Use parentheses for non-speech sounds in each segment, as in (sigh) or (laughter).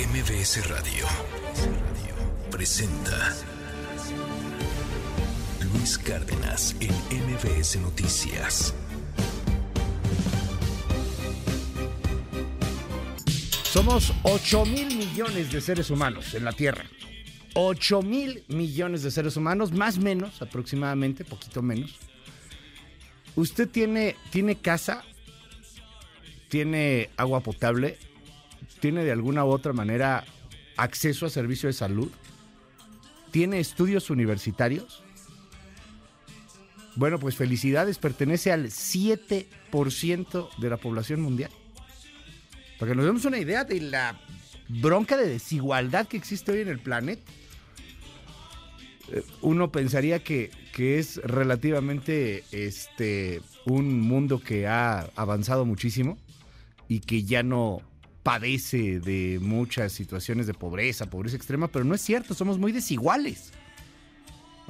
MBS Radio presenta Luis Cárdenas en MBS Noticias. Somos 8 mil millones de seres humanos en la Tierra. 8 mil millones de seres humanos, más o menos, aproximadamente, poquito menos. ¿Usted tiene, tiene casa? ¿Tiene agua potable? ¿Tiene de alguna u otra manera acceso a servicio de salud? ¿Tiene estudios universitarios? Bueno, pues felicidades, pertenece al 7% de la población mundial. Para que nos demos una idea de la bronca de desigualdad que existe hoy en el planeta. Eh, Uno pensaría que, que es relativamente este, un mundo que ha avanzado muchísimo y que ya no padece de muchas situaciones de pobreza, pobreza extrema, pero no es cierto, somos muy desiguales.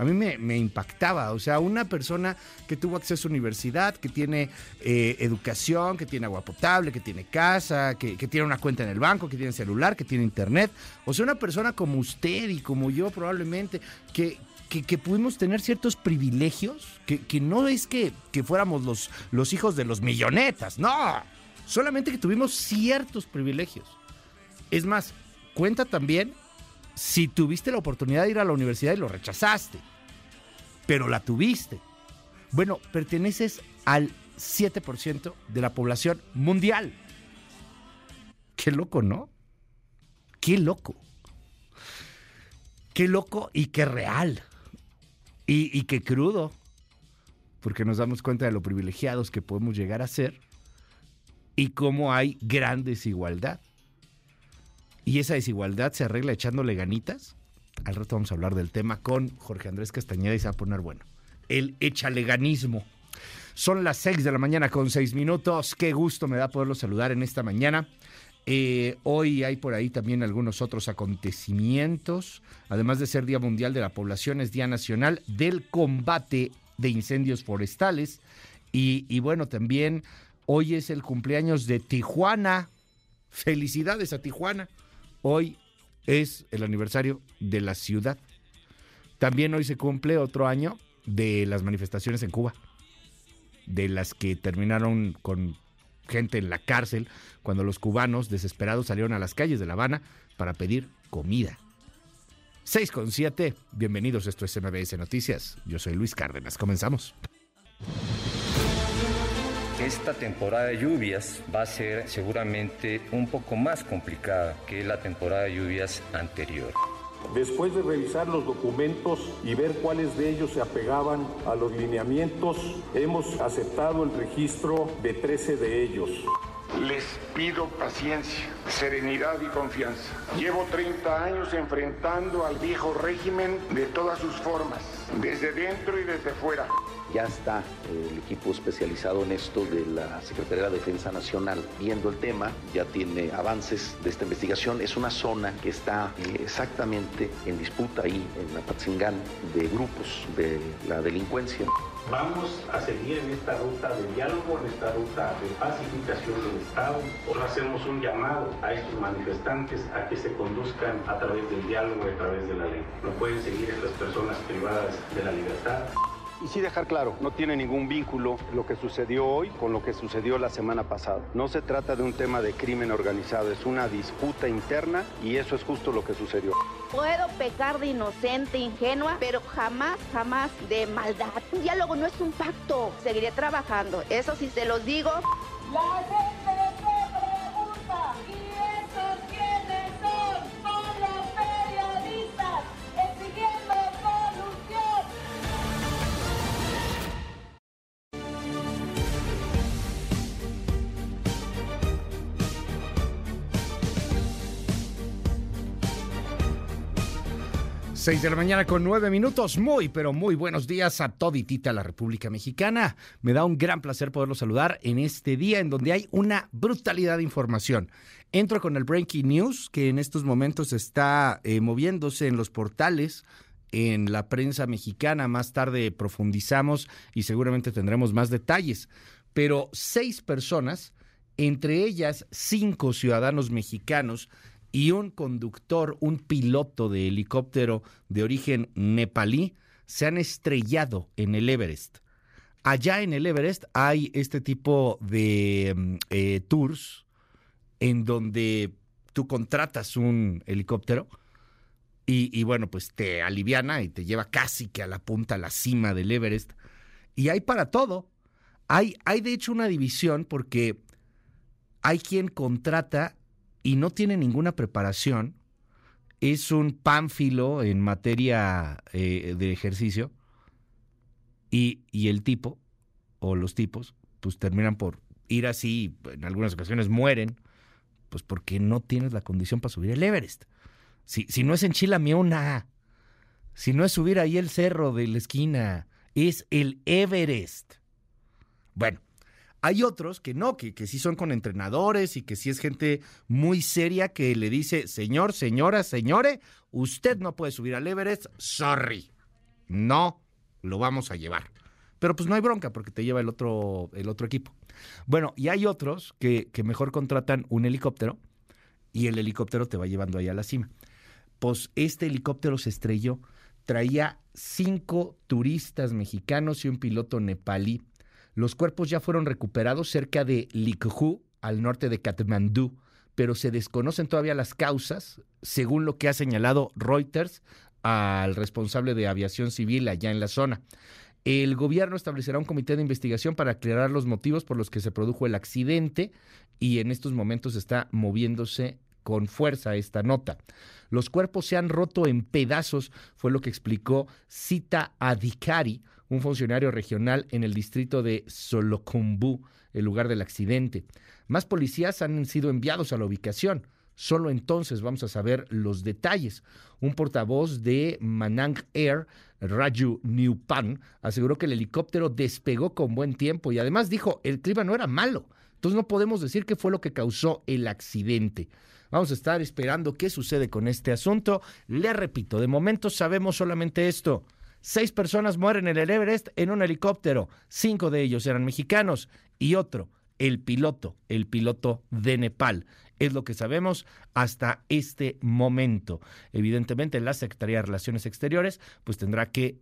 A mí me, impactaba, o sea, una persona que tuvo acceso a universidad, que tiene eh, educación, que tiene agua potable, que tiene casa, que, que tiene una cuenta en el banco, que tiene celular, que tiene internet, o sea, una persona como usted y como yo probablemente, que, que, que pudimos tener ciertos privilegios, que, que no es que, que fuéramos los, los hijos de los millonetas, no, solamente que tuvimos ciertos privilegios. Es más, cuenta también si tuviste la oportunidad de ir a la universidad y lo rechazaste, pero la tuviste. Bueno, perteneces al 7% de la población mundial. Qué loco, ¿no? Qué loco. Qué loco y qué real. Y, y qué crudo. Porque nos damos cuenta de lo privilegiados que podemos llegar a ser y cómo hay gran desigualdad. Y esa desigualdad se arregla echándole ganitas. Al rato vamos a hablar del tema con Jorge Andrés Castañeda y se va a poner bueno. El echaleganismo. Son las 6 de la mañana con 6 minutos. Qué gusto me da poderlo saludar en esta mañana. Eh, hoy hay por ahí también algunos otros acontecimientos. Además de ser Día Mundial de la Población, es Día Nacional del Combate de Incendios Forestales. Y, y bueno, también hoy es el cumpleaños de Tijuana. Felicidades a Tijuana. Hoy es el aniversario de la ciudad. También hoy se cumple otro año de las manifestaciones en Cuba, de las que terminaron con gente en la cárcel cuando los cubanos desesperados salieron a las calles de La Habana para pedir comida. 6 con 7, bienvenidos, esto es MBS Noticias. Yo soy Luis Cárdenas, comenzamos. Esta temporada de lluvias va a ser seguramente un poco más complicada que la temporada de lluvias anterior. Después de revisar los documentos y ver cuáles de ellos se apegaban a los lineamientos, hemos aceptado el registro de 13 de ellos. Les pido paciencia, serenidad y confianza. Llevo 30 años enfrentando al viejo régimen de todas sus formas, desde dentro y desde fuera. Ya está el equipo especializado en esto de la Secretaría de la Defensa Nacional viendo el tema, ya tiene avances de esta investigación. Es una zona que está eh, exactamente en disputa ahí en Apatzingán de grupos de la delincuencia. Vamos a seguir en esta ruta de diálogo, en esta ruta de pacificación del Estado. Ahora hacemos un llamado a estos manifestantes a que se conduzcan a través del diálogo y a través de la ley. No pueden seguir estas personas privadas de la libertad. Y sí dejar claro, no tiene ningún vínculo lo que sucedió hoy con lo que sucedió la semana pasada. No se trata de un tema de crimen organizado, es una disputa interna y eso es justo lo que sucedió. Puedo pecar de inocente, ingenua, pero jamás, jamás de maldad. Un diálogo no es un pacto. Seguiré trabajando, eso sí se los digo. La 6 de la mañana con 9 minutos. Muy, pero muy buenos días a toditita la República Mexicana. Me da un gran placer poderlos saludar en este día en donde hay una brutalidad de información. Entro con el Breaking News que en estos momentos está eh, moviéndose en los portales en la prensa mexicana. Más tarde profundizamos y seguramente tendremos más detalles. Pero seis personas, entre ellas cinco ciudadanos mexicanos, y un conductor, un piloto de helicóptero de origen nepalí, se han estrellado en el Everest. Allá en el Everest hay este tipo de mm, eh, tours en donde tú contratas un helicóptero y, y, bueno, pues te aliviana y te lleva casi que a la punta, a la cima del Everest. Y hay para todo. Hay, hay de hecho una división porque hay quien contrata y no tiene ninguna preparación. Es un pánfilo en materia eh, de ejercicio. Y, y el tipo, o los tipos, pues terminan por ir así, en algunas ocasiones mueren, pues porque no tienes la condición para subir el Everest. Si, si no es en Chilamiona, si no es subir ahí el cerro de la esquina, es el Everest. Bueno, hay otros que no, que, que sí son con entrenadores y que sí es gente muy seria que le dice, señor, señora, señore, usted no puede subir al Everest, sorry. No lo vamos a llevar. Pero pues no hay bronca porque te lleva el otro, el otro equipo. Bueno, y hay otros que, que mejor contratan un helicóptero y el helicóptero te va llevando ahí a la cima. Pues este helicóptero se estrelló, traía cinco turistas mexicanos y un piloto nepalí. Los cuerpos ya fueron recuperados cerca de Likhu, al norte de Katmandú, pero se desconocen todavía las causas, según lo que ha señalado Reuters al responsable de aviación civil allá en la zona. El gobierno establecerá un comité de investigación para aclarar los motivos por los que se produjo el accidente y en estos momentos está moviéndose con fuerza esta nota. Los cuerpos se han roto en pedazos, fue lo que explicó Sita Adhikari, un funcionario regional en el distrito de Solokhumbu, el lugar del accidente. Más policías han sido enviados a la ubicación. Solo entonces vamos a saber los detalles. Un portavoz de Manang Air, Raju Newpan, aseguró que el helicóptero despegó con buen tiempo y además dijo, el clima no era malo. Entonces no podemos decir qué fue lo que causó el accidente. Vamos a estar esperando qué sucede con este asunto. Le repito, de momento sabemos solamente esto. Seis personas mueren en el Everest en un helicóptero. Cinco de ellos eran mexicanos y otro, el piloto, el piloto de Nepal. Es lo que sabemos hasta este momento. Evidentemente, la Secretaría de Relaciones Exteriores pues tendrá que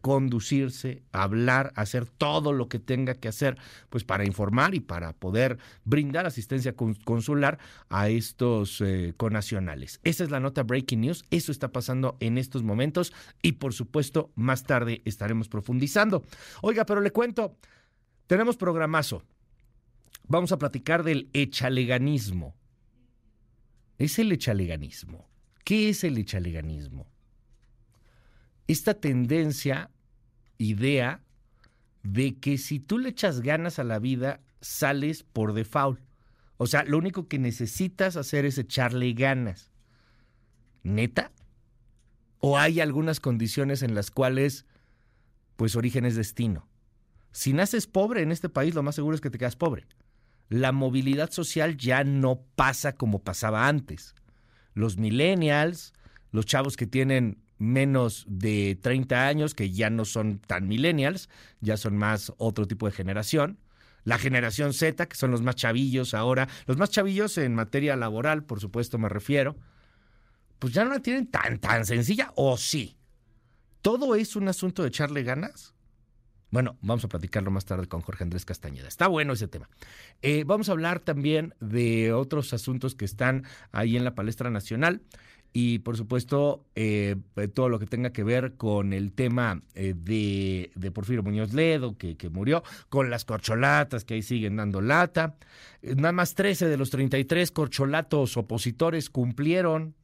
conducirse, hablar, hacer todo lo que tenga que hacer, pues para informar y para poder brindar asistencia consular a estos eh, conacionales. Esa es la nota Breaking News, eso está pasando en estos momentos y por supuesto más tarde estaremos profundizando. Oiga, pero le cuento, tenemos programazo. Vamos a platicar del echaleganismo. ¿Es el echaleganismo? ¿Qué es el echaleganismo? Esta tendencia, idea, de que si tú le echas ganas a la vida, sales por default. O sea, lo único que necesitas hacer es echarle ganas. ¿Neta? ¿O hay algunas condiciones en las cuales, pues, origen es destino? Si naces pobre en este país, lo más seguro es que te quedas pobre. La movilidad social ya no pasa como pasaba antes. Los millennials, los chavos que tienen menos de 30 años, que ya no son tan millennials, ya son más otro tipo de generación. La generación Z, que son los más chavillos ahora, los más chavillos en materia laboral, por supuesto me refiero, pues ya no la tienen tan, tan sencilla, o sí. ¿Todo es un asunto de echarle ganas? Bueno, vamos a platicarlo más tarde con Jorge Andrés Castañeda. Está bueno ese tema. Eh, vamos a hablar también de otros asuntos que están ahí en la palestra nacional y por supuesto eh, todo lo que tenga que ver con el tema eh, de, de, Porfirio Muñoz Ledo, que, que, murió, con las corcholatas que ahí siguen dando lata. Eh, nada más 13 de los 33 corcholatos opositores cumplieron.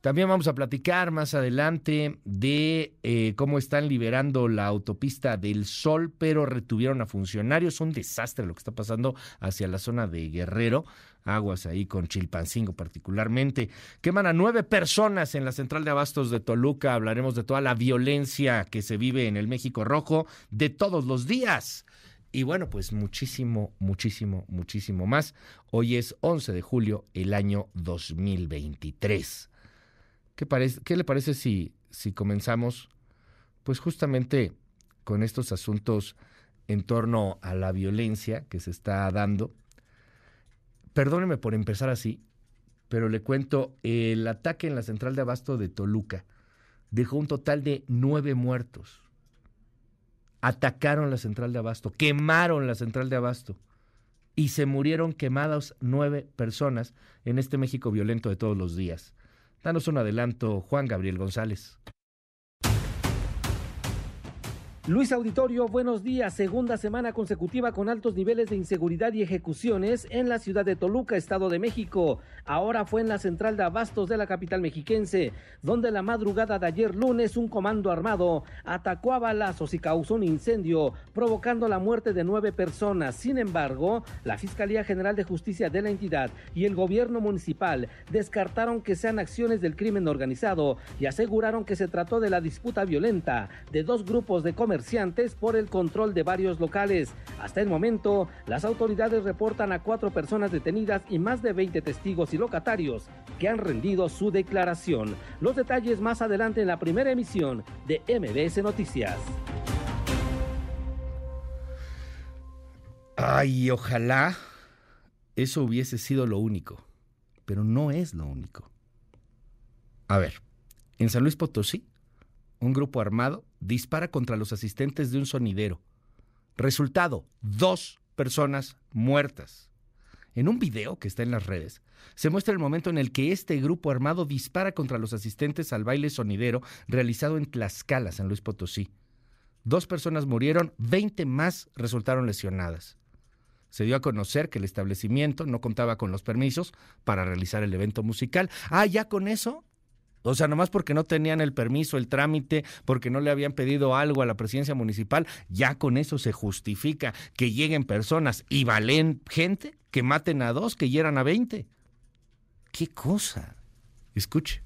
También vamos a platicar más adelante de eh, cómo están liberando la autopista del Sol, pero retuvieron a funcionarios. Un desastre lo que está pasando hacia la zona de Guerrero aguas ahí con Chilpancingo particularmente. Queman a nueve personas en la central de abastos de Toluca. Hablaremos de toda la violencia que se vive en el México Rojo de todos los días. Y bueno, pues muchísimo, muchísimo, muchísimo más. Hoy es 11 de julio, el año 2023. ¿Qué, le parece si, si comenzamos, pues justamente con estos asuntos en torno a la violencia que se está dando? perdóneme por empezar así, pero le cuento, el ataque en la central de abasto de Toluca dejó un total de nueve muertos. Atacaron la central de abasto, quemaron la central de abasto y se murieron quemadas nueve personas en este México violento de todos los días. Danos un adelanto, Juan Gabriel González. Luis Auditorio, buenos días. Segunda semana consecutiva con altos niveles de inseguridad y ejecuciones en la ciudad de Toluca, Estado de México. Ahora fue en la central de abastos de la capital mexiquense, donde la madrugada de ayer lunes un comando armado atacó a balazos y causó un incendio, provocando la muerte de nueve personas. Sin embargo, la Fiscalía General de Justicia de la entidad y el gobierno municipal descartaron que sean acciones del crimen organizado y aseguraron que se trató de la disputa violenta de dos grupos de por el control de varios locales. Hasta el momento, las autoridades reportan a cuatro personas detenidas y más de 20 testigos y locatarios que han rendido su declaración. Los detalles más adelante en la primera emisión de MBS Noticias. Ay, ojalá eso hubiese sido lo único, pero no es lo único. A ver, en San Luis Potosí, un grupo armado dispara contra los asistentes de un sonidero. Resultado, dos personas muertas. En un video que está en las redes, se muestra el momento en el que este grupo armado dispara contra los asistentes al baile sonidero realizado en Tlaxcala, San Luis Potosí. Dos personas murieron, 20 más resultaron lesionadas. Se dio a conocer que el establecimiento no contaba con los permisos para realizar el evento musical. Ah, ya con eso o sea, nomás porque no tenían el permiso, el trámite, porque no le habían pedido algo a la presidencia municipal, ya con eso se justifica que lleguen personas y valen gente, que maten a dos, que hieran a veinte. ¿Qué cosa? Escuche.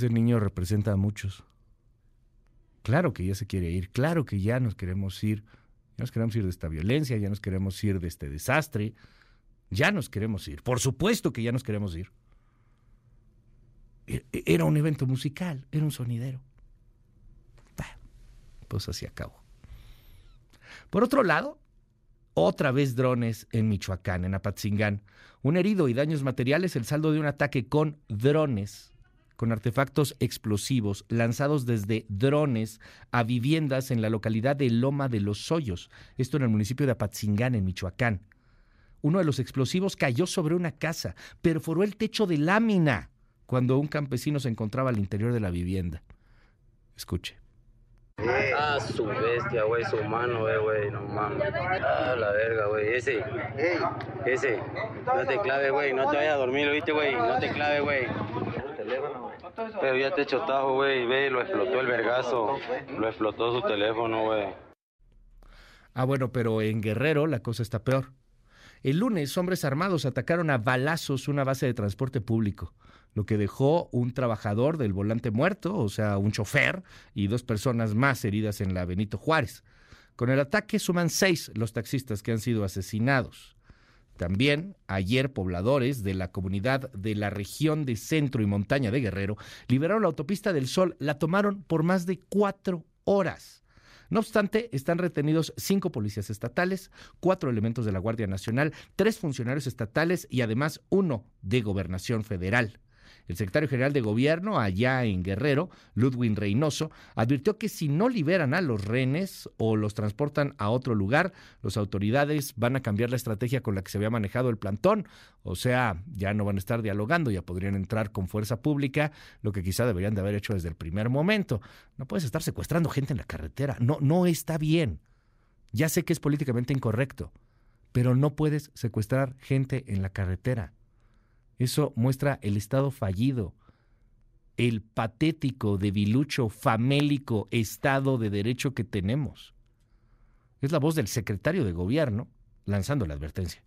Ese niño representa a muchos. Claro que ya se quiere ir, claro que ya nos queremos ir, ya nos queremos ir de esta violencia, ya nos queremos ir de este desastre, ya nos queremos ir, por supuesto que ya nos queremos ir. E, e, era un evento musical, era un sonidero. Pues así acabó. Por otro lado, otra vez drones en Michoacán, en Apatzingán. Un herido y daños materiales, el saldo de un ataque con drones con artefactos explosivos lanzados desde drones a viviendas en la localidad de Loma de los Hoyos, esto en el municipio de Apatzingán, en Michoacán. Uno de los explosivos cayó sobre una casa, perforó el techo de lámina cuando un campesino se encontraba al interior de la vivienda. Escuche. Ah, su bestia, güey, su mano, eh, güey, no mames. Ah, la verga, güey, ese. Ese. No te clave, güey, no te vayas a dormir, ¿oíste, güey? No te clave, güey. Pero ya te hecho tajo, güey, ve, lo explotó el vergazo. Lo explotó su teléfono, güey. Ah, bueno, pero en Guerrero la cosa está peor. El lunes, hombres armados atacaron a balazos una base de transporte público, lo que dejó un trabajador del volante muerto, o sea, un chofer, y dos personas más heridas en la Benito Juárez. Con el ataque suman seis los taxistas que han sido asesinados. También ayer pobladores de la comunidad de la región de centro y montaña de Guerrero liberaron la autopista del Sol, la tomaron por más de cuatro horas. No obstante, están retenidos cinco policías estatales, cuatro elementos de la Guardia Nacional, tres funcionarios estatales y además uno de gobernación federal. El secretario general de gobierno allá en Guerrero, Ludwig Reynoso, advirtió que si no liberan a los rehenes o los transportan a otro lugar, las autoridades van a cambiar la estrategia con la que se había manejado el plantón. O sea, ya no van a estar dialogando, ya podrían entrar con fuerza pública, lo que quizá deberían de haber hecho desde el primer momento. No puedes estar secuestrando gente en la carretera. No, no está bien. Ya sé que es políticamente incorrecto, pero no puedes secuestrar gente en la carretera. Eso muestra el Estado fallido, el patético, debilucho, famélico Estado de Derecho que tenemos. Es la voz del secretario de Gobierno lanzando la advertencia.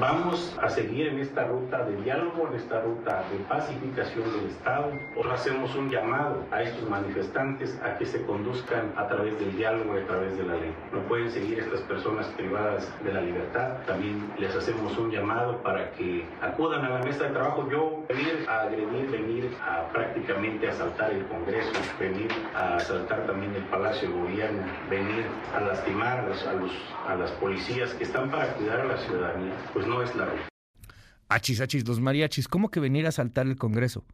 Vamos a seguir en esta ruta de diálogo, en esta ruta de pacificación del Estado. Hoy hacemos un llamado a estos manifestantes a que se conduzcan a través del diálogo y a través de la ley. No pueden seguir estas personas privadas de la libertad. También les hacemos un llamado para que acudan a la mesa de trabajo. Yo venir a agredir, venir a prácticamente asaltar el Congreso, venir a asaltar también el Palacio de Gobierno, venir a lastimar a, los, a las policías que están para cuidar a la ciudadanía, pues no es la ruta. Achis, achis, los mariachis, ¿cómo que venir a asaltar el Congreso?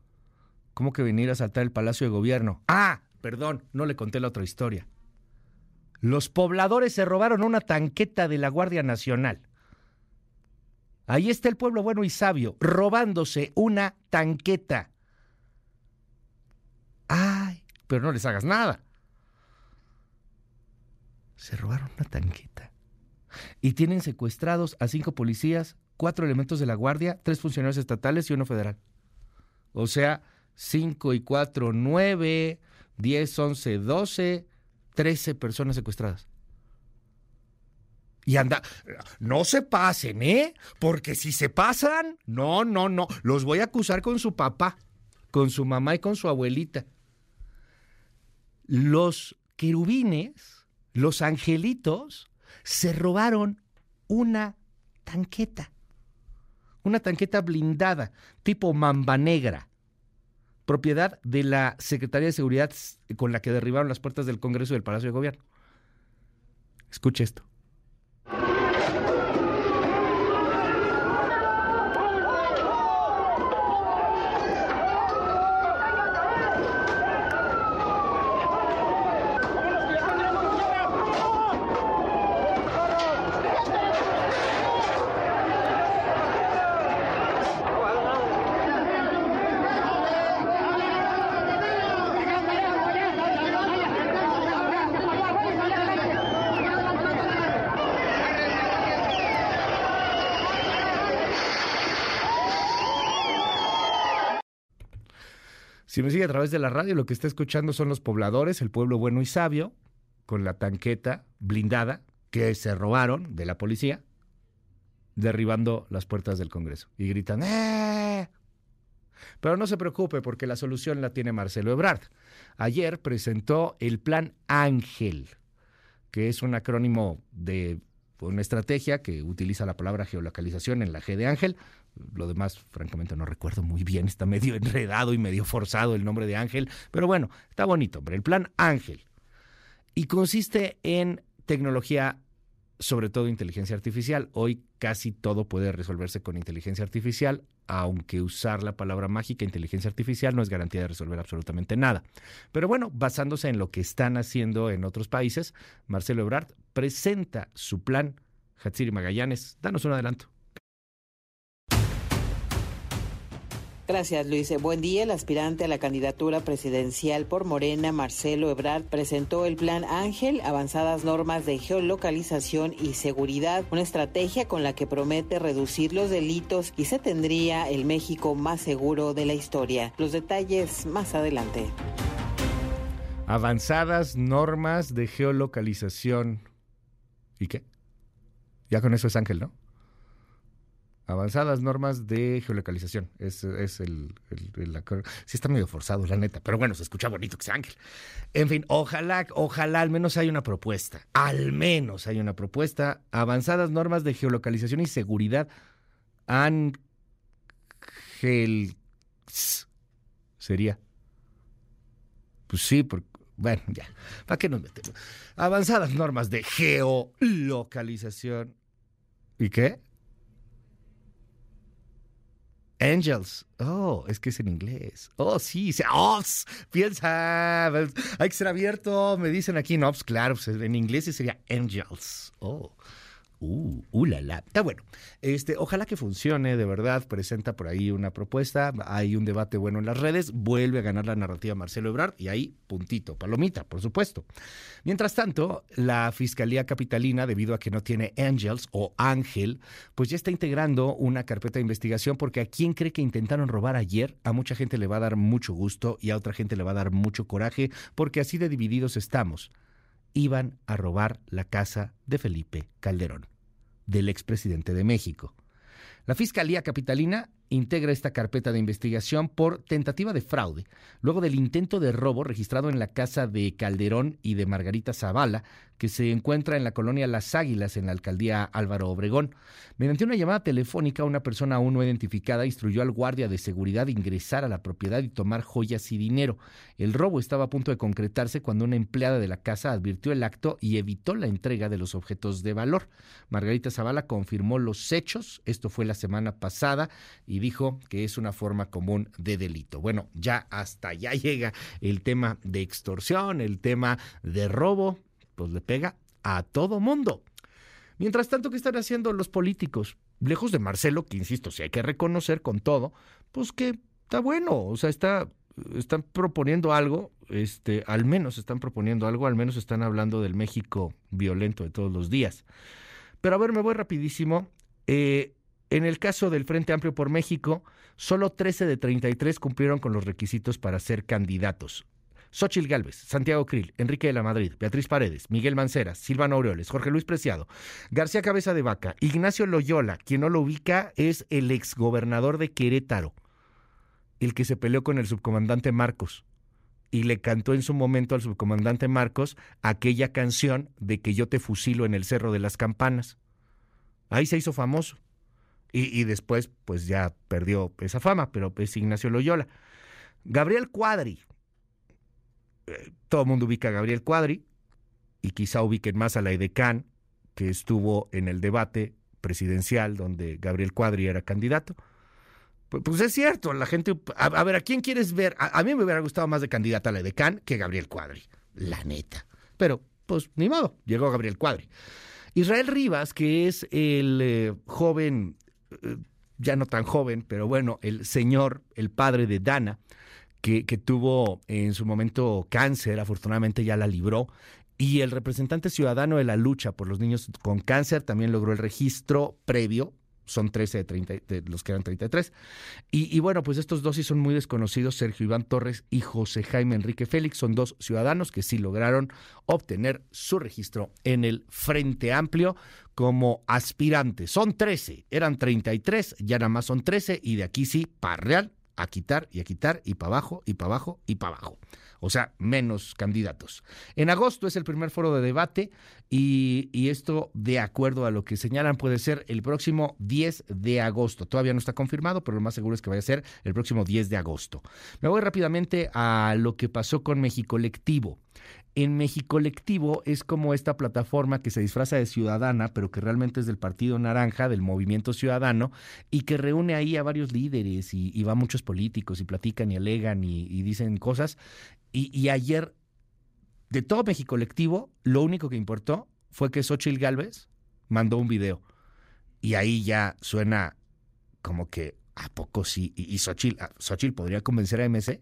¿Cómo que venir a asaltar el Palacio de Gobierno? Ah, perdón, no le conté la otra historia. Los pobladores se robaron una tanqueta de la Guardia Nacional. Ahí está el pueblo bueno y sabio, robándose una tanqueta. Ay, pero no les hagas nada. Se robaron una tanqueta. Y tienen secuestrados a cinco policías, cuatro elementos de la Guardia, tres funcionarios estatales y uno federal. O sea, cinco y cuatro, nueve, diez, once, doce, trece personas secuestradas. Y anda, no se pasen, ¿eh? Porque si se pasan, no, no, no, los voy a acusar con su papá, con su mamá y con su abuelita. Los querubines, los angelitos, se robaron una tanqueta, una tanqueta blindada, tipo mamba negra, propiedad de la Secretaría de Seguridad con la que derribaron las puertas del Congreso y del Palacio de Gobierno. Escuche esto. Si me sigue a través de la radio, lo que está escuchando son los pobladores, el pueblo bueno y sabio, con la tanqueta blindada que se robaron de la policía, derribando las puertas del Congreso. Y gritan, ¡eh! Pero no se preocupe porque la solución la tiene Marcelo Ebrard. Ayer presentó el Plan Ángel, que es un acrónimo de una estrategia que utiliza la palabra geolocalización en la G de Ángel. Lo demás, francamente, no recuerdo muy bien. Está medio (laughs) enredado y medio forzado el nombre de Ángel. Pero bueno, está bonito. Pero el plan Ángel. Y consiste en tecnología, sobre todo inteligencia artificial. Hoy casi todo puede resolverse con inteligencia artificial, aunque usar la palabra mágica inteligencia artificial no es garantía de resolver absolutamente nada. Pero bueno, basándose en lo que están haciendo en otros países, Marcelo Ebrard presenta su plan. Hatsiri Magallanes, danos un adelanto. Gracias, Luis. Buen día. El aspirante a la candidatura presidencial por Morena, Marcelo Ebrard, presentó el Plan Ángel, avanzadas normas de geolocalización y seguridad, una estrategia con la que promete reducir los delitos y se tendría el México más seguro de la historia. Los detalles más adelante. Avanzadas normas de geolocalización. ¿Y qué? Ya con eso es Ángel, ¿no? Avanzadas normas de geolocalización. Es, es el, el, Sí está medio forzado, la neta. Pero bueno, se escucha bonito que sea Ángel. En fin, ojalá, ojalá al menos hay una propuesta. Al menos hay una propuesta. Avanzadas normas de geolocalización y seguridad. Ángel... Sería. Pues sí, porque... Bueno, ya. ¿Para qué nos metemos? Avanzadas normas de geolocalización. ¿Y qué? Angels. Oh, es que es en inglés. Oh, sí. Oh, piensa. Hay que ser abierto. Me dicen aquí en Ops, claro. Pues en inglés sería Angels. Oh. Uh, uh, la, la. Está bueno. Este, ojalá que funcione, de verdad. Presenta por ahí una propuesta. Hay un debate bueno en las redes. Vuelve a ganar la narrativa Marcelo Ebrard. Y ahí, puntito. Palomita, por supuesto. Mientras tanto, la Fiscalía Capitalina, debido a que no tiene Angels o Ángel, pues ya está integrando una carpeta de investigación porque a quien cree que intentaron robar ayer, a mucha gente le va a dar mucho gusto y a otra gente le va a dar mucho coraje porque así de divididos estamos. Iban a robar la casa de Felipe Calderón del expresidente de México. La Fiscalía Capitalina integra esta carpeta de investigación por tentativa de fraude, luego del intento de robo registrado en la casa de Calderón y de Margarita Zavala, que se encuentra en la colonia Las Águilas, en la alcaldía Álvaro Obregón. Mediante una llamada telefónica, una persona aún no identificada instruyó al guardia de seguridad ingresar a la propiedad y tomar joyas y dinero. El robo estaba a punto de concretarse cuando una empleada de la casa advirtió el acto y evitó la entrega de los objetos de valor. Margarita Zavala confirmó los hechos, esto fue la semana pasada, dijo que es una forma común de delito. Bueno, ya hasta allá (laughs) llega el tema de extorsión, el tema de robo, pues le pega a todo mundo. Mientras tanto, ¿qué están haciendo los políticos? Lejos de Marcelo, que insisto, si hay que reconocer con todo, pues que está bueno, o sea, está, están proponiendo algo, este, al menos están proponiendo algo, al menos están hablando del México violento de todos los días. Pero a ver, me voy rapidísimo. Eh, en el caso del Frente Amplio por México, solo 13 de 33 cumplieron con los requisitos para ser candidatos. Xochil Gálvez, Santiago Krill, Enrique de la Madrid, Beatriz Paredes, Miguel Mancera, Silvano Aureoles, Jorge Luis Preciado, García Cabeza de Vaca, Ignacio Loyola, quien no lo ubica es el exgobernador de Querétaro, el que se peleó con el subcomandante Marcos y le cantó en su momento al subcomandante Marcos aquella canción de que yo te fusilo en el Cerro de las Campanas. Ahí se hizo famoso. Y, después, pues ya perdió esa fama, pero es Ignacio Loyola. Gabriel Cuadri, todo el mundo ubica a Gabriel Cuadri y quizá ubiquen más a la Edecán, que estuvo en el debate presidencial donde Gabriel Cuadri era candidato. Pues, pues es cierto, la gente... A, ver, ¿a quién quieres ver? A, mí me hubiera gustado más de candidata a la Edecán que Gabriel Cuadri, la neta. Pero, pues, ni modo, llegó Gabriel Cuadri. Israel Rivas, que es el eh, joven, eh, ya no tan joven, pero bueno, el señor, el padre de Dana, que, tuvo en su momento cáncer, afortunadamente ya la libró. Y el representante ciudadano de la lucha por los niños con cáncer también logró el registro previo. Son 13 de, 30, de los que eran 33. Y, y, bueno, pues estos dos sí son muy desconocidos. Sergio Iván Torres y José Jaime Enrique Félix son dos ciudadanos que sí lograron obtener su registro en el Frente Amplio como aspirantes. Son 13, eran 33, ya nada más son 13 y de aquí sí, Parreal a quitar y a quitar y para abajo y para abajo y para abajo. O sea, menos candidatos. En agosto es el primer foro de debate y, y, esto, de acuerdo a lo que señalan, puede ser el próximo 10 de agosto. Todavía no está confirmado, pero lo más seguro es que vaya a ser el próximo 10 de agosto. Me voy rápidamente a lo que pasó con México Colectivo. En México Colectivo es como esta plataforma que se disfraza de ciudadana, pero que realmente es del Partido Naranja, del Movimiento Ciudadano, y que reúne ahí a varios líderes y, y va muchos políticos y platican y alegan y, dicen cosas. Y, ayer, de todo México Colectivo, lo único que importó fue que Xochitl Galvez mandó un video. Y ahí ya suena como que, ¿a poco sí? Y, Xochitl, Xochitl podría convencer a MC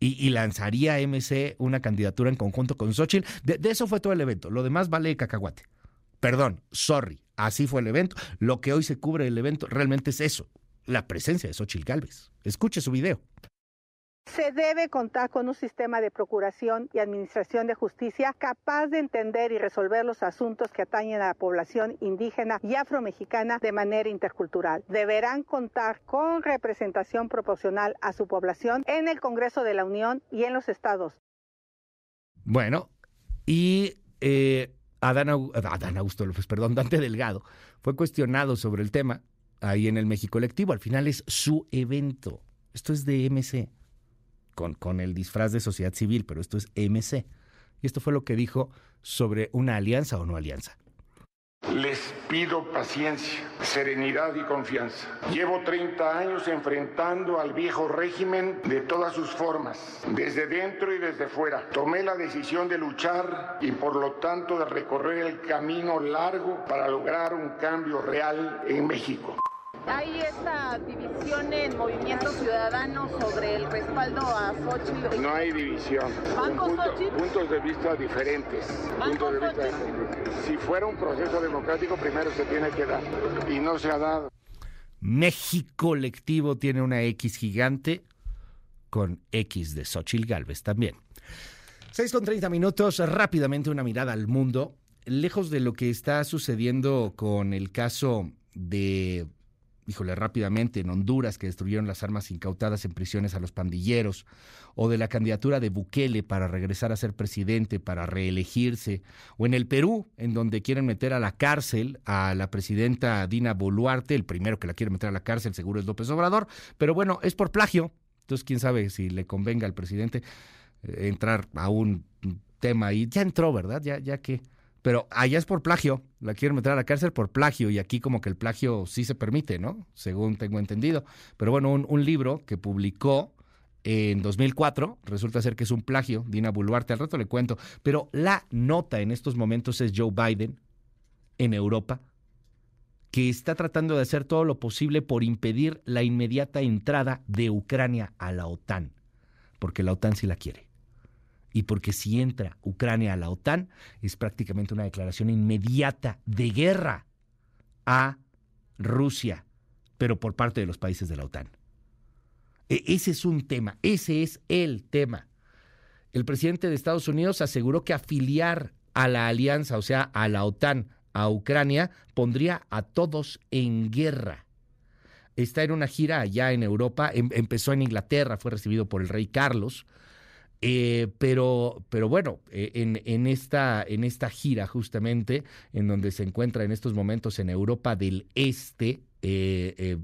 y, lanzaría MC una candidatura en conjunto con Xochitl. De, de, eso fue todo el evento. Lo demás vale cacahuate. Perdón, sorry. Así fue el evento. Lo que hoy se cubre el evento realmente es eso, la presencia de Xochitl Galvez. Escuche su video. Se debe contar con un sistema de procuración y administración de justicia capaz de entender y resolver los asuntos que atañen a la población indígena y afromexicana de manera intercultural. Deberán contar con representación proporcional a su población en el Congreso de la Unión y en los estados. Bueno, y eh, Adán, Adán Augusto López, perdón, Dante Delgado, fue cuestionado sobre el tema ahí en el México Colectivo. Al final es su evento. Esto es de MC con, con el disfraz de sociedad civil, pero esto es MC. Y esto fue lo que dijo sobre una alianza o no alianza. Les pido paciencia, serenidad y confianza. Llevo 30 años enfrentando al viejo régimen de todas sus formas, desde dentro y desde fuera. Tomé la decisión de luchar y por lo tanto de recorrer el camino largo para lograr un cambio real en México. Hay esta división en Movimiento Ciudadano sobre el respaldo a Xochitl. No hay división. ¿Van con punto, Xochitl? puntos de vista diferentes. ¿Van puntos con de vista diferentes. Si fuera un proceso democrático, primero se tiene que dar. Y no se ha dado. México Colectivo tiene una X gigante con X de Xochitl Galvez también. 6 con 30 minutos, rápidamente una mirada al mundo. Lejos de lo que está sucediendo con el caso de híjole, rápidamente en Honduras, que destruyeron las armas incautadas en prisiones a los pandilleros, o de la candidatura de Bukele para regresar a ser presidente, para reelegirse, o en el Perú, en donde quieren meter a la cárcel a la presidenta Dina Boluarte, el primero que la quiere meter a la cárcel seguro es López Obrador, pero bueno, es por plagio, entonces quién sabe si le convenga al presidente eh, entrar a un tema ahí, ya entró, ¿verdad? Ya, ya que pero allá es por plagio, la quieren meter a la cárcel por plagio y aquí como que el plagio sí se permite, ¿no? Según tengo entendido. Pero bueno, un, libro que publicó en 2004, resulta ser que es un plagio, Dina Boluarte, al rato le cuento, pero la nota en estos momentos es Joe Biden en Europa, que está tratando de hacer todo lo posible por impedir la inmediata entrada de Ucrania a la OTAN, porque la OTAN sí la quiere y porque si entra Ucrania a la OTAN es prácticamente una declaración inmediata de guerra a Rusia, pero por parte de los países de la OTAN. E, ese es un tema, ese es el tema. El presidente de Estados Unidos aseguró que afiliar a la alianza, o sea, a la OTAN, a Ucrania, pondría a todos en guerra. Está en una gira allá en Europa, em, empezó en Inglaterra, fue recibido por el rey Carlos, eh, pero, pero bueno, eh, en, en, esta, en esta gira justamente, en donde se encuentra en estos momentos en Europa del Este, eh,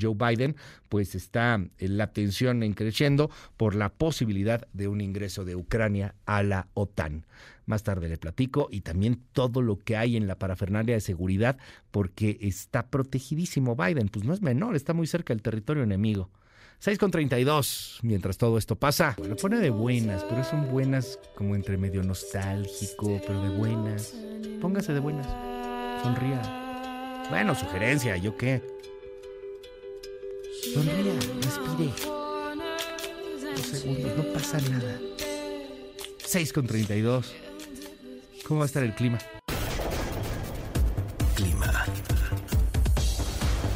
Joe Biden, pues está la tensión en creciendo por la posibilidad de un ingreso de Ucrania a la OTAN. Más tarde le platico y también todo lo que hay en la parafernalia de seguridad, porque está protegidísimo Biden, pues no es menor, está muy cerca del territorio enemigo. 6 con 32, mientras todo esto pasa. Lo pone de buenas, pero son buenas como entre medio nostálgico, pero de buenas. Póngase de buenas. Sonría. Bueno, sugerencia, ¿yo qué? Sonría, respire. Dos segundos, no pasa nada. 6 con 32. ¿Cómo va a estar el clima? Clima.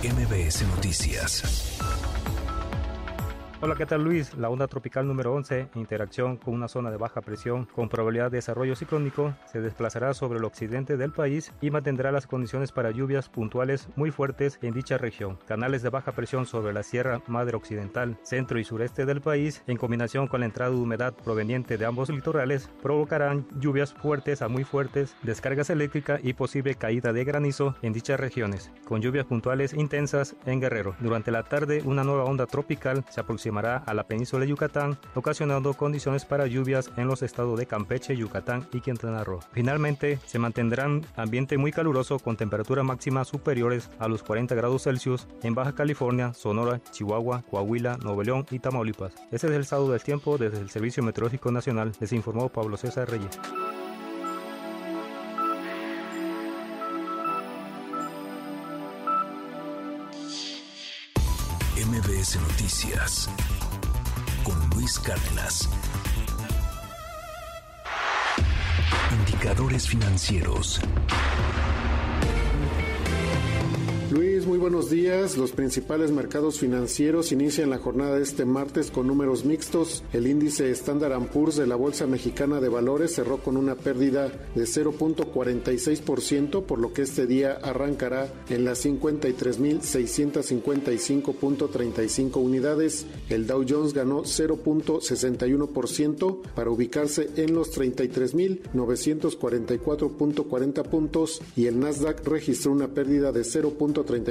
MBS Noticias. Hola, ¿qué tal Luis? La onda tropical número 11, en interacción con una zona de baja presión con probabilidad de desarrollo ciclónico, se desplazará sobre el occidente del país y mantendrá las condiciones para lluvias puntuales muy fuertes en dicha región. Canales de baja presión sobre la Sierra Madre Occidental, centro y sureste del país, en combinación con la entrada de humedad proveniente de ambos litorales, provocarán lluvias fuertes a muy fuertes, descargas eléctricas y posible caída de granizo en dichas regiones, con lluvias puntuales intensas en Guerrero. Durante la tarde, una nueva onda tropical se aproxima a la península de Yucatán, ocasionando condiciones para lluvias en los estados de Campeche, Yucatán y Quintana Roo. Finalmente, se mantendrán ambiente muy caluroso con temperaturas máximas superiores a los 40 grados Celsius en Baja California, Sonora, Chihuahua, Coahuila, Nuevo León y Tamaulipas. Ese es el estado del tiempo desde el Servicio Meteorológico Nacional, les informó Pablo César Reyes. MBS Noticias con Luis Cárdenas. Indicadores financieros. Muy buenos días. Los principales mercados financieros inician la jornada de este martes con números mixtos. El índice Standard Poor's de la Bolsa Mexicana de Valores cerró con una pérdida de 0.46%, por lo que este día arrancará en las 53.655.35 unidades. El Dow Jones ganó 0.61% para ubicarse en los 33.944.40 puntos y el Nasdaq registró una pérdida de 0.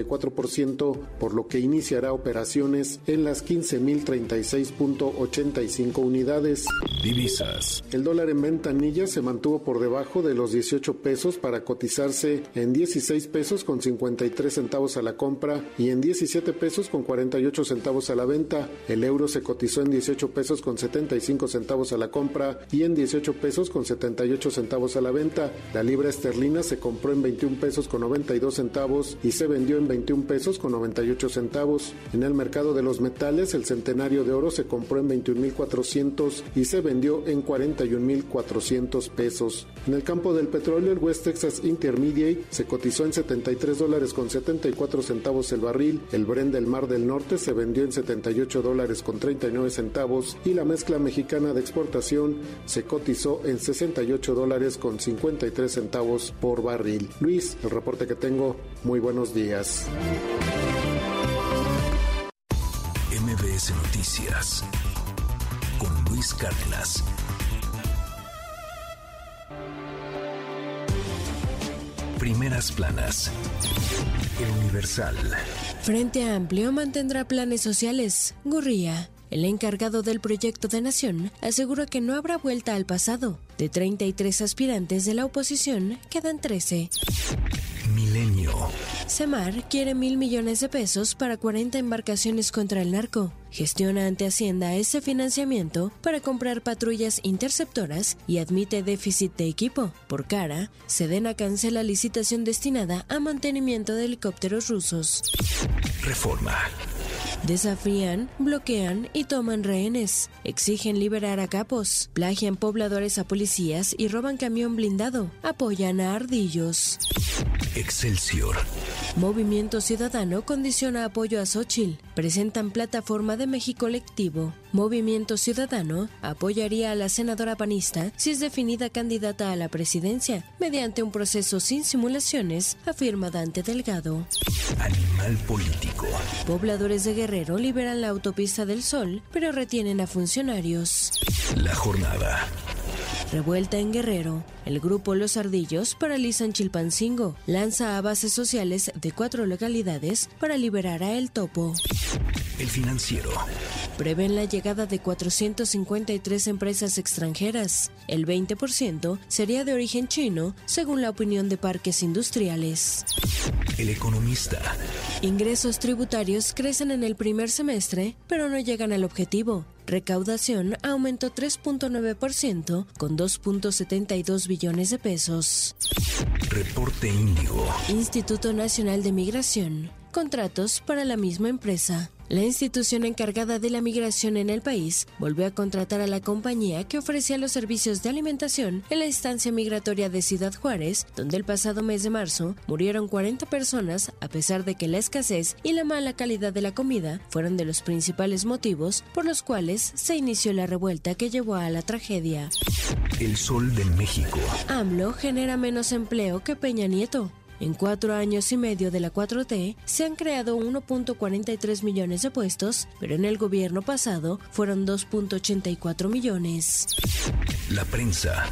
34%, por lo que iniciará operaciones en las 15.036.85 unidades. Divisas. El dólar en ventanilla se mantuvo por debajo de los 18 pesos para cotizarse en 16 pesos con 53 centavos a la compra y en 17 pesos con 48 centavos a la venta. El euro se cotizó en 18 pesos con 75 centavos a la compra y en 18 pesos con 78 centavos a la venta. La libra esterlina se compró en 21 pesos con 92 centavos y se vendió en 21 pesos con 98 centavos. En el mercado de los metales, el centenario de oro se compró en 21.400 y se vendió en 41.400 pesos. En el campo del petróleo, el West Texas Intermediate se cotizó en 73 dólares con 74 centavos el barril. El Brent del Mar del Norte se vendió en 78 dólares con 39 centavos y la mezcla mexicana de exportación se cotizó en 68 dólares con 53 centavos por barril. Luis, el reporte que tengo. Muy buenos días. MBS Noticias con Luis Cárdenas. Primeras planas. El Universal. Frente a Amplio mantendrá planes sociales. Gurría. El encargado del proyecto de Nación asegura que no habrá vuelta al pasado. De 33 aspirantes de la oposición, quedan 13. Milenio. Semar quiere mil millones de pesos para 40 embarcaciones contra el narco. Gestiona ante Hacienda ese financiamiento para comprar patrullas interceptoras y admite déficit de equipo. Por cara, Sedena cancela licitación destinada a mantenimiento de helicópteros rusos. Reforma. Desafían, bloquean y toman rehenes. Exigen liberar a capos. Plagian pobladores a policías y roban camión blindado. Apoyan a ardillos. Excelsior. Movimiento Ciudadano condiciona apoyo a Xochitl. Presentan plataforma de México colectivo. Movimiento Ciudadano apoyaría a la senadora panista si es definida candidata a la presidencia mediante un proceso sin simulaciones, afirma Dante Delgado. Animal político. Pobladores de Guerrero liberan la autopista del Sol, pero retienen a funcionarios. La jornada. Revuelta en Guerrero. El grupo Los Ardillos paralizan Chilpancingo. Lanza a bases sociales de cuatro localidades para liberar a El Topo. El financiero. Prevén la llegada de 453 empresas extranjeras. El 20% sería de origen chino, según la opinión de parques industriales. El economista. Ingresos tributarios crecen en el primer semestre, pero no llegan al objetivo. Recaudación aumentó 3.9% con 2.72 billones de pesos. Reporte Índigo. Instituto Nacional de Migración. Contratos para la misma empresa. La institución encargada de la migración en el país volvió a contratar a la compañía que ofrecía los servicios de alimentación en la instancia migratoria de Ciudad Juárez, donde el pasado mes de marzo murieron 40 personas a pesar de que la escasez y la mala calidad de la comida fueron de los principales motivos por los cuales se inició la revuelta que llevó a la tragedia. El Sol de México. AMLO genera menos empleo que Peña Nieto. En cuatro años y medio de la 4T se han creado 1.43 millones de puestos, pero en el gobierno pasado fueron 2.84 millones. La prensa.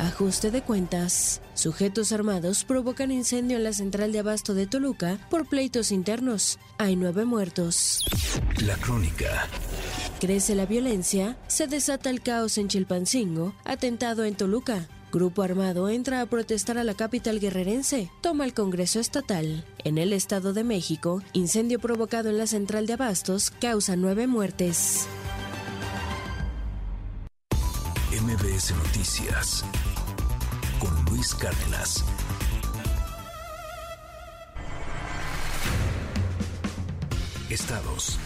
Ajuste de cuentas. Sujetos armados provocan incendio en la central de abasto de Toluca por pleitos internos. Hay nueve muertos. La crónica. Crece la violencia, se desata el caos en Chilpancingo, atentado en Toluca. Grupo armado entra a protestar a la capital guerrerense, toma el Congreso Estatal. En el Estado de México, incendio provocado en la central de abastos causa nueve muertes. MBS Noticias con Luis Cárdenas. Estados.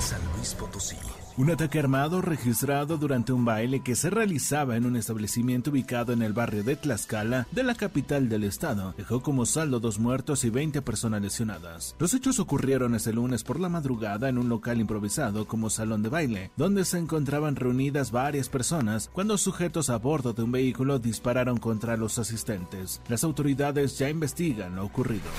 San Luis Potosí. Un ataque armado registrado durante un baile que se realizaba en un establecimiento ubicado en el barrio de Tlaxcala de la capital del estado dejó como saldo dos muertos y 20 personas lesionadas. Los hechos ocurrieron este lunes por la madrugada en un local improvisado como salón de baile, donde se encontraban reunidas varias personas cuando sujetos a bordo de un vehículo dispararon contra los asistentes. Las autoridades ya investigan lo ocurrido.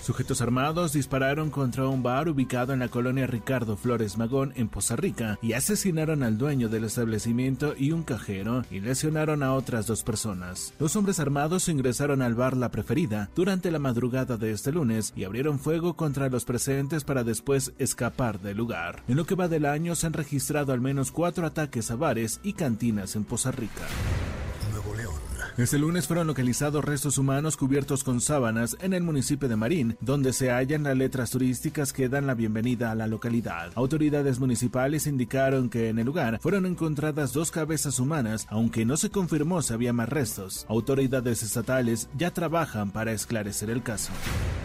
Sujetos armados dispararon contra un bar ubicado en la colonia Ricardo Flores Magón en Poza Rica y asesinaron al dueño del establecimiento y un cajero y lesionaron a otras dos personas. Los hombres armados ingresaron al bar La Preferida durante la madrugada de este lunes y abrieron fuego contra los presentes para después escapar del lugar. En lo que va del año se han registrado al menos cuatro ataques a bares y cantinas en Poza Rica. Este lunes fueron localizados restos humanos cubiertos con sábanas en el municipio de Marín, donde se hallan las letras turísticas que dan la bienvenida a la localidad. Autoridades municipales indicaron que en el lugar fueron encontradas dos cabezas humanas, aunque no se confirmó si había más restos. Autoridades estatales ya trabajan para esclarecer el caso.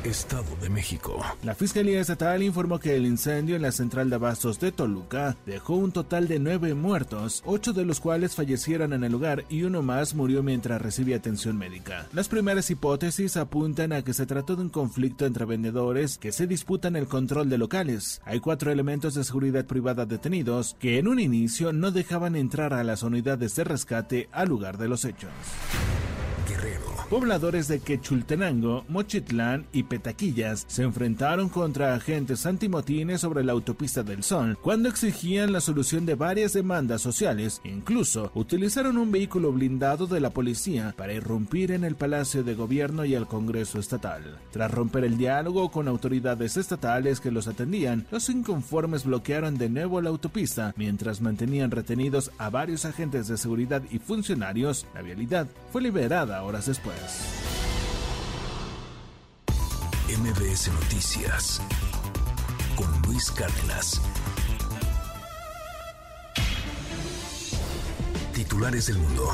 Estado de México. La Fiscalía Estatal informó que el incendio en la central de abastos de Toluca dejó un total de nueve muertos, ocho de los cuales fallecieron en el lugar y uno más murió mientras recibía atención médica. Las primeras hipótesis apuntan a que se trató de un conflicto entre vendedores que se disputan el control de locales. Hay cuatro elementos de seguridad privada detenidos que en un inicio no dejaban entrar a las unidades de rescate al lugar de los hechos. Pobladores de Quechultenango, Mochitlán y Petaquillas se enfrentaron contra agentes antimotines sobre la autopista del Sol cuando exigían la solución de varias demandas sociales. Incluso utilizaron un vehículo blindado de la policía para irrumpir en el Palacio de Gobierno y el Congreso Estatal. Tras romper el diálogo con autoridades estatales que los atendían, los inconformes bloquearon de nuevo la autopista mientras mantenían retenidos a varios agentes de seguridad y funcionarios. La vialidad fue liberada horas después. MBS Noticias con Luis Cárdenas. Titulares del mundo.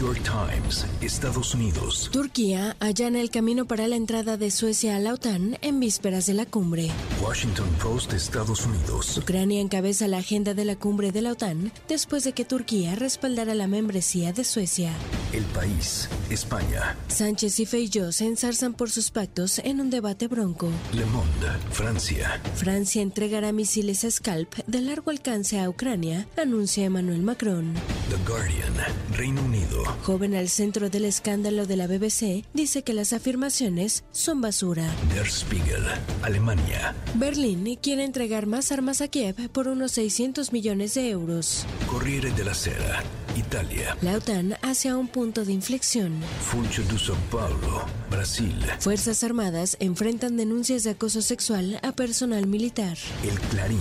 New York Times, Estados Unidos. Turquía allana el camino para la entrada de Suecia a la OTAN en vísperas de la cumbre. Washington Post, Estados Unidos. Ucrania encabeza la agenda de la cumbre de la OTAN después de que Turquía respaldara la membresía de Suecia. El país, España. Sánchez y Feijóo se ensarzan por sus pactos en un debate bronco. Le Monde, Francia. Francia entregará misiles Scalp de largo alcance a Ucrania, anuncia Emmanuel Macron. The Guardian, Reino Unido. Joven al centro del escándalo de la BBC, dice que las afirmaciones son basura. Der Spiegel, Alemania. Berlín quiere entregar más armas a Kiev por unos 600 millones de euros. Corriere della Sera, Italia. La OTAN hacia un punto de inflexión. Funcho de São Paulo, Brasil. Fuerzas Armadas enfrentan denuncias de acoso sexual a personal militar. El Clarín,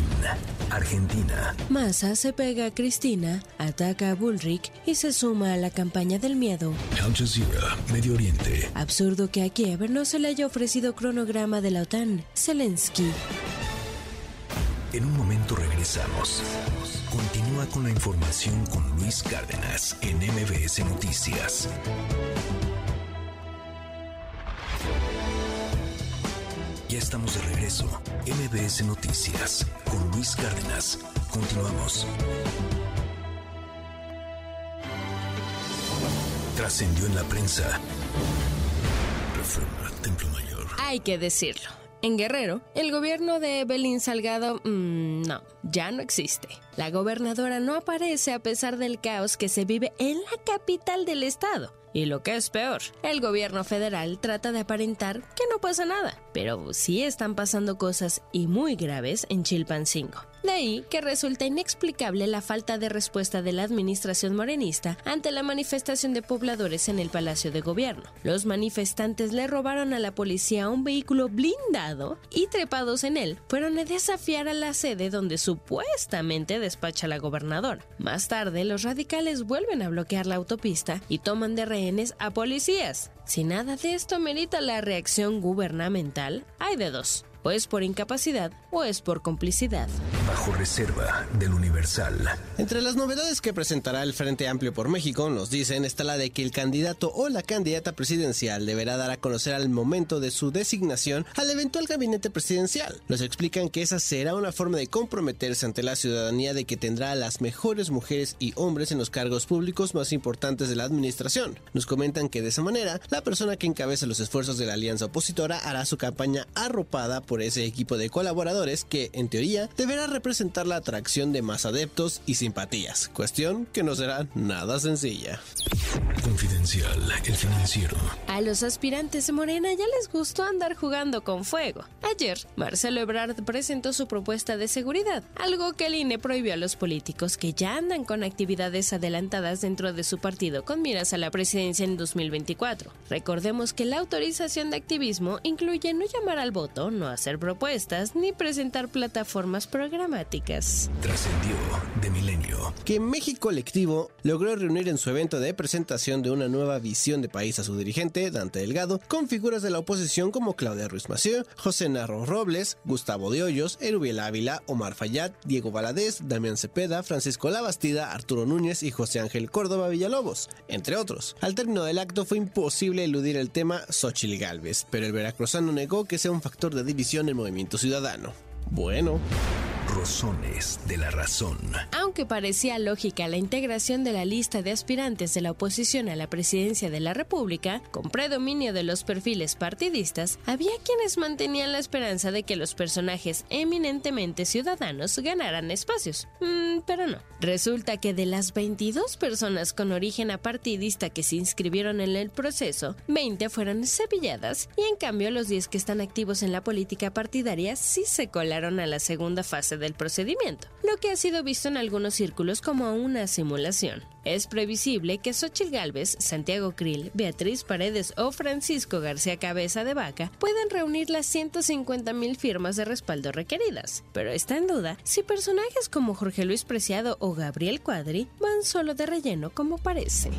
Argentina. Massa se pega a Cristina, ataca a Bullrich y se suma a la campaña del miedo. Al Jazeera, Medio Oriente. Absurdo que a Kiev no se le haya ofrecido cronograma de la OTAN. Zelensky. En un momento regresamos. Continúa con la información con Luis Cárdenas en MBS Noticias. Ya estamos de regreso. MBS Noticias con Luis Cárdenas. Continuamos. Trascendió en la prensa. Reforma, Templo Mayor. Hay que decirlo. En Guerrero, el gobierno de Belín Salgado, mmm, no, ya no existe. La gobernadora no aparece a pesar del caos que se vive en la capital del estado. Y lo que es peor, el gobierno federal trata de aparentar que no pasa nada, pero sí están pasando cosas y muy graves en Chilpancingo. De ahí que resulta inexplicable la falta de respuesta de la administración morenista ante la manifestación de pobladores en el Palacio de Gobierno. Los manifestantes le robaron a la policía un vehículo blindado y trepados en él fueron a desafiar a la sede donde supuestamente despacha la gobernadora. Más tarde, los radicales vuelven a bloquear la autopista y toman de rehenes a policías. Si nada de esto merita la reacción gubernamental, hay de dos o es por incapacidad o es por complicidad. Bajo reserva del Universal. Entre las novedades que presentará el Frente Amplio por México, nos dicen, está la de que el candidato o la candidata presidencial deberá dar a conocer al momento de su designación al eventual gabinete presidencial. Nos explican que esa será una forma de comprometerse ante la ciudadanía de que tendrá a las mejores mujeres y hombres en los cargos públicos más importantes de la administración. Nos comentan que de esa manera, la persona que encabeza los esfuerzos de la alianza opositora hará su campaña arropada por ese equipo de colaboradores que, en teoría, deberá representar la atracción de más adeptos y simpatías, cuestión que no será nada sencilla. Confidencial, el financiero. A los aspirantes de Morena ya les gustó andar jugando con fuego. Ayer, Marcelo Ebrard presentó su propuesta de seguridad, algo que el INE prohibió a los políticos que ya andan con actividades adelantadas dentro de su partido con miras a la presidencia en 2024. Recordemos que la autorización de activismo incluye no llamar al voto, no hacer propuestas ni presentar plataformas programáticas. Trascendió de milenio. Que México Colectivo logró reunir en su evento de presentación de una nueva visión de país a su dirigente, Dante Delgado, con figuras de la oposición como Claudia Ruiz Massieu, José Narro Robles, Gustavo de Hoyos, Erubiel Ávila, Omar Fayad, Diego Valadez, Damián Cepeda, Francisco Labastida, Arturo Núñez y José Ángel Córdoba Villalobos, entre otros. Al término del acto fue imposible eludir el tema Xochitl Galvez, pero el veracruzano negó que sea un factor de división en el movimiento ciudadano. Bueno. Rosones de la razón. Aunque parecía lógica la integración de la lista de aspirantes de la oposición a la presidencia de la República, con predominio de los perfiles partidistas, había quienes mantenían la esperanza de que los personajes eminentemente ciudadanos ganaran espacios. Mm, pero no. Resulta que de las 22 personas con origen apartidista que se inscribieron en el proceso, 20 fueron cepilladas y en cambio los 10 que están activos en la política partidaria sí se colaron a la segunda fase del procedimiento, lo que ha sido visto en algunos círculos como una simulación. Es previsible que Xochitl Gálvez, Santiago Krill, Beatriz Paredes o Francisco García Cabeza de Vaca puedan reunir las 150 mil firmas de respaldo requeridas, pero está en duda si personajes como Jorge Luis Preciado o Gabriel Cuadri van solo de relleno como parece.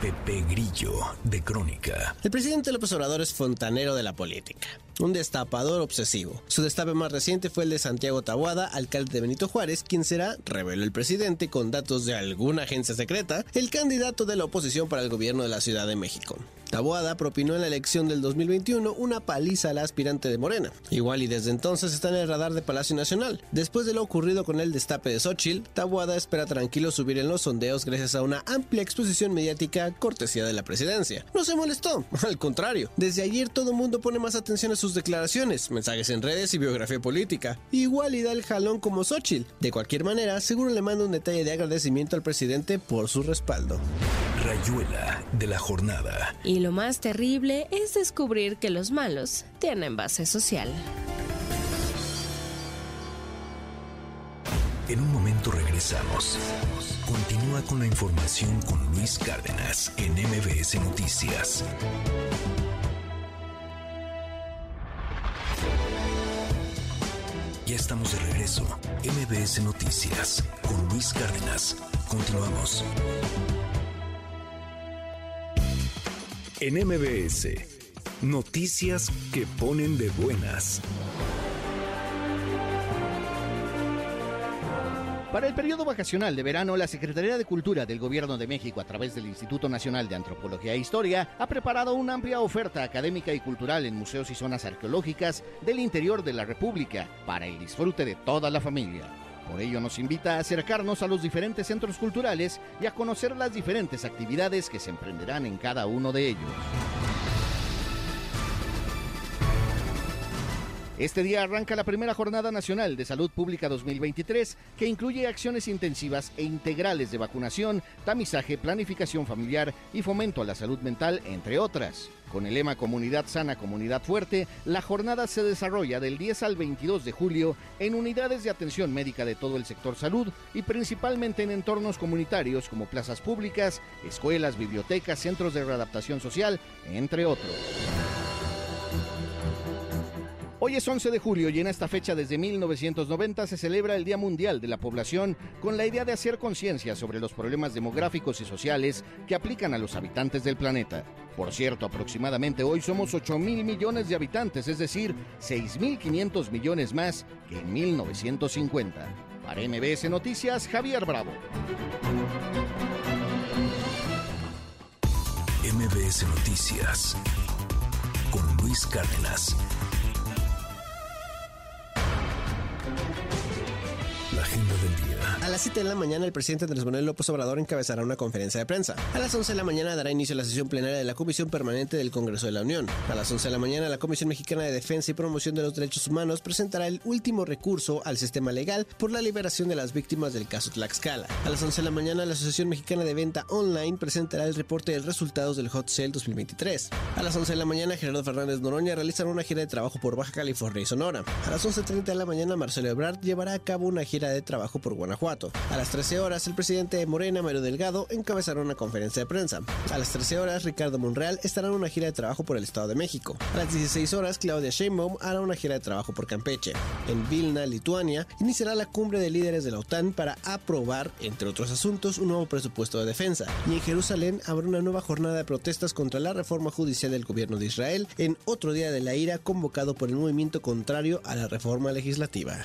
Pepe Grillo, de Crónica. El presidente López Obrador es fontanero de la política, un destapador obsesivo. Su destape más reciente fue el de Santiago Tabuada, alcalde de Benito Juárez, quien será, reveló el presidente con datos de alguna agencia secreta, el candidato de la oposición para el gobierno de la Ciudad de México. Taboada propinó en la elección del 2021 una paliza a la aspirante de Morena. Igual y desde entonces está en el radar de Palacio Nacional. Después de lo ocurrido con el destape de Xochitl, Taboada espera tranquilo subir en los sondeos gracias a una amplia exposición mediática cortesía de la presidencia. No se molestó, (laughs) al contrario. Desde ayer todo el mundo pone más atención a sus declaraciones, mensajes en redes y biografía política. Igual y da el jalón como Xochitl. De cualquier manera, seguro le manda un detalle de agradecimiento al presidente por su respaldo. Rayuela de la jornada. Y lo más terrible es descubrir que los malos tienen base social. En un momento regresamos. Continúa con la información con Luis Cárdenas en MBS Noticias. Ya estamos de regreso. MBS Noticias con Luis Cárdenas. Continuamos. En MBS, noticias que ponen de buenas. Para el periodo vacacional de verano, la Secretaría de Cultura del Gobierno de México, a través del Instituto Nacional de Antropología e Historia, ha preparado una amplia oferta académica y cultural en museos y zonas arqueológicas del interior de la República, para el disfrute de toda la familia. Por ello nos invita a acercarnos a los diferentes centros culturales y a conocer las diferentes actividades que se emprenderán en cada uno de ellos. Este día arranca la primera Jornada Nacional de Salud Pública 2023, que incluye acciones intensivas e integrales de vacunación, tamizaje, planificación familiar y fomento a la salud mental, entre otras. Con el lema Comunidad Sana, Comunidad Fuerte, la jornada se desarrolla del 10 al 22 de julio en unidades de atención médica de todo el sector salud y principalmente en entornos comunitarios como plazas públicas, escuelas, bibliotecas, centros de readaptación social, entre otros. Hoy es 11 de julio y en esta fecha desde 1990 se celebra el Día Mundial de la Población con la idea de hacer conciencia sobre los problemas demográficos y sociales que aplican a los habitantes del planeta. Por cierto, aproximadamente hoy somos 8 mil millones de habitantes, es decir, 6.500 millones más que en 1950. Para MBS Noticias, Javier Bravo. MBS Noticias con Luis Cárdenas. La agenda del día. A las 7 de la mañana, el presidente Andrés Manuel López Obrador encabezará una conferencia de prensa. A las 11 de la mañana dará inicio a la sesión plenaria de la Comisión Permanente del Congreso de la Unión. A las 11 de la mañana, la Comisión Mexicana de Defensa y Promoción de los Derechos Humanos presentará el último recurso al sistema legal por la liberación de las víctimas del caso Tlaxcala. A las 11 de la mañana, la Asociación Mexicana de Venta Online presentará el reporte de resultados del Hot Sale 2023. A las 11 de la mañana, Gerardo Fernández Noroña realizará una gira de trabajo por Baja California y Sonora. A las 11.30 de la mañana, Marcelo Ebrard llevará a cabo una gira de trabajo por Guanajuato. A las 13 horas, el presidente de Morena, Mario Delgado, encabezará una conferencia de prensa. A las 13 horas, Ricardo Monreal estará en una gira de trabajo por el Estado de México. A las 16 horas, Claudia Sheinbaum hará una gira de trabajo por Campeche. En Vilna, Lituania, iniciará la cumbre de líderes de la OTAN para aprobar, entre otros asuntos, un nuevo presupuesto de defensa. Y en Jerusalén habrá una nueva jornada de protestas contra la reforma judicial del gobierno de Israel en otro día de la ira convocado por el movimiento contrario a la reforma legislativa.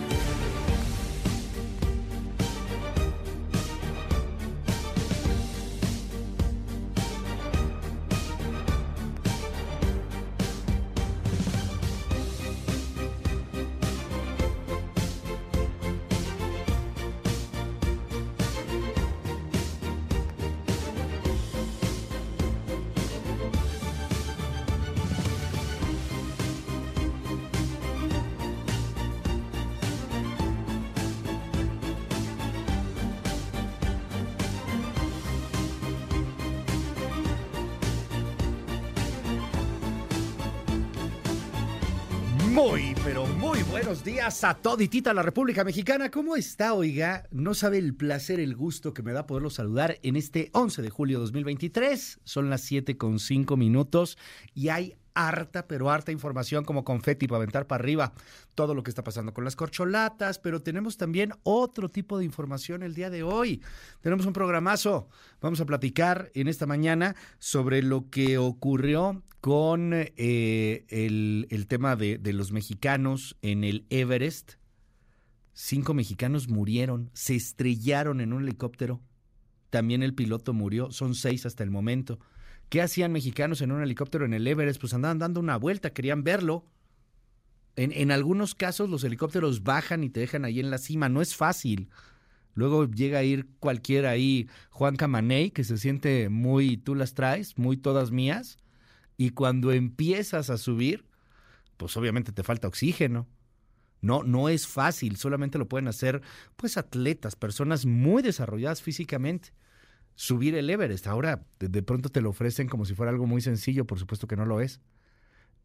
Buenos días a toditita la República Mexicana. ¿Cómo está, oiga? No sabe el placer, el gusto que me da poderlo saludar en este 11 de julio de 2023. Son las 7 con 5 minutos y hay harta, pero harta información como confeti para aventar para arriba. Todo lo que está pasando con las corcholatas, pero tenemos también otro tipo de información el día de hoy. Tenemos un programazo. Vamos a platicar en esta mañana sobre lo que ocurrió con eh, el, tema de los mexicanos en el Everest. Cinco mexicanos murieron, se estrellaron en un helicóptero. También el piloto murió, son seis hasta el momento. ¿Qué hacían mexicanos en un helicóptero en el Everest? Pues andaban dando una vuelta, querían verlo. En, algunos casos los helicópteros bajan y te dejan ahí en la cima, no es fácil. Luego llega a ir cualquiera ahí, Juan Camaney, que se siente muy, tú las traes, muy todas mías, y cuando empiezas a subir, pues obviamente te falta oxígeno. No, no es fácil, solamente lo pueden hacer pues atletas, personas muy desarrolladas físicamente subir el Everest. Ahora de, pronto te lo ofrecen como si fuera algo muy sencillo, por supuesto que no lo es.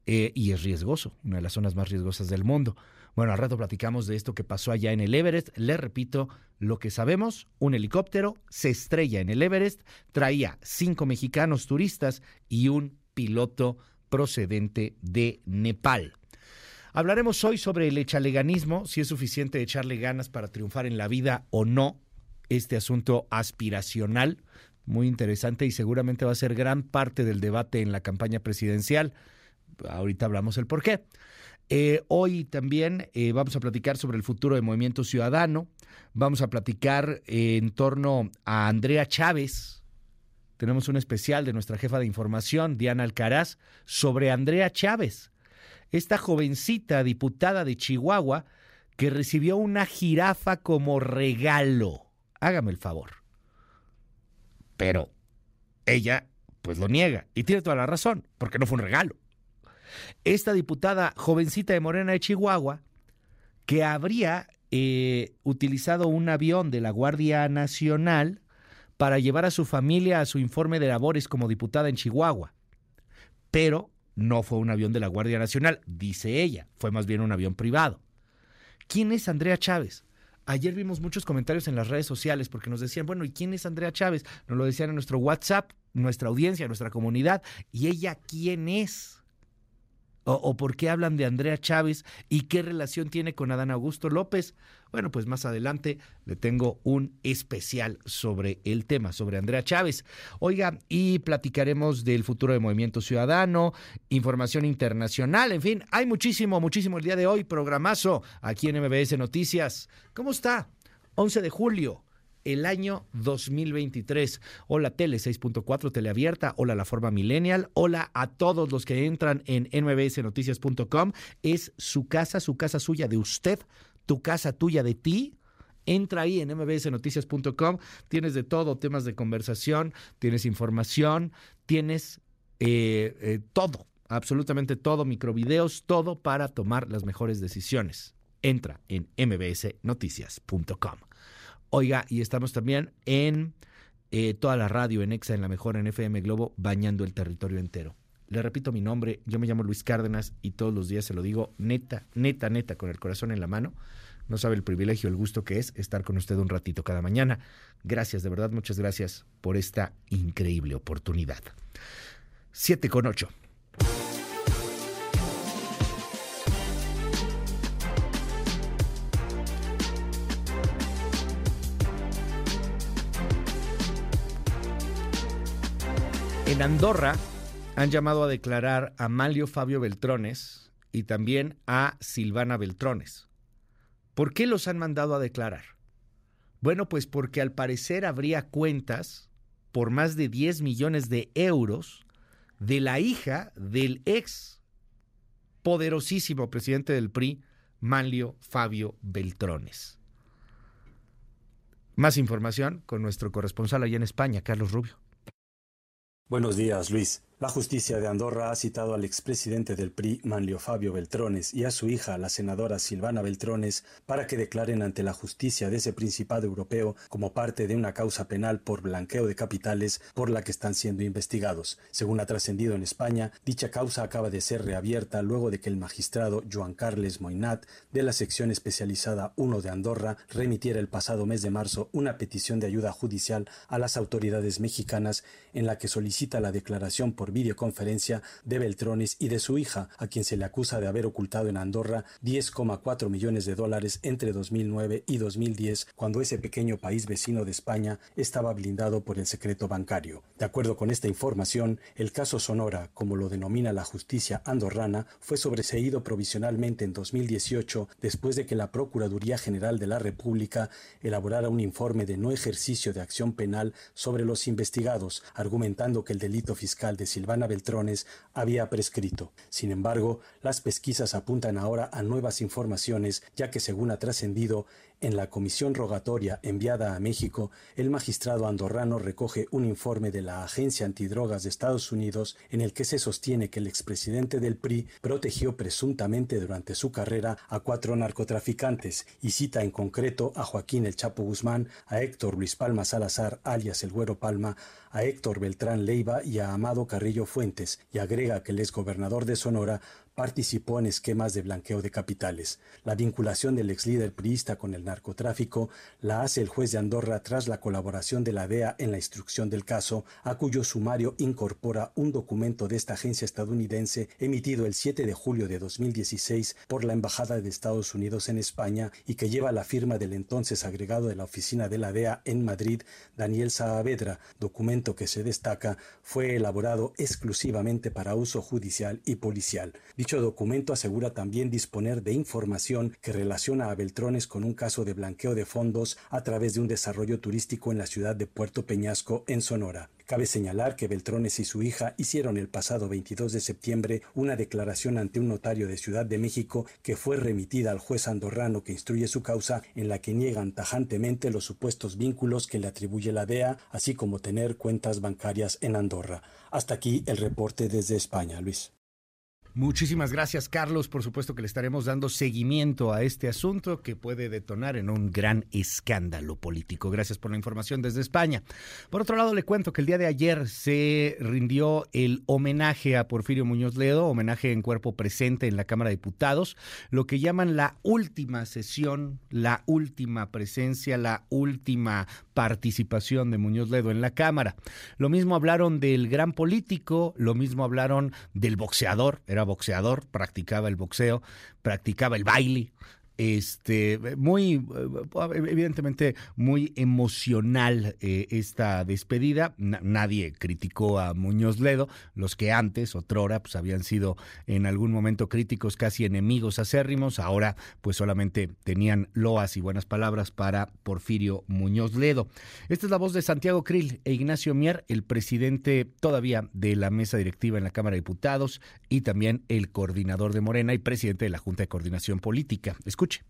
Eh, y es riesgoso, una de las zonas más riesgosas del mundo. Bueno, al rato platicamos de esto que pasó allá en el Everest. Les repito, lo que sabemos, un helicóptero se estrella en el Everest, traía cinco mexicanos turistas y un piloto procedente de Nepal. Hablaremos hoy sobre el echaleganismo, si es suficiente echarle ganas para triunfar en la vida o no, este asunto aspiracional, muy interesante y seguramente va a ser gran parte del debate en la campaña presidencial. Ahorita hablamos el por qué. Eh, hoy también eh, vamos a platicar sobre el futuro del movimiento ciudadano. Vamos a platicar eh, en torno a Andrea Chávez. Tenemos un especial de nuestra jefa de información, Diana Alcaraz, sobre Andrea Chávez, esta jovencita diputada de Chihuahua que recibió una jirafa como regalo hágame el favor. Pero ella pues lo niega y tiene toda la razón, porque no fue un regalo. Esta diputada jovencita de Morena de Chihuahua, que habría eh, utilizado un avión de la Guardia Nacional para llevar a su familia a su informe de labores como diputada en Chihuahua. Pero no fue un avión de la Guardia Nacional, dice ella, fue más bien un avión privado. ¿Quién es Andrea Chávez? Ayer vimos muchos comentarios en las redes sociales porque nos decían, bueno, ¿y quién es Andrea Chávez? Nos lo decían en nuestro WhatsApp, nuestra audiencia, nuestra comunidad. ¿Y ella quién es? O, por qué hablan de Andrea Chávez y qué relación tiene con Adán Augusto López. Bueno, pues más adelante le tengo un especial sobre el tema, sobre Andrea Chávez. Oiga, y platicaremos del futuro del Movimiento Ciudadano, información internacional, en fin, hay muchísimo, muchísimo el día de hoy, programazo aquí en MBS Noticias. ¿Cómo está? 11 de julio el año 2023. Hola Tele 6.4, Teleabierta, hola la forma millennial, hola a todos los que entran en mbsnoticias.com. Es su casa, su casa suya de usted, tu casa tuya de ti. Entra ahí en mbsnoticias.com, tienes de todo, temas de conversación, tienes información, tienes eh, eh, todo, absolutamente todo, microvideos, todo para tomar las mejores decisiones. Entra en mbsnoticias.com. Oiga, y estamos también en eh, toda la radio, en EXA, en la mejor, en FM Globo, bañando el territorio entero. Le repito mi nombre, yo me llamo Luis Cárdenas y todos los días se lo digo neta, neta, neta, con el corazón en la mano. No sabe el privilegio, el gusto que es estar con usted un ratito cada mañana. Gracias, de verdad, muchas gracias por esta increíble oportunidad. Siete con ocho. En Andorra han llamado a declarar a Malio Fabio Beltrones y también a Silvana Beltrones. ¿Por qué los han mandado a declarar? Bueno, pues porque al parecer habría cuentas por más de 10 millones de euros de la hija del ex poderosísimo presidente del PRI, Manlio Fabio Beltrones. Más información con nuestro corresponsal allá en España, Carlos Rubio. Buenos días, Luis. La justicia de Andorra ha citado al expresidente del PRI, Manlio Fabio Beltrones, y a su hija, la senadora Silvana Beltrones, para que declaren ante la justicia de ese principado europeo como parte de una causa penal por blanqueo de capitales por la que están siendo investigados. Según ha trascendido en España, dicha causa acaba de ser reabierta luego de que el magistrado Joan Carles Moinat, de la sección especializada 1 de Andorra, remitiera el pasado mes de marzo una petición de ayuda judicial a las autoridades mexicanas en la que solicita la declaración por videoconferencia de Beltrones y de su hija, a quien se le acusa de haber ocultado en Andorra 10,4 millones de dólares entre 2009 y 2010, cuando ese pequeño país vecino de España estaba blindado por el secreto bancario. De acuerdo con esta información, el caso Sonora, como lo denomina la justicia andorrana, fue sobreseído provisionalmente en 2018 después de que la Procuraduría General de la República elaborara un informe de no ejercicio de acción penal sobre los investigados, argumentando que el delito fiscal de Silvana Beltrones había prescrito. Sin embargo, las pesquisas apuntan ahora a nuevas informaciones, ya que según ha trascendido, en la comisión rogatoria enviada a México, el magistrado andorrano recoge un informe de la Agencia Antidrogas de Estados Unidos en el que se sostiene que el expresidente del PRI protegió presuntamente durante su carrera a cuatro narcotraficantes y cita en concreto a Joaquín El Chapo Guzmán, a Héctor Luis Palma Salazar, alias El Güero Palma, a Héctor Beltrán Leiva y a Amado Carrillo Fuentes, y agrega que el exgobernador de Sonora participó en esquemas de blanqueo de capitales. La vinculación del ex líder priista con el narcotráfico la hace el juez de Andorra tras la colaboración de la DEA en la instrucción del caso, a cuyo sumario incorpora un documento de esta agencia estadounidense emitido el 7 de julio de 2016 por la Embajada de Estados Unidos en España y que lleva la firma del entonces agregado de la oficina de la DEA en Madrid, Daniel Saavedra, documento que se destaca fue elaborado exclusivamente para uso judicial y policial. Dicho documento asegura también disponer de información que relaciona a Beltrones con un caso de blanqueo de fondos a través de un desarrollo turístico en la ciudad de Puerto Peñasco, en Sonora. Cabe señalar que Beltrones y su hija hicieron el pasado 22 de septiembre una declaración ante un notario de Ciudad de México que fue remitida al juez andorrano que instruye su causa en la que niegan tajantemente los supuestos vínculos que le atribuye la DEA, así como tener cuentas bancarias en Andorra. Hasta aquí el reporte desde España, Luis. Muchísimas gracias, Carlos. Por supuesto que le estaremos dando seguimiento a este asunto que puede detonar en un gran escándalo político. Gracias por la información desde España. Por otro lado, le cuento que el día de ayer se rindió el homenaje a Porfirio Muñoz Ledo, homenaje en cuerpo presente en la Cámara de Diputados, lo que llaman la última sesión, la última presencia, la última participación de Muñoz Ledo en la Cámara. Lo mismo hablaron del gran político, lo mismo hablaron del boxeador, era boxeador, practicaba el boxeo, practicaba el baile, este muy evidentemente muy emocional eh, esta despedida. Nadie criticó a Muñoz Ledo. Los que antes otrora pues habían sido en algún momento críticos casi enemigos acérrimos ahora pues solamente tenían loas y buenas palabras para Porfirio Muñoz Ledo. Esta es la voz de Santiago Krill e Ignacio Mier el presidente todavía de la mesa directiva en la Cámara de Diputados y también el coordinador de Morena y presidente de la Junta de Coordinación Política escuche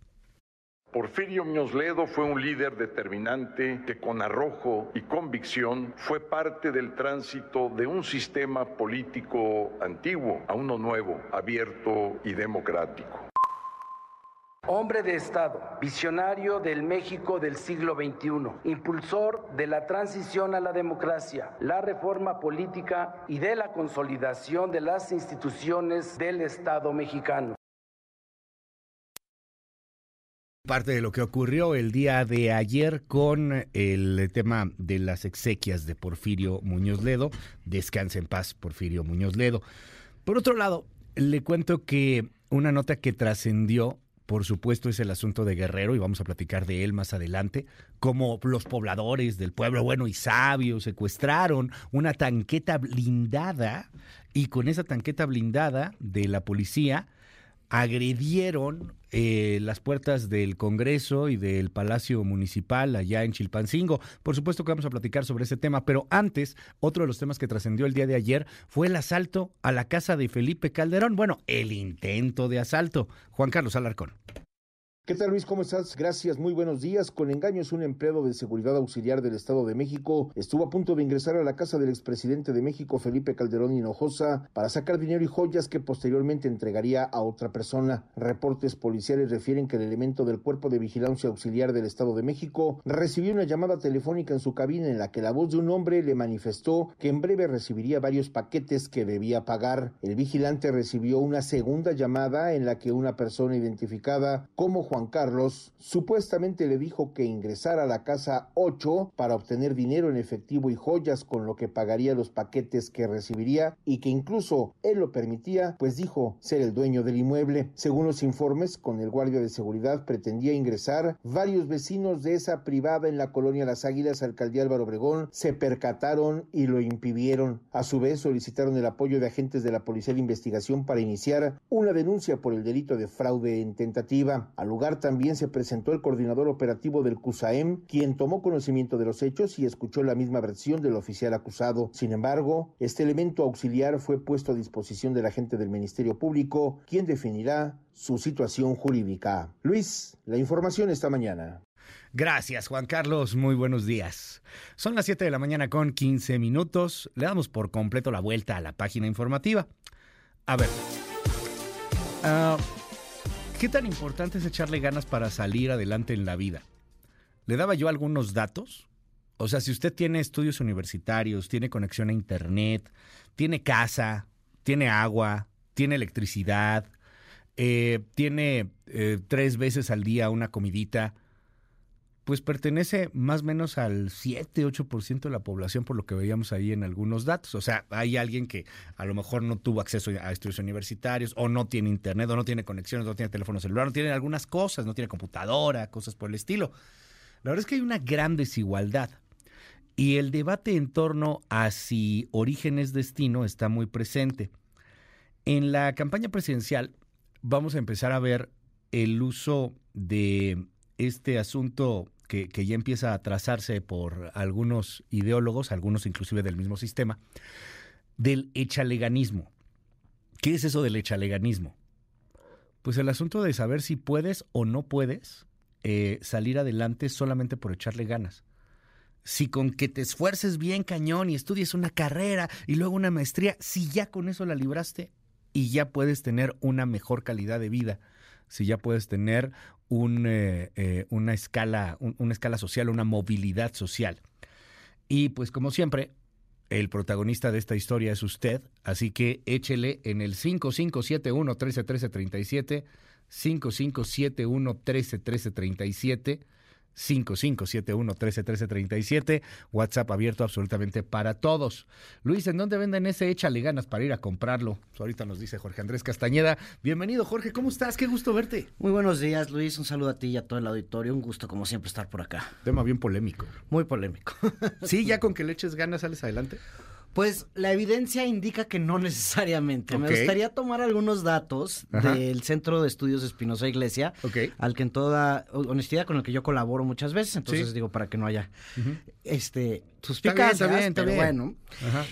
Porfirio Muñoz Ledo fue un líder determinante que con arrojo y convicción fue parte del tránsito de un sistema político antiguo a uno nuevo, abierto y democrático. Hombre de Estado, visionario del México del siglo XXI, impulsor de la transición a la democracia, la reforma política y de la consolidación de las instituciones del Estado mexicano. Parte de lo que ocurrió el día de ayer con el tema de las exequias de Porfirio Muñoz Ledo. Descanse en paz, Porfirio Muñoz Ledo. Por otro lado, le cuento que una nota que trascendió, por supuesto, es el asunto de Guerrero, y vamos a platicar de él más adelante, como los pobladores del pueblo bueno y sabio secuestraron una tanqueta blindada, y con esa tanqueta blindada de la policía, agredieron eh, las puertas del Congreso y del Palacio Municipal allá en Chilpancingo. Por supuesto que vamos a platicar sobre ese tema, pero antes, otro de los temas que trascendió el día de ayer fue el asalto a la casa de Felipe Calderón. Bueno, el intento de asalto. Juan Carlos Alarcón. ¿Qué tal Luis? ¿Cómo estás? Gracias, muy buenos días. Con engaños, un empleado de seguridad auxiliar del Estado de México estuvo a punto de ingresar a la casa del expresidente de México, Felipe Calderón Hinojosa, para sacar dinero y joyas que posteriormente entregaría a otra persona. Reportes policiales refieren que el elemento del Cuerpo de Vigilancia Auxiliar del Estado de México recibió una llamada telefónica en su cabina en la que la voz de un hombre le manifestó que en breve recibiría varios paquetes que debía pagar. El vigilante recibió una segunda llamada en la que una persona identificada como Juan Juan Carlos supuestamente le dijo que ingresara a la casa 8 para obtener dinero en efectivo y joyas con lo que pagaría los paquetes que recibiría y que incluso él lo permitía, pues dijo ser el dueño del inmueble. Según los informes, con el guardia de seguridad pretendía ingresar, varios vecinos de esa privada en la colonia Las Águilas, alcaldía Álvaro Obregón, se percataron y lo impidieron. A su vez, solicitaron el apoyo de agentes de la Policía de Investigación para iniciar una denuncia por el delito de fraude en tentativa. Al lugar también se presentó el coordinador operativo del CUSAEM, quien tomó conocimiento de los hechos y escuchó la misma versión del oficial acusado. Sin embargo, este elemento auxiliar fue puesto a disposición del agente del Ministerio Público, quien definirá su situación jurídica. Luis, la información esta mañana. Gracias, Juan Carlos. Muy buenos días. Son las 7 de la mañana con 15 minutos. Le damos por completo la vuelta a la página informativa. A ver. Ah, ¿Qué tan importante es echarle ganas para salir adelante en la vida? Le daba yo algunos datos. O sea, si usted tiene estudios universitarios, tiene conexión a Internet, tiene casa, tiene agua, tiene electricidad, eh, tiene eh, tres veces al día una comidita, pues pertenece más o menos al 7-8% de la población por lo que veíamos ahí en algunos datos. O sea, hay alguien que a lo mejor no tuvo acceso a estudios universitarios o no tiene internet o no tiene conexiones, no tiene teléfono celular, no tiene algunas cosas, no tiene computadora, cosas por el estilo. La verdad es que hay una gran desigualdad. Y el debate en torno a si origen es destino está muy presente. En la campaña presidencial vamos a empezar a ver el uso de este asunto que, ya empieza a trazarse por algunos ideólogos, algunos inclusive del mismo sistema, del echaleganismo. ¿Qué es eso del echaleganismo? Pues el asunto de saber si puedes o no puedes eh, salir adelante solamente por echarle ganas. Si con que te esfuerces bien cañón y estudies una carrera y luego una maestría, si ya con eso la libraste y ya puedes tener una mejor calidad de vida, si ya puedes tener un, eh, eh, una, escala, una escala social, una movilidad social. Y pues como siempre, el protagonista de esta historia es usted, así que échele en el 5571 131337, 5571 131337 5571-131337. WhatsApp abierto absolutamente para todos. Luis, ¿en dónde venden ese? Échale ganas para ir a comprarlo. Ahorita nos dice Jorge Andrés Castañeda. Bienvenido, Jorge. ¿Cómo estás? Qué gusto verte. Muy buenos días, Luis. Un saludo a ti y a todo el auditorio. Un gusto, como siempre, estar por acá. Tema bien polémico. Muy polémico. sí, ya (laughs) con que le eches ganas sales adelante. Pues la evidencia indica que no (laughs) necesariamente. Me gustaría tomar algunos datos del Centro de Estudios Espinosa Iglesia, al que en toda honestidad con el que yo colaboro muchas veces, entonces digo para que no haya este suspicacias, bien, pero bueno.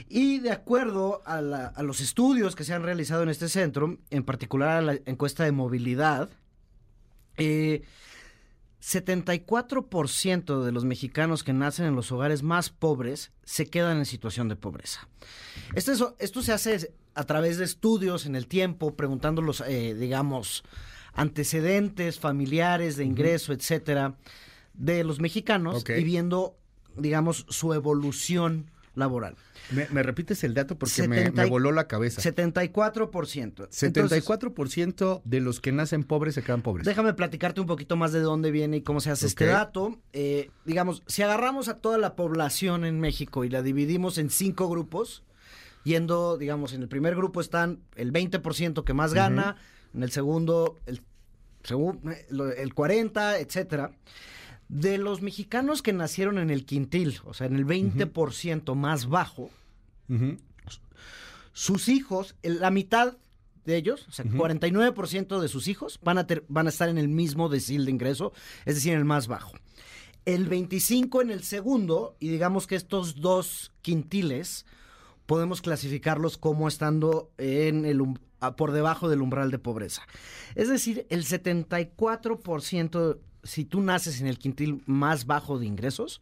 Y de acuerdo a, a los estudios que se han realizado en este centro, en particular a la encuesta de movilidad, eh, 74% de los mexicanos que nacen en los hogares más pobres se quedan en situación de pobreza. Esto, esto se hace a través de estudios en el tiempo, preguntando los, eh, digamos, antecedentes familiares de ingreso, etcétera, de los mexicanos y viendo, digamos, su evolución laboral. Me, repites el dato porque me, voló la cabeza. 74%. 74% de los que nacen pobres se quedan pobres. Déjame platicarte un poquito más de dónde viene y cómo se hace este dato. Eh, digamos, si agarramos a toda la población en México y la dividimos en cinco grupos, yendo, digamos, en el primer grupo están el 20% que más gana, en el segundo el, el 40, etcétera de los mexicanos que nacieron en el quintil, o sea, en el 20% más bajo, sus hijos, la mitad de ellos, o sea, 49% de sus hijos van a, van a estar en el mismo decil de ingreso, es decir, en el más bajo. El 25 en el segundo, y digamos que estos dos quintiles podemos clasificarlos como estando en el por debajo del umbral de pobreza. Es decir, el 74%, si tú naces en el quintil más bajo de ingresos,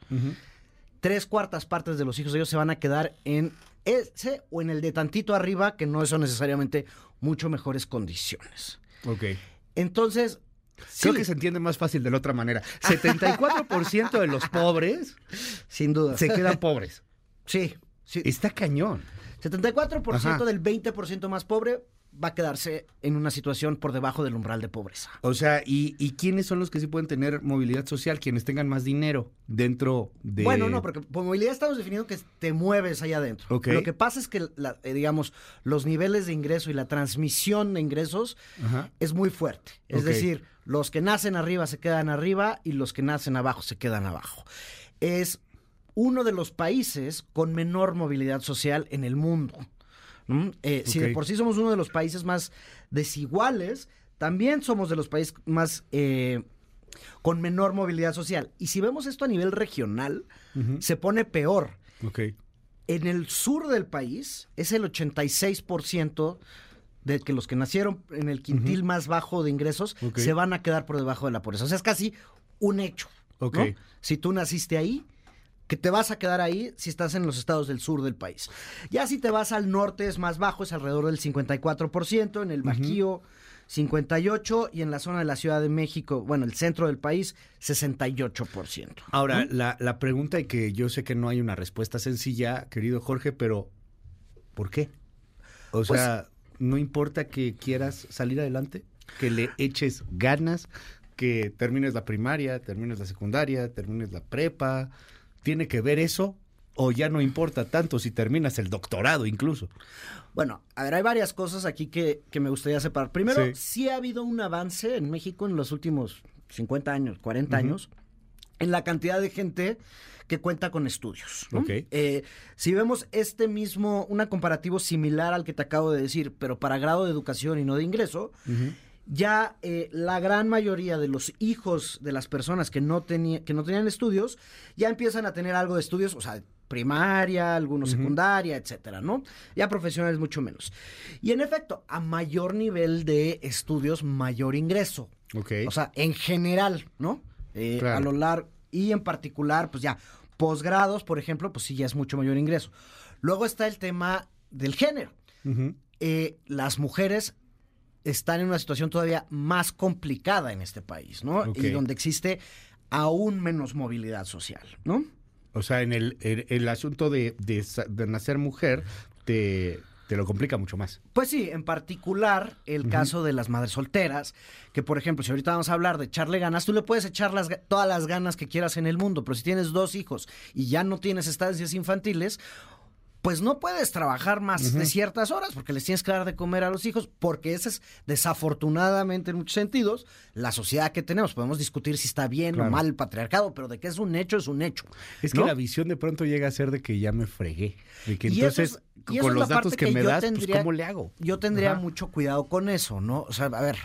tres cuartas partes de los hijos de ellos se van a quedar en ese o en el de tantito arriba, que no son necesariamente mucho mejores condiciones. Ok. Entonces, Creo que se entiende más fácil de la otra manera. 74% de los pobres, sin duda, se quedan pobres. Sí, sí. Está cañón. 74% del 20% más pobre va a quedarse en una situación por debajo del umbral de pobreza. O sea, ¿y, quiénes son los que sí pueden tener movilidad social? Quienes tengan más dinero dentro de... Bueno, no, porque por movilidad estamos definiendo que te mueves allá adentro. Lo que pasa es que, eh, digamos, los niveles de ingreso y la transmisión de ingresos es muy fuerte. Es decir, los que nacen arriba se quedan arriba y los que nacen abajo se quedan abajo. Es uno de los países con menor movilidad social en el mundo. Eh, si de por sí somos uno de los países más desiguales, también somos de los países más eh, con menor movilidad social. Y si vemos esto a nivel regional, se pone peor. En el sur del país es el 86% de que los que nacieron en el quintil más bajo de ingresos se van a quedar por debajo de la pobreza. O sea, es casi un hecho. Si tú naciste ahí, que te vas a quedar ahí si estás en los estados del sur del país. Ya si te vas al norte es más bajo, es alrededor del 54%, en el Bajío 58% y en la zona de la Ciudad de México, bueno, el centro del país 68%. Ahora, la, la pregunta y que yo sé que no hay una respuesta sencilla, querido Jorge, pero ¿por qué? O pues sea, ¿no importa que quieras salir adelante? Que le eches ganas, que termines la primaria, termines la secundaria, termines la prepa, ¿Tiene que ver eso? ¿O ya no importa tanto si terminas el doctorado incluso? Bueno, a ver, hay varias cosas aquí que, me gustaría separar. Primero, sí. ha habido un avance en México en los últimos 50 años, 40 años, en la cantidad de gente que cuenta con estudios. Eh, si vemos este mismo, un comparativo similar al que te acabo de decir, pero para grado de educación y no de ingreso, ya eh, la gran mayoría de los hijos de las personas que no, que no tenían estudios ya empiezan a tener algo de estudios, o sea, primaria, algunos secundaria, etcétera, ¿no? Ya profesionales mucho menos. Y en efecto, a mayor nivel de estudios, mayor ingreso. Ok. O sea, en general, ¿no? Eh, a lo largo, y en particular, pues ya, posgrados, por ejemplo, pues sí, ya es mucho mayor ingreso. Luego está el tema del género. Eh, las mujeres están en una situación todavía más complicada en este país, ¿no? Y donde existe aún menos movilidad social, ¿no? O sea, en el, el, asunto de, de, nacer mujer te, te lo complica mucho más. Pues sí, en particular el caso de las madres solteras, que por ejemplo, si ahorita vamos a hablar de echarle ganas, tú le puedes echar las, todas las ganas que quieras en el mundo, pero si tienes dos hijos y ya no tienes estancias infantiles, pues no puedes trabajar más de ciertas horas porque les tienes que dar de comer a los hijos, porque esa es desafortunadamente en muchos sentidos la sociedad que tenemos. Podemos discutir si está bien o mal el patriarcado, pero de que es un hecho, es un hecho. Es que la visión de pronto llega a ser de que ya me fregué, de que entonces con los datos que, me das, pues ¿cómo le hago? Yo tendría mucho cuidado con eso, ¿no? O sea, a ver,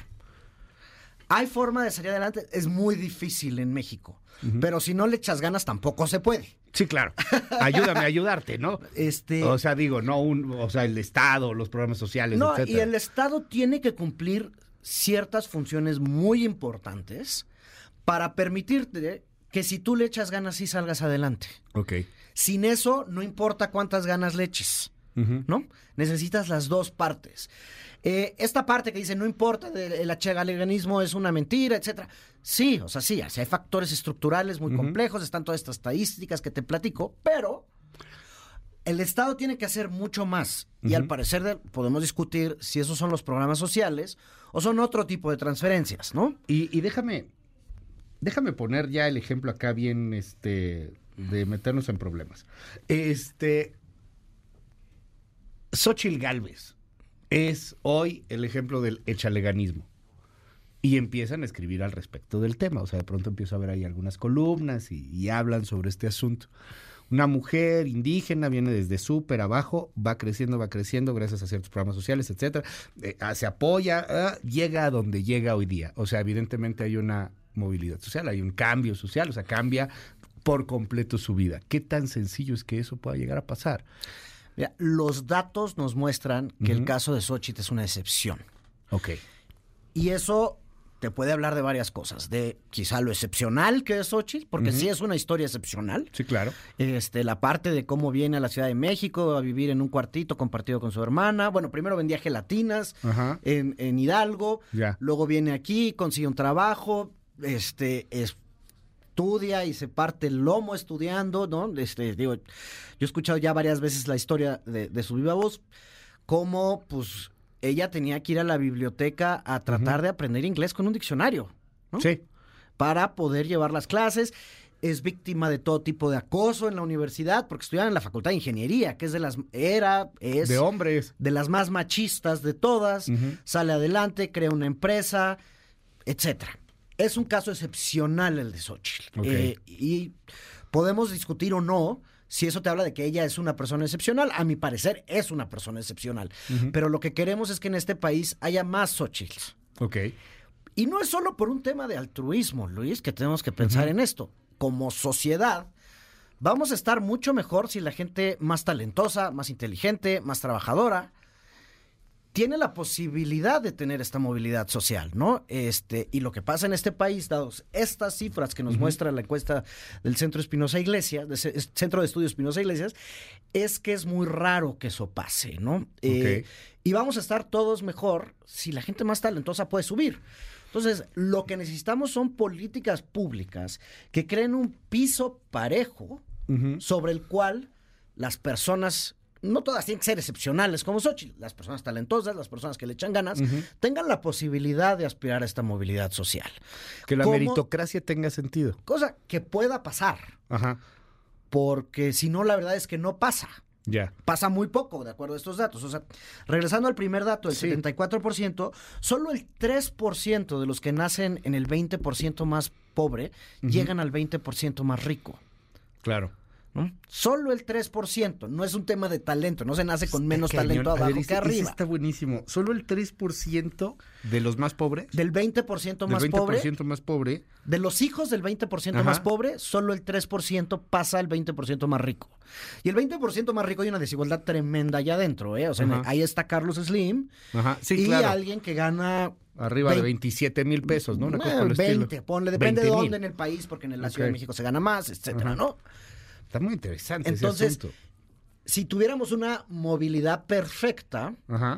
hay forma de salir adelante, es muy difícil en México. Pero si no le echas ganas, tampoco se puede. Sí, claro. Ayúdame a ayudarte, ¿no? (laughs) Este, o sea, digo, no un, o sea, el Estado, los programas sociales, no, y el Estado tiene que cumplir ciertas funciones muy importantes para permitirte que si tú le echas ganas sí salgas adelante. Ok. Sin eso, no importa cuántas ganas le eches, ¿no? Necesitas las dos partes. Eh, esta parte que dice no importa, el achegaleganismo es una mentira, etcétera. Sí, o sea, sí, hay factores estructurales muy complejos, están todas estas estadísticas que te platico, pero el Estado tiene que hacer mucho más. Y al parecer podemos discutir si esos son los programas sociales o son otro tipo de transferencias, ¿no? Y, déjame, déjame poner ya el ejemplo acá bien, este, de meternos en problemas. Este, Xochil Galvez es hoy el ejemplo del echaleganismo. Y empiezan a escribir al respecto del tema. O sea, de pronto empiezo a ver ahí algunas columnas y, hablan sobre este asunto. Una mujer indígena viene desde súper abajo, va creciendo, va creciendo gracias a ciertos programas sociales, etcétera. Eh, ah, se apoya, ah, llega a donde llega hoy día. O sea, evidentemente hay una movilidad social, hay un cambio social, o sea, cambia por completo su vida. ¿Qué tan sencillo es que eso pueda llegar a pasar? Los datos nos muestran que el caso de Xochitl es una excepción. Ok. Y eso te puede hablar de varias cosas, de quizá lo excepcional que es Xochitl, porque sí es una historia excepcional. Sí, claro. Este, la parte de cómo viene a la Ciudad de México a vivir en un cuartito compartido con su hermana. Bueno, primero vendía gelatinas En, Hidalgo, luego viene aquí, consigue un trabajo, este, estudia y se parte el lomo estudiando, ¿no? Este, digo, yo he escuchado ya varias veces la historia de, de su viva voz, cómo, pues, ella tenía que ir a la biblioteca a tratar de aprender inglés con un diccionario. Sí. Para poder llevar las clases. Es víctima de todo tipo de acoso en la universidad, porque estudiaba en la Facultad de Ingeniería, que es de las. Era, es. De hombres. De las más machistas de todas. Sale adelante, crea una empresa, etcétera. Es un caso excepcional el de Xochitl. Eh, y podemos discutir o no si eso te habla de que ella es una persona excepcional. A mi parecer es una persona excepcional. Pero lo que queremos es que en este país haya más Xochitl. Ok. Y no es solo por un tema de altruismo, Luis, que tenemos que pensar en esto. Como sociedad, vamos a estar mucho mejor si la gente más talentosa, más inteligente, más trabajadora, tiene la posibilidad de tener esta movilidad social, ¿no? Este, y lo que pasa en este país, dados estas cifras que nos muestra la encuesta del Centro Espinosa Iglesias, del Centro de Estudios Espinosa Iglesias, es que es muy raro que eso pase, ¿no? Eh, y vamos a estar todos mejor si la gente más talentosa puede subir. Entonces, lo que necesitamos son políticas públicas que creen un piso parejo sobre el cual las personas no todas tienen que ser excepcionales como Xochitl, las personas talentosas, las personas que le echan ganas, tengan la posibilidad de aspirar a esta movilidad social. Que la meritocracia tenga sentido. Cosa que pueda pasar. Ajá. Porque si no, la verdad es que no pasa. Ya. Pasa muy poco, de acuerdo a estos datos. O sea, regresando al primer dato, el 74%, solo el 3% de los que nacen en el 20% más pobre llegan al 20% más rico. Claro. Solo el 3%, no es un tema de talento, no se nace con menos talento abajo que arriba. está buenísimo. Solo el 3% de los más pobres. Del 20% más pobre. Del 20% más pobre. De los hijos del 20% más pobre, solo el 3% pasa al 20% más rico. Y el 20% más rico hay una desigualdad tremenda allá adentro, ¿eh? O sea, ahí está Carlos Slim Ajá. Sí, y alguien que gana Arriba de 27 mil pesos, ¿no? Una 20, ponle, depende de dónde en el país, porque en la Ciudad de México se gana más, etcétera, ¿no? Está muy interesante. Entonces, si tuviéramos una movilidad perfecta,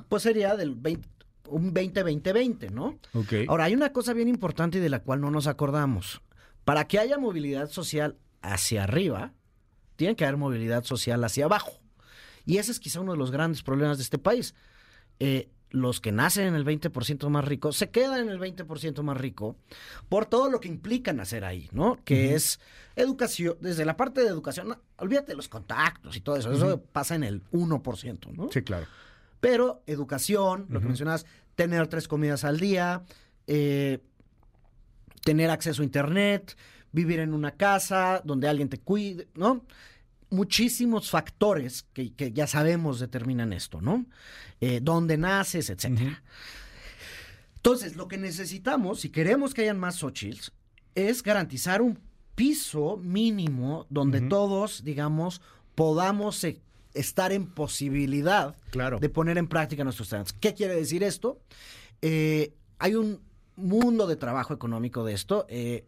pues sería del 20, un 20-20-20, ¿no? Ahora, hay una cosa bien importante y de la cual no nos acordamos. Para que haya movilidad social hacia arriba, tiene que haber movilidad social hacia abajo. Y ese es quizá uno de los grandes problemas de este país. Eh, los que nacen en el 20% más rico se quedan en el 20% más rico por todo lo que implica nacer ahí, ¿no? Que es educación, desde la parte de educación, olvídate de los contactos y todo eso, eso pasa en el 1%, ¿no? Sí, claro. Pero educación, lo que mencionas, tener tres comidas al día, eh, tener acceso a internet, vivir en una casa donde alguien te cuide, ¿no? Muchísimos factores que, ya sabemos determinan esto, ¿no? Eh, dónde naces, etcétera. Entonces, lo que necesitamos, si queremos que hayan más Xochitl, es garantizar un piso mínimo donde todos, digamos, podamos e, estar en posibilidad de poner en práctica nuestros talentos. ¿Qué quiere decir esto? Eh, hay un mundo de trabajo económico de esto. Eh,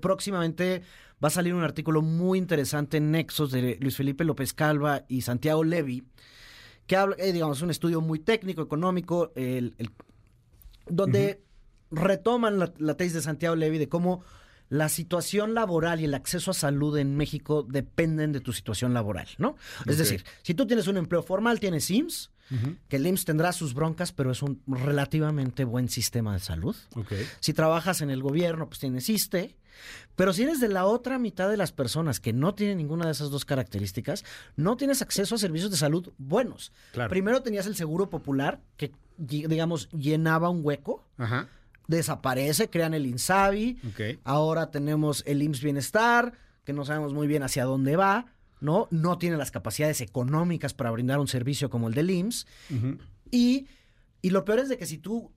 próximamente va a salir un artículo muy interesante en Nexos de Luis Felipe López Calva y Santiago Levy, que habla, eh, digamos, un estudio muy técnico, económico, el, donde retoman la, tesis de Santiago Levy de cómo la situación laboral y el acceso a salud en México dependen de tu situación laboral, ¿no? Es decir, si tú tienes un empleo formal, tienes IMSS, que el IMSS tendrá sus broncas, pero es un relativamente buen sistema de salud. Si trabajas en el gobierno, pues tienes ISTE. Pero si eres de la otra mitad de las personas que no tienen ninguna de esas dos características, no tienes acceso a servicios de salud buenos. Primero tenías el seguro popular, que digamos llenaba un hueco. Desaparece, crean el INSABI. Ahora tenemos el IMSS Bienestar, que no sabemos muy bien hacia dónde va. ¿no? No tiene las capacidades económicas para brindar un servicio como el del IMSS. y, y lo peor es de que si tú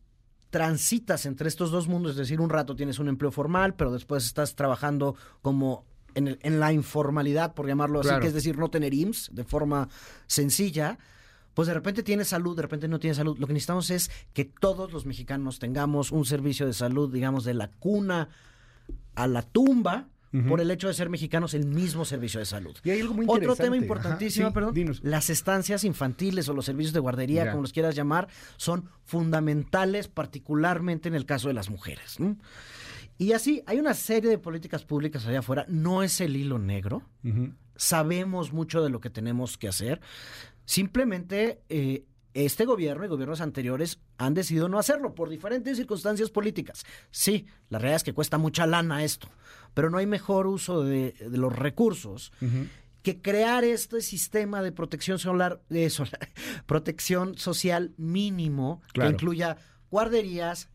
transitas entre estos dos mundos, es decir, un rato tienes un empleo formal, pero después estás trabajando como en, la informalidad, por llamarlo así, que es decir, no tener IMSS de forma sencilla, pues de repente tiene salud, de repente no tiene salud. Lo que necesitamos es que todos los mexicanos tengamos un servicio de salud, digamos, de la cuna a la tumba, por el hecho de ser mexicanos, el mismo servicio de salud. Y hay algo muy Otro tema importantísimo, perdón, las estancias infantiles o los servicios de guardería, como los quieras llamar, son fundamentales, particularmente en el caso de las mujeres. Y así, hay una serie de políticas públicas allá afuera, no es el hilo negro, sabemos mucho de lo que tenemos que hacer, simplemente... Eh, este gobierno y gobiernos anteriores han decidido no hacerlo por diferentes circunstancias políticas. Sí, la realidad es que cuesta mucha lana esto, pero no hay mejor uso de, los recursos que crear este sistema de protección solar, de (laughs) protección social mínimo que incluya guarderías,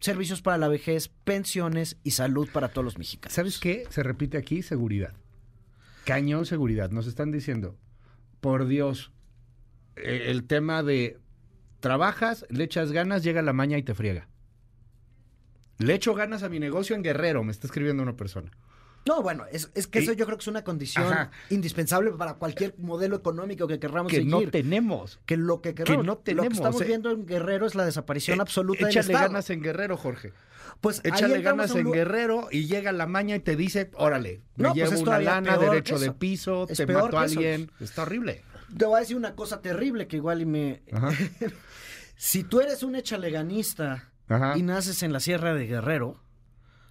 servicios para la vejez, pensiones y salud para todos los mexicanos. ¿Sabes qué? Se repite aquí seguridad. Cañón seguridad. Nos están diciendo, por Dios, eh, el tema de trabajas, le echas ganas, llega la maña y te friega. Le echo ganas a mi negocio en Guerrero, me está escribiendo una persona. No, bueno, es, que eso yo creo que es una condición indispensable para cualquier modelo económico que querramos que seguir. no tenemos. Que lo que queramos, no tenemos. Lo que estamos viendo en Guerrero es la desaparición eh, absoluta del Estado. Échale ganas en Guerrero, Jorge. Pues échale ganas en Guerrero y llega la maña y te dice, órale, me pues llevo una lana, derecho de piso, te mató a alguien. Está horrible. Te voy a decir una cosa terrible que igual y me... (laughs) si tú eres un echaleganista y naces en la Sierra de Guerrero,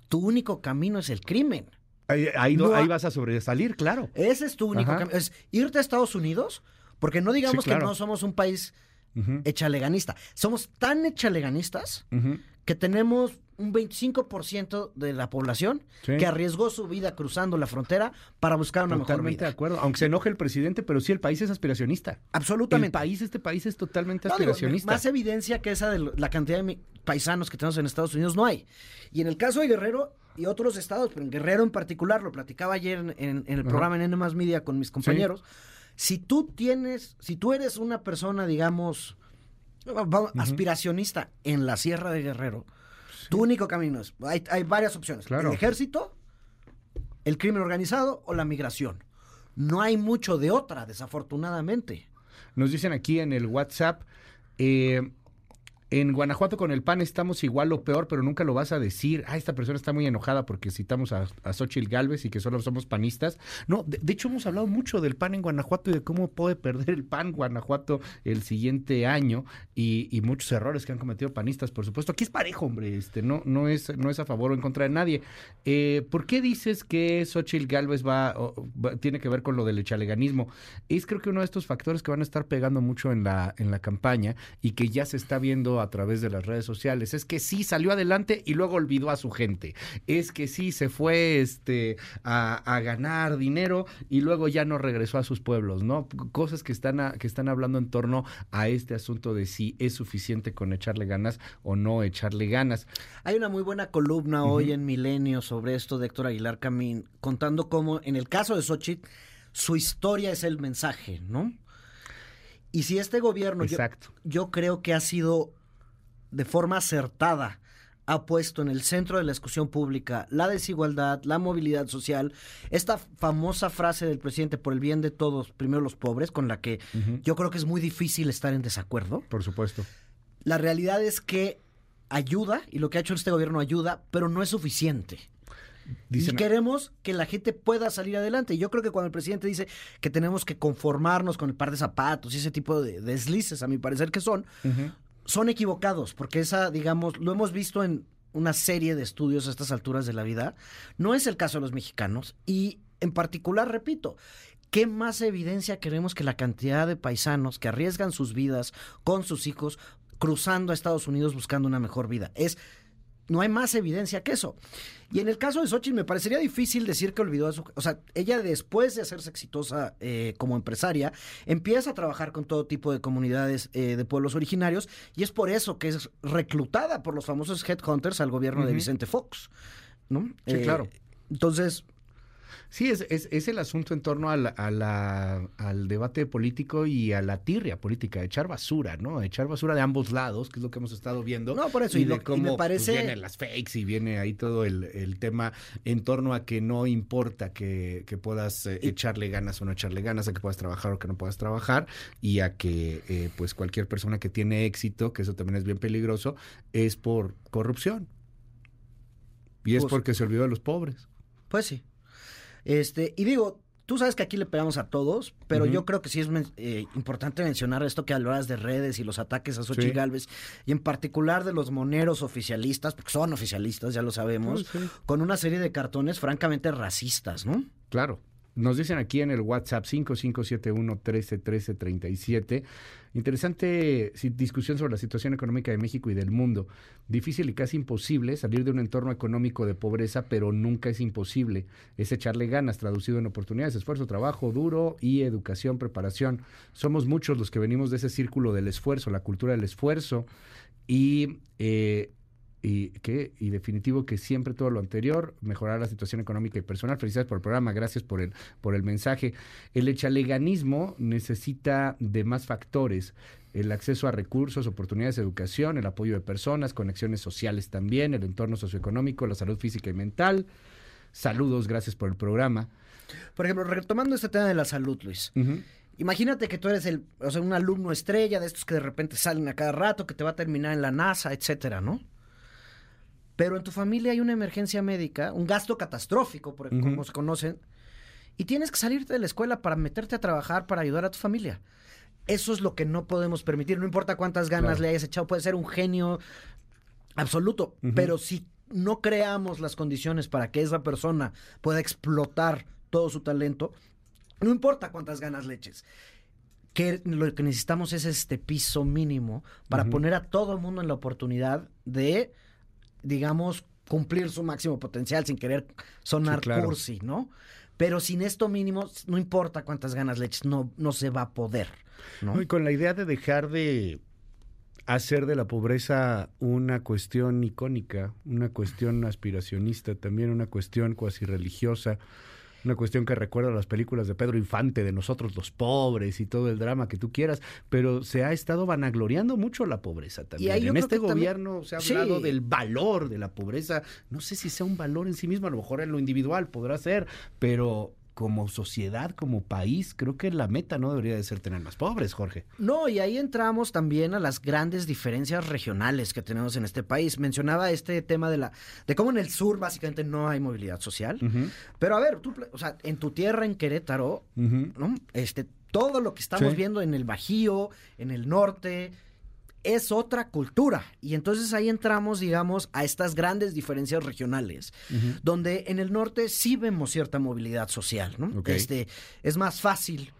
tu único camino es el crimen. Ahí, vas a sobresalir, claro. Ese es tu único camino. Es irte a Estados Unidos, porque no digamos que no somos un país echaleganista. Somos tan echaleganistas que tenemos un 25% de la población que arriesgó su vida cruzando la frontera para buscar una mejor vida. de acuerdo, aunque se enoje el presidente, pero sí el país es aspiracionista. Absolutamente. El país, este país es totalmente aspiracionista. más evidencia que esa de la cantidad de paisanos que tenemos en Estados Unidos no hay. Y en el caso de Guerrero y otros estados, pero en Guerrero en particular, lo platicaba ayer en, el programa en N Media con mis compañeros, si tú tienes, si tú eres una persona, digamos, aspiracionista en la Sierra de Guerrero, tu único camino es, hay, varias opciones, el ejército, el crimen organizado o la migración. No hay mucho de otra, desafortunadamente. Nos dicen aquí en el WhatsApp, eh, en Guanajuato con el PAN estamos igual o peor, pero nunca lo vas a decir. Ah, esta persona está muy enojada porque citamos a, a Xochitl Galvez y que solo somos panistas. No, de, hecho hemos hablado mucho del PAN en Guanajuato y de cómo puede perder el PAN Guanajuato el siguiente año y, muchos errores que han cometido panistas, por supuesto. Aquí es parejo, hombre, este, no, no, es, no es a favor o en contra de nadie. Eh, ¿Por qué dices que Xochitl Galvez va, tiene que ver con lo del echaleganismo? Es creo que uno de estos factores que van a estar pegando mucho en la, en la campaña y que ya se está viendo a través de las redes sociales. Es que sí salió adelante y luego olvidó a su gente. Es que sí se fue este, a, ganar dinero y luego ya no regresó a sus pueblos, ¿no? Cosas que están, que están hablando en torno a este asunto de si es suficiente con echarle ganas o no echarle ganas. Hay una muy buena columna hoy en Milenio sobre esto de Héctor Aguilar Camín, contando cómo en el caso de Xochitl, su historia es el mensaje, ¿no? Y si este gobierno, yo, creo que ha sido de forma acertada ha puesto en el centro de la discusión pública la desigualdad, la movilidad social, esta famosa frase del presidente por el bien de todos, primero los pobres, con la que yo creo que es muy difícil estar en desacuerdo. Por supuesto. La realidad es que ayuda, y lo que ha hecho este gobierno ayuda, pero no es suficiente. y queremos que la gente pueda salir adelante. Y yo creo que cuando el presidente dice que tenemos que conformarnos con el par de zapatos y ese tipo de deslices, a mi parecer que son, son equivocados, porque esa, digamos, lo hemos visto en una serie de estudios a estas alturas de la vida, no es el caso de los mexicanos y en particular, repito, ¿qué más evidencia queremos que la cantidad de paisanos que arriesgan sus vidas con sus hijos cruzando a Estados Unidos buscando una mejor vida? Es no hay más evidencia que eso. Y en el caso de Xochitl me parecería difícil decir que olvidó a su... O sea, ella después de hacerse exitosa eh, como empresaria, empieza a trabajar con todo tipo de comunidades eh, de pueblos originarios y es por eso que es reclutada por los famosos headhunters al gobierno de Vicente Fox. ¿no? Sí, claro. Eh, entonces, Sí, es, es, el asunto en torno a al debate político y a la tirria política, echar basura, ¿no? Echar basura de ambos lados, que es lo que hemos estado viendo. No, por eso, y, me pues, parece... vienen las fakes y viene ahí todo el, tema en torno a que no importa que, puedas eh, echarle ganas o no echarle ganas, a que puedas trabajar o que no puedas trabajar, y a que eh, pues cualquier persona que tiene éxito, que eso también es bien peligroso, es por corrupción. Y es pues porque se olvidó de los pobres. Pues sí. Este, y digo, tú sabes que aquí le pegamos a todos, pero yo creo que sí es eh, importante mencionar esto que hablas de redes y los ataques a Xochitl Galvez, y en particular de los moneros oficialistas, porque son oficialistas, ya lo sabemos, con una serie de cartones francamente racistas, ¿no? Claro. Nos dicen aquí en el WhatsApp 5571 131337 Interesante discusión sobre la situación económica de México y del mundo. Difícil y casi imposible salir de un entorno económico de pobreza, pero nunca es imposible. Es echarle ganas, traducido en oportunidades, esfuerzo, trabajo duro y educación, preparación. Somos muchos los que venimos de ese círculo del esfuerzo, la cultura del esfuerzo. Y eh, y que y definitivo que siempre todo lo anterior mejorar la situación económica y personal. Felicidades por el programa, gracias por el por el mensaje. El echaleganismo necesita de más factores, el acceso a recursos, oportunidades de educación, el apoyo de personas, conexiones sociales también, el entorno socioeconómico, la salud física y mental. Saludos, gracias por el programa. Por ejemplo, retomando este tema de la salud, Luis. Imagínate que tú eres el, o sea, un alumno estrella de estos que de repente salen a cada rato, que te va a terminar en la NASA, etcétera, ¿no? Pero en tu familia hay una emergencia médica, un gasto catastrófico, por, como se conocen, y tienes que salirte de la escuela para meterte a trabajar para ayudar a tu familia. Eso es lo que no podemos permitir, no importa cuántas ganas le hayas echado, puede ser un genio absoluto, pero si no creamos las condiciones para que esa persona pueda explotar todo su talento, no importa cuántas ganas le eches. Que lo que necesitamos es este piso mínimo para poner a todo el mundo en la oportunidad de digamos, cumplir su máximo potencial sin querer sonar cursi, ¿no? Pero sin esto mínimo, no importa cuántas ganas le eches, no, no se va a poder. ¿no? Y con la idea de dejar de hacer de la pobreza una cuestión icónica, una cuestión aspiracionista, también una cuestión cuasi religiosa, una cuestión que recuerda a las películas de Pedro Infante, de nosotros los pobres y todo el drama que tú quieras, pero se ha estado vanagloriando mucho la pobreza también. Y en este gobierno se ha hablado del valor de la pobreza. No sé si sea un valor en sí mismo, a lo mejor en lo individual podrá ser, pero como sociedad, como país, creo que la meta no debería de ser tener más pobres, Jorge. No, y ahí entramos también a las grandes diferencias regionales que tenemos en este país. Mencionaba este tema de la de cómo en el sur básicamente no hay movilidad social. Pero a ver, tú, o sea, en tu tierra en Querétaro, ¿no? Este todo lo que estamos viendo en el Bajío, en el norte, es otra cultura. Y entonces ahí entramos, digamos, a estas grandes diferencias regionales, donde en el norte sí vemos cierta movilidad social, ¿no? Este, es más fácil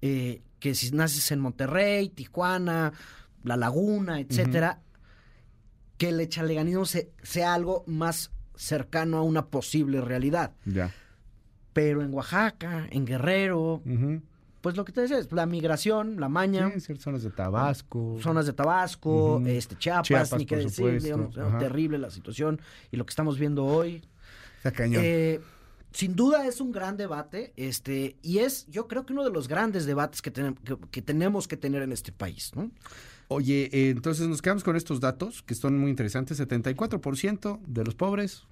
eh, que si naces en Monterrey, Tijuana, La Laguna, etcétera, que el echaleganismo sea algo más cercano a una posible realidad. Ya. Pero en Oaxaca, en Guerrero, pues lo que te decía es la migración, la maña. Sí, zonas de Tabasco. Zonas de Tabasco, este Chiapas, ni qué decir, digamos, terrible la situación y lo que estamos viendo hoy. Está cañón. Eh, sin duda es un gran debate, este, y es, yo creo que uno de los grandes debates que, que, tenemos que tener en este país, ¿no? Oye, eh, entonces nos quedamos con estos datos que son muy interesantes. 74% de los pobres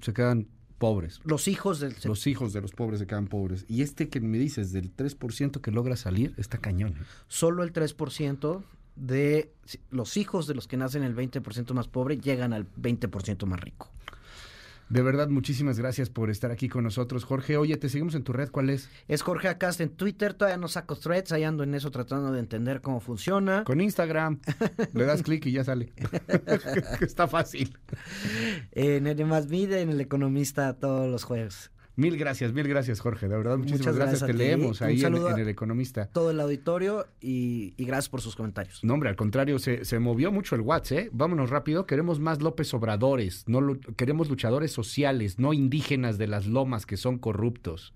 se quedan pobres. Los hijos del... Los hijos de los pobres se quedan pobres. Y este que me dices, del 3% que logra salir, está cañón. ¿eh? Solo el 3% de los hijos de los que nacen el 20% más pobre llegan al 20% más rico. De verdad, muchísimas gracias por estar aquí con nosotros, Jorge. Oye, te seguimos en tu red, ¿cuál es? Es Jorge Acast en Twitter, todavía no saco threads, ahí ando en eso tratando de entender cómo funciona. Con Instagram, le das clic y ya sale. (laughs) (laughs) Está fácil. En el Más Vida, en El Economista, todos los jueves. Mil gracias, mil gracias, Jorge. De verdad, muchísimas gracias. Te leemos ahí en, El Economista. Todo el auditorio y, gracias por sus comentarios. No, hombre, al contrario, se, movió mucho el WhatsApp, ¿eh? Vámonos rápido. Queremos más López Obradores. No queremos luchadores sociales, no indígenas de las lomas que son corruptos.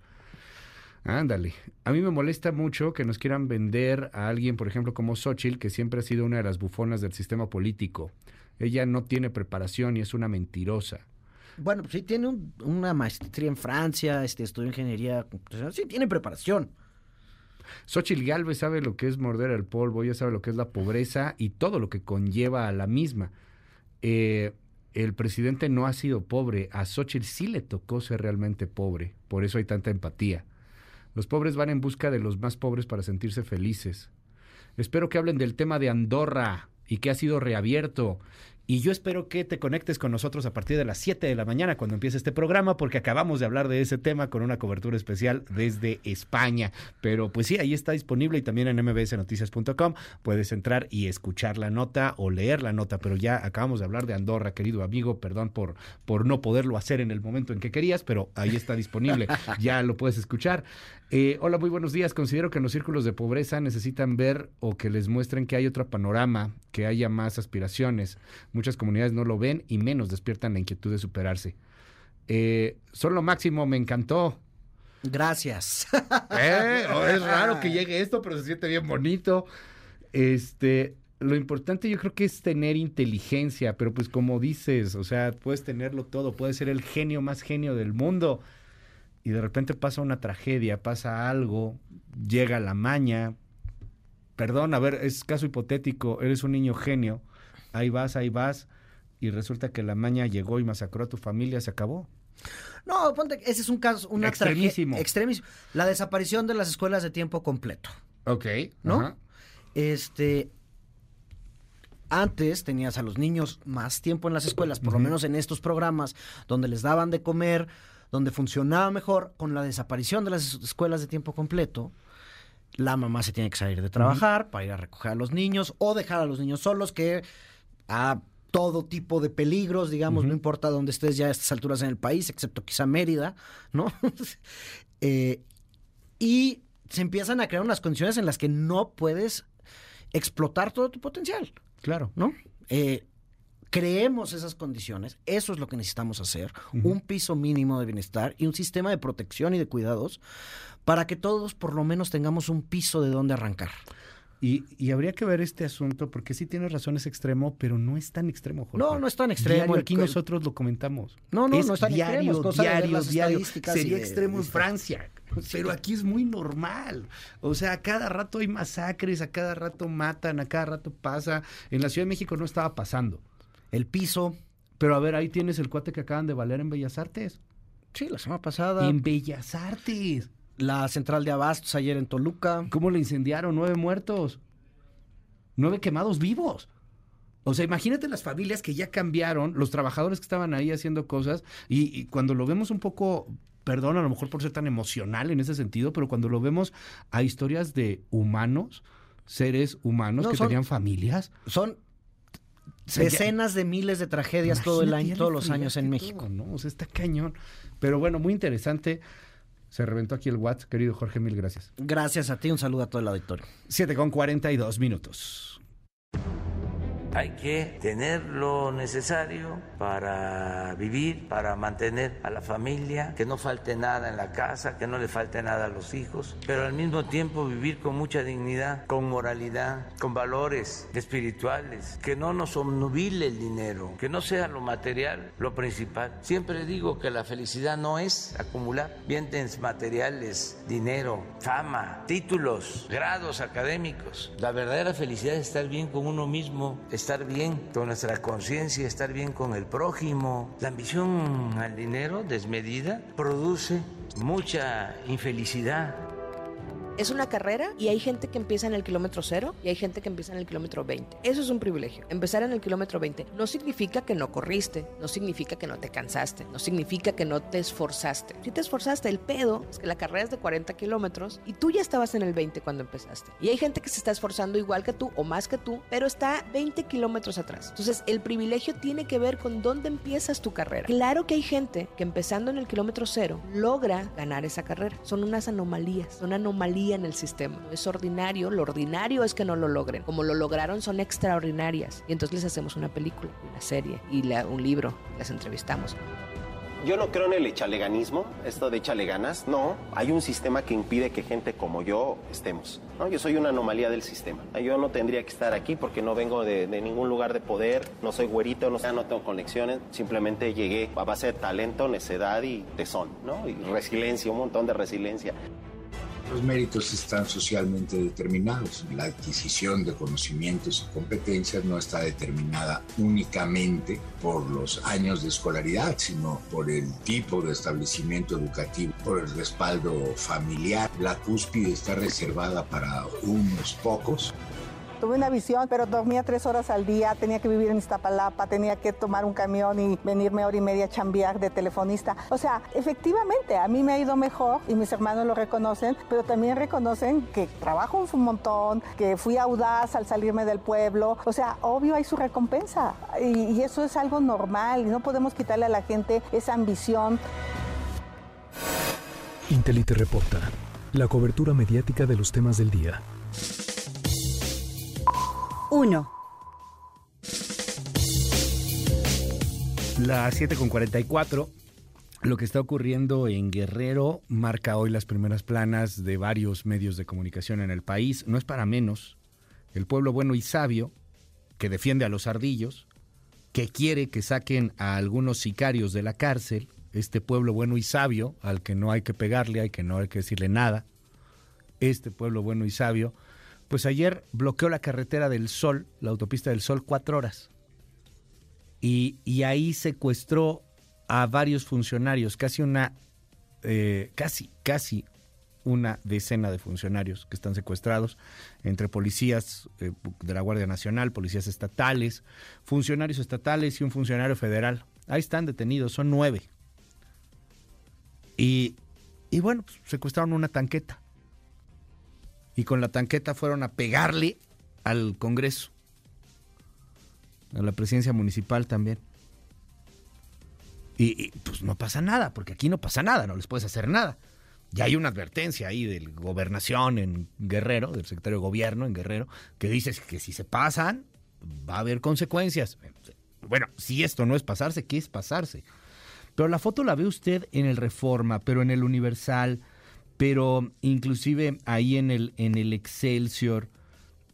Ándale. A mí me molesta mucho que nos quieran vender a alguien, por ejemplo, como Xochitl, que siempre ha sido una de las bufonas del sistema político. Ella no tiene preparación y es una mentirosa. Bueno, sí, tiene una maestría en Francia, este, estudió ingeniería, sí, tiene preparación. Xochitl Galvez sabe lo que es morder el polvo, ella sabe lo que es la pobreza y todo lo que conlleva a la misma. Eh, el presidente no ha sido pobre, a Xochitl sí le tocó ser realmente pobre, por eso hay tanta empatía. Los pobres van en busca de los más pobres para sentirse felices. Espero que hablen del tema de Andorra y que ha sido reabierto y yo espero que te conectes con nosotros a partir de las 7 de la mañana cuando empiece este programa, porque acabamos de hablar de ese tema con una cobertura especial desde España. Pero pues sí, ahí está disponible y también en mbsnoticias.com puedes entrar y escuchar la nota o leer la nota. Pero ya acabamos de hablar de Andorra, querido amigo. Perdón por, por no poderlo hacer en el momento en que querías, pero ahí está disponible. (laughs) ya lo puedes escuchar. Eh, hola, muy buenos días. Considero que los círculos de pobreza necesitan ver o que les muestren que hay otro panorama, que haya más aspiraciones. Muchas comunidades no lo ven y menos despiertan la inquietud de superarse. Eh, son lo máximo, me encantó. Gracias. Eh, oh, es raro que llegue esto, pero se siente bien bonito. Este, lo importante yo creo que es tener inteligencia, pero pues como dices, o sea, puedes tenerlo todo, puedes ser el genio más genio del mundo y de repente pasa una tragedia, pasa algo, llega la maña. Perdón, a ver, es caso hipotético, eres un niño genio, ahí vas, ahí vas, y resulta que la maña llegó y masacró a tu familia, se acabó. No, ponte, ese es un caso, una extremísimo. extremísimo. La desaparición de las escuelas de tiempo completo. Ok. ¿No? Este. Antes tenías a los niños más tiempo en las escuelas, por lo menos en estos programas, donde les daban de comer, donde funcionaba mejor con la desaparición de las escuelas de tiempo completo. La mamá se tiene que salir de trabajar para ir a recoger a los niños o dejar a los niños solos, que a todo tipo de peligros, digamos, no importa dónde estés ya a estas alturas en el país, excepto quizá Mérida, ¿no? (laughs) Eh, y se empiezan a crear unas condiciones en las que no puedes explotar todo tu potencial. Claro. ¿No? Eh, creemos esas condiciones, eso es lo que necesitamos hacer, un piso mínimo de bienestar y un sistema de protección y de cuidados para que todos por lo menos tengamos un piso de donde arrancar. Y, habría que ver este asunto, porque sí tienes razón, es extremo, pero no es tan extremo, Jorge. No, no es tan extremo. aquí nosotros lo comentamos. No, no, no es tan diario, extremo. diario, diario. Sería extremo en Francia, pero aquí es muy normal. O sea, a cada rato hay masacres, a cada rato matan, a cada rato pasa. En la Ciudad de México no estaba pasando el piso. Pero a ver, ahí tienes el cuate que acaban de valer en Bellas Artes. Sí, la semana pasada. En Bellas Artes. La central de abastos ayer en Toluca. ¿Cómo le incendiaron? Nueve muertos. Nueve quemados vivos. O sea, imagínate las familias que ya cambiaron, los trabajadores que estaban ahí haciendo cosas, y, cuando lo vemos un poco, perdón, a lo mejor por ser tan emocional en ese sentido, pero cuando lo vemos a historias de humanos, seres humanos que tenían familias. Son decenas de miles de tragedias todo el año, todos los años en México. ¿no? O sea, está cañón. Pero bueno, muy interesante. Se reventó aquí el WhatsApp, querido Jorge, mil gracias. Gracias a ti, un saludo a todo el auditorio. 7 con 42 minutos. Hay que tener lo necesario para vivir, para mantener a la familia, que no falte nada en la casa, que no le falte nada a los hijos, pero al mismo tiempo vivir con mucha dignidad, con moralidad, con valores espirituales, que no nos obnubile el dinero, que no sea lo material lo principal. Siempre digo que la felicidad no es acumular bienes materiales, dinero, fama, títulos, grados académicos. La verdadera felicidad es estar bien con uno mismo, estar bien con nuestra conciencia, estar bien con el prójimo. La ambición al dinero desmedida produce mucha infelicidad es una carrera y hay gente que empieza en el kilómetro cero y hay gente que empieza en el kilómetro 20. Eso es un privilegio. Empezar en el kilómetro 20 no significa que no corriste, no significa que no te cansaste, no significa que no te esforzaste. Si te esforzaste, el pedo es que la carrera es de 40 kilómetros y tú ya estabas en el 20 cuando empezaste. Y hay gente que se está esforzando igual que tú o más que tú, pero está 20 kilómetros atrás. Entonces, el privilegio tiene que ver con dónde empiezas tu carrera. Claro que hay gente que empezando en el kilómetro cero logra ganar esa carrera. Son unas anomalías, son anomalías en el sistema. es ordinario, lo ordinario es que no lo logren. Como lo lograron, son extraordinarias. Y entonces les hacemos una película, una serie y un libro, las entrevistamos. Yo no creo en el echaleganismo, esto de echale ganas. No, hay un sistema que impide que gente como yo estemos. ¿no? Yo soy una anomalía del sistema. Yo no tendría que estar aquí porque no vengo de, ningún lugar de poder, no soy güerito, no, no tengo conexiones. Simplemente llegué a base de talento, necedad y tesón, ¿no? Y resiliencia, un montón de resiliencia. Los méritos están socialmente determinados. La adquisición de conocimientos y competencias no está determinada únicamente por los años de escolaridad, sino por el tipo de establecimiento educativo, por el respaldo familiar. La cúspide está reservada para unos pocos Tuve una visión, pero dormía tres horas al día, tenía que vivir en Iztapalapa, tenía que tomar un camión y venirme hora y media a chambear de telefonista. O sea, efectivamente, a mí me ha ido mejor y mis hermanos lo reconocen, pero también reconocen que trabajo un montón, que fui audaz al salirme del pueblo. O sea, obvio hay su recompensa y, y eso es algo normal y no podemos quitarle a la gente esa ambición. Intelite reporta la cobertura mediática de los temas del día. 1. La 7 con 44. Lo que está ocurriendo en Guerrero marca hoy las primeras planas de varios medios de comunicación en el país. No es para menos. El pueblo bueno y sabio, que defiende a los ardillos, que quiere que saquen a algunos sicarios de la cárcel, este pueblo bueno y sabio, al que no hay que pegarle, hay que no hay que decirle nada, este pueblo bueno y sabio, pues ayer bloqueó la carretera del Sol, la autopista del Sol, cuatro horas. Y, ahí secuestró a varios funcionarios, casi una, eh, casi, casi una decena de funcionarios que están secuestrados, entre policías eh, de la Guardia Nacional, policías estatales, funcionarios estatales y un funcionario federal. Ahí están detenidos, son nueve. Y, y bueno, pues, secuestraron una tanqueta y con la tanqueta fueron a pegarle al Congreso, a la presidencia municipal también. Y, pues no pasa nada, porque aquí no pasa nada, no les puedes hacer nada. Ya hay una advertencia ahí del gobernación en Guerrero, del secretario de gobierno en Guerrero, que dice que si se pasan, va a haber consecuencias. Bueno, si esto no es pasarse, ¿qué es pasarse? Pero la foto la ve usted en el Reforma, pero en el Universal, pero inclusive ahí en el, en el Excelsior,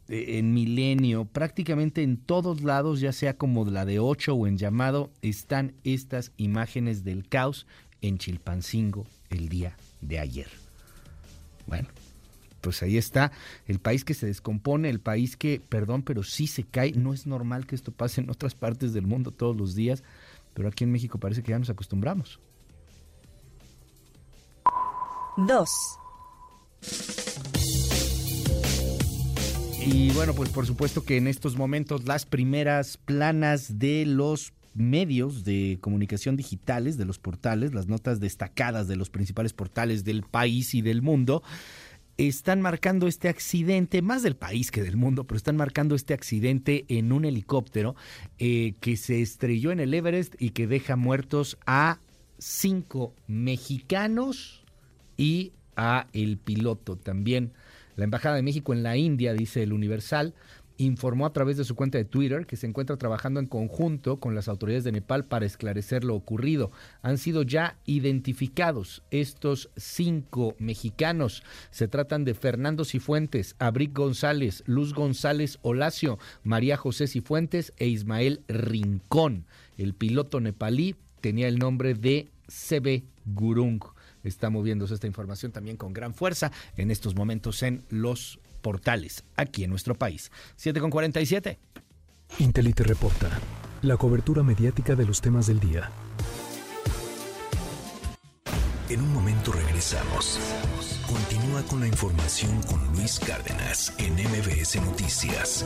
eh, en Milenio, prácticamente en todos lados, ya sea como la de 8 o en llamado, están estas imágenes del caos en Chilpancingo el día de ayer. Bueno, pues ahí está el país que se descompone, el país que, perdón, pero sí se cae. No es normal que esto pase en otras partes del mundo todos los días, pero aquí en México parece que ya nos acostumbramos. 2. Y bueno, pues por supuesto que en estos momentos las primeras planas de los medios de comunicación digitales, de los portales, las notas destacadas de los principales portales del país y del mundo, están marcando este accidente, más del país que del mundo, pero están marcando este accidente en un helicóptero eh, que se estrelló en el Everest y que deja muertos a cinco mexicanos y a el piloto también. La Embajada de México en la India, dice el Universal, informó a través de su cuenta de Twitter que se encuentra trabajando en conjunto con las autoridades de Nepal para esclarecer lo ocurrido. Han sido ya identificados estos cinco mexicanos. Se tratan de Fernando Cifuentes, Abric González, Luz González Olacio, María José Cifuentes e Ismael Rincón. El piloto nepalí tenía el nombre de CB Gurung está moviéndose esta información también con gran fuerza en estos momentos en los portales aquí en nuestro país. 7 con 47. Intelite reporta la cobertura mediática de los temas del día. En un momento regresamos. Continúa con la información con Luis Cárdenas en MBS Noticias.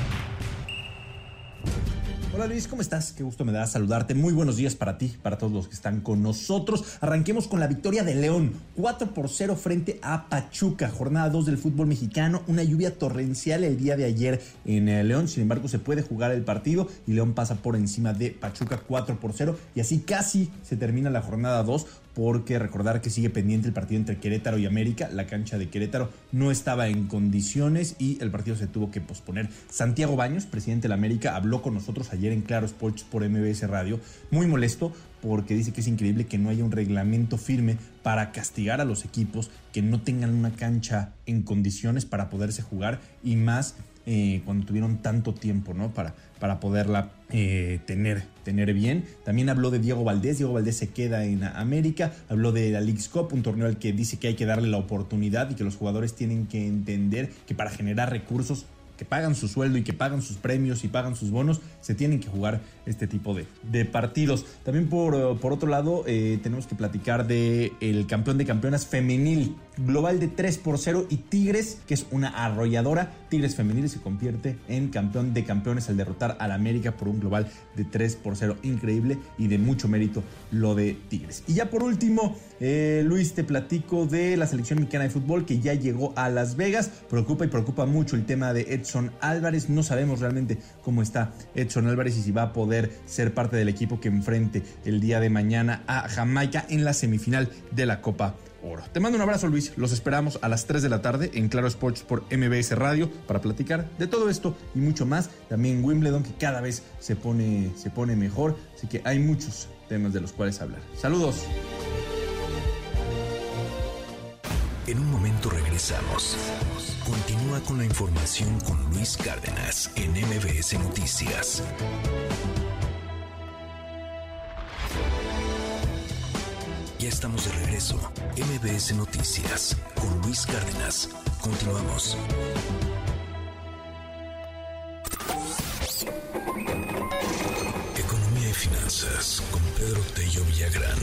Hola Luis, ¿cómo estás? Qué gusto me da saludarte. Muy buenos días para ti, para todos los que están con nosotros. Arranquemos con la victoria de León, 4 por 0 frente a Pachuca, jornada 2 del fútbol mexicano. Una lluvia torrencial el día de ayer en eh, León, sin embargo se puede jugar el partido y León pasa por encima de Pachuca 4 por 0 y así casi se termina la jornada 2 porque recordar que sigue pendiente el partido entre Querétaro y América. La cancha de Querétaro no estaba en condiciones y el partido se tuvo que posponer. Santiago Baños, presidente de la América, habló con nosotros ayer en Claro Sports por MBS Radio, muy molesto porque dice que es increíble que no haya un reglamento firme para castigar a los equipos que no tengan una cancha en condiciones para poderse jugar y más eh, cuando tuvieron tanto tiempo ¿no? para, para poderla eh, tener, tener bien. También habló de Diego Valdés. Diego Valdés se queda en América. Habló de la League's Cup, un torneo al que dice que hay que darle la oportunidad y que los jugadores tienen que entender que para generar recursos que pagan su sueldo y que pagan sus premios y pagan sus bonos, se tienen que jugar este tipo de, de partidos. También por, eh, por otro lado, eh, tenemos que platicar de el campeón de campeonas femenil, global de 3 por 0 y Tigres, que es una arrolladora. Tigres femenil se convierte en campeón de campeones al derrotar al América por un global de 3 por 0. Increíble y de mucho mérito lo de Tigres. Y ya por último, eh, Luis, te platico de la selección mexicana de fútbol que ya llegó a Las Vegas. Preocupa y preocupa mucho el tema de Edson Álvarez. No sabemos realmente cómo está Edson Álvarez y si va a poder ser parte del equipo que enfrente el día de mañana a Jamaica en la semifinal de la Copa Oro. Te mando un abrazo, Luis. Los esperamos a las 3 de la tarde en Claro Sports por MBS Radio para platicar de todo esto y mucho más. También Wimbledon, que cada vez se pone, se pone mejor. Así que hay muchos temas de los cuales hablar. Saludos. En un momento regresamos. Continúa con la información con Luis Cárdenas en MBS Noticias. Ya estamos de regreso. MBS Noticias con Luis Cárdenas. Continuamos. Economía y finanzas con Pedro Tello Villagrán.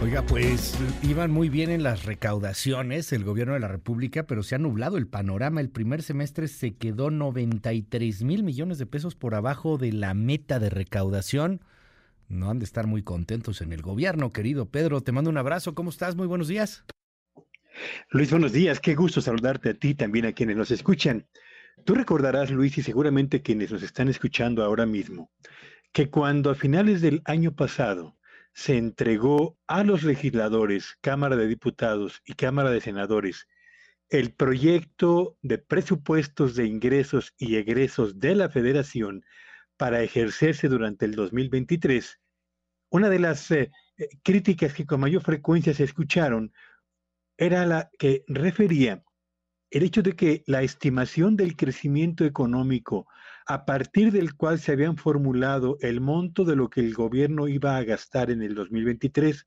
Oiga, pues iban muy bien en las recaudaciones el gobierno de la República, pero se ha nublado el panorama. El primer semestre se quedó 93 mil millones de pesos por abajo de la meta de recaudación. No han de estar muy contentos en el gobierno, querido Pedro. Te mando un abrazo. ¿Cómo estás? Muy buenos días. Luis, buenos días. Qué gusto saludarte a ti también a quienes nos escuchan. Tú recordarás, Luis, y seguramente quienes nos están escuchando ahora mismo, que cuando a finales del año pasado se entregó a los legisladores, Cámara de Diputados y Cámara de Senadores, el proyecto de presupuestos de ingresos y egresos de la Federación para ejercerse durante el 2023, una de las eh, eh, críticas que con mayor frecuencia se escucharon era la que refería el hecho de que la estimación del crecimiento económico a partir del cual se habían formulado el monto de lo que el gobierno iba a gastar en el 2023,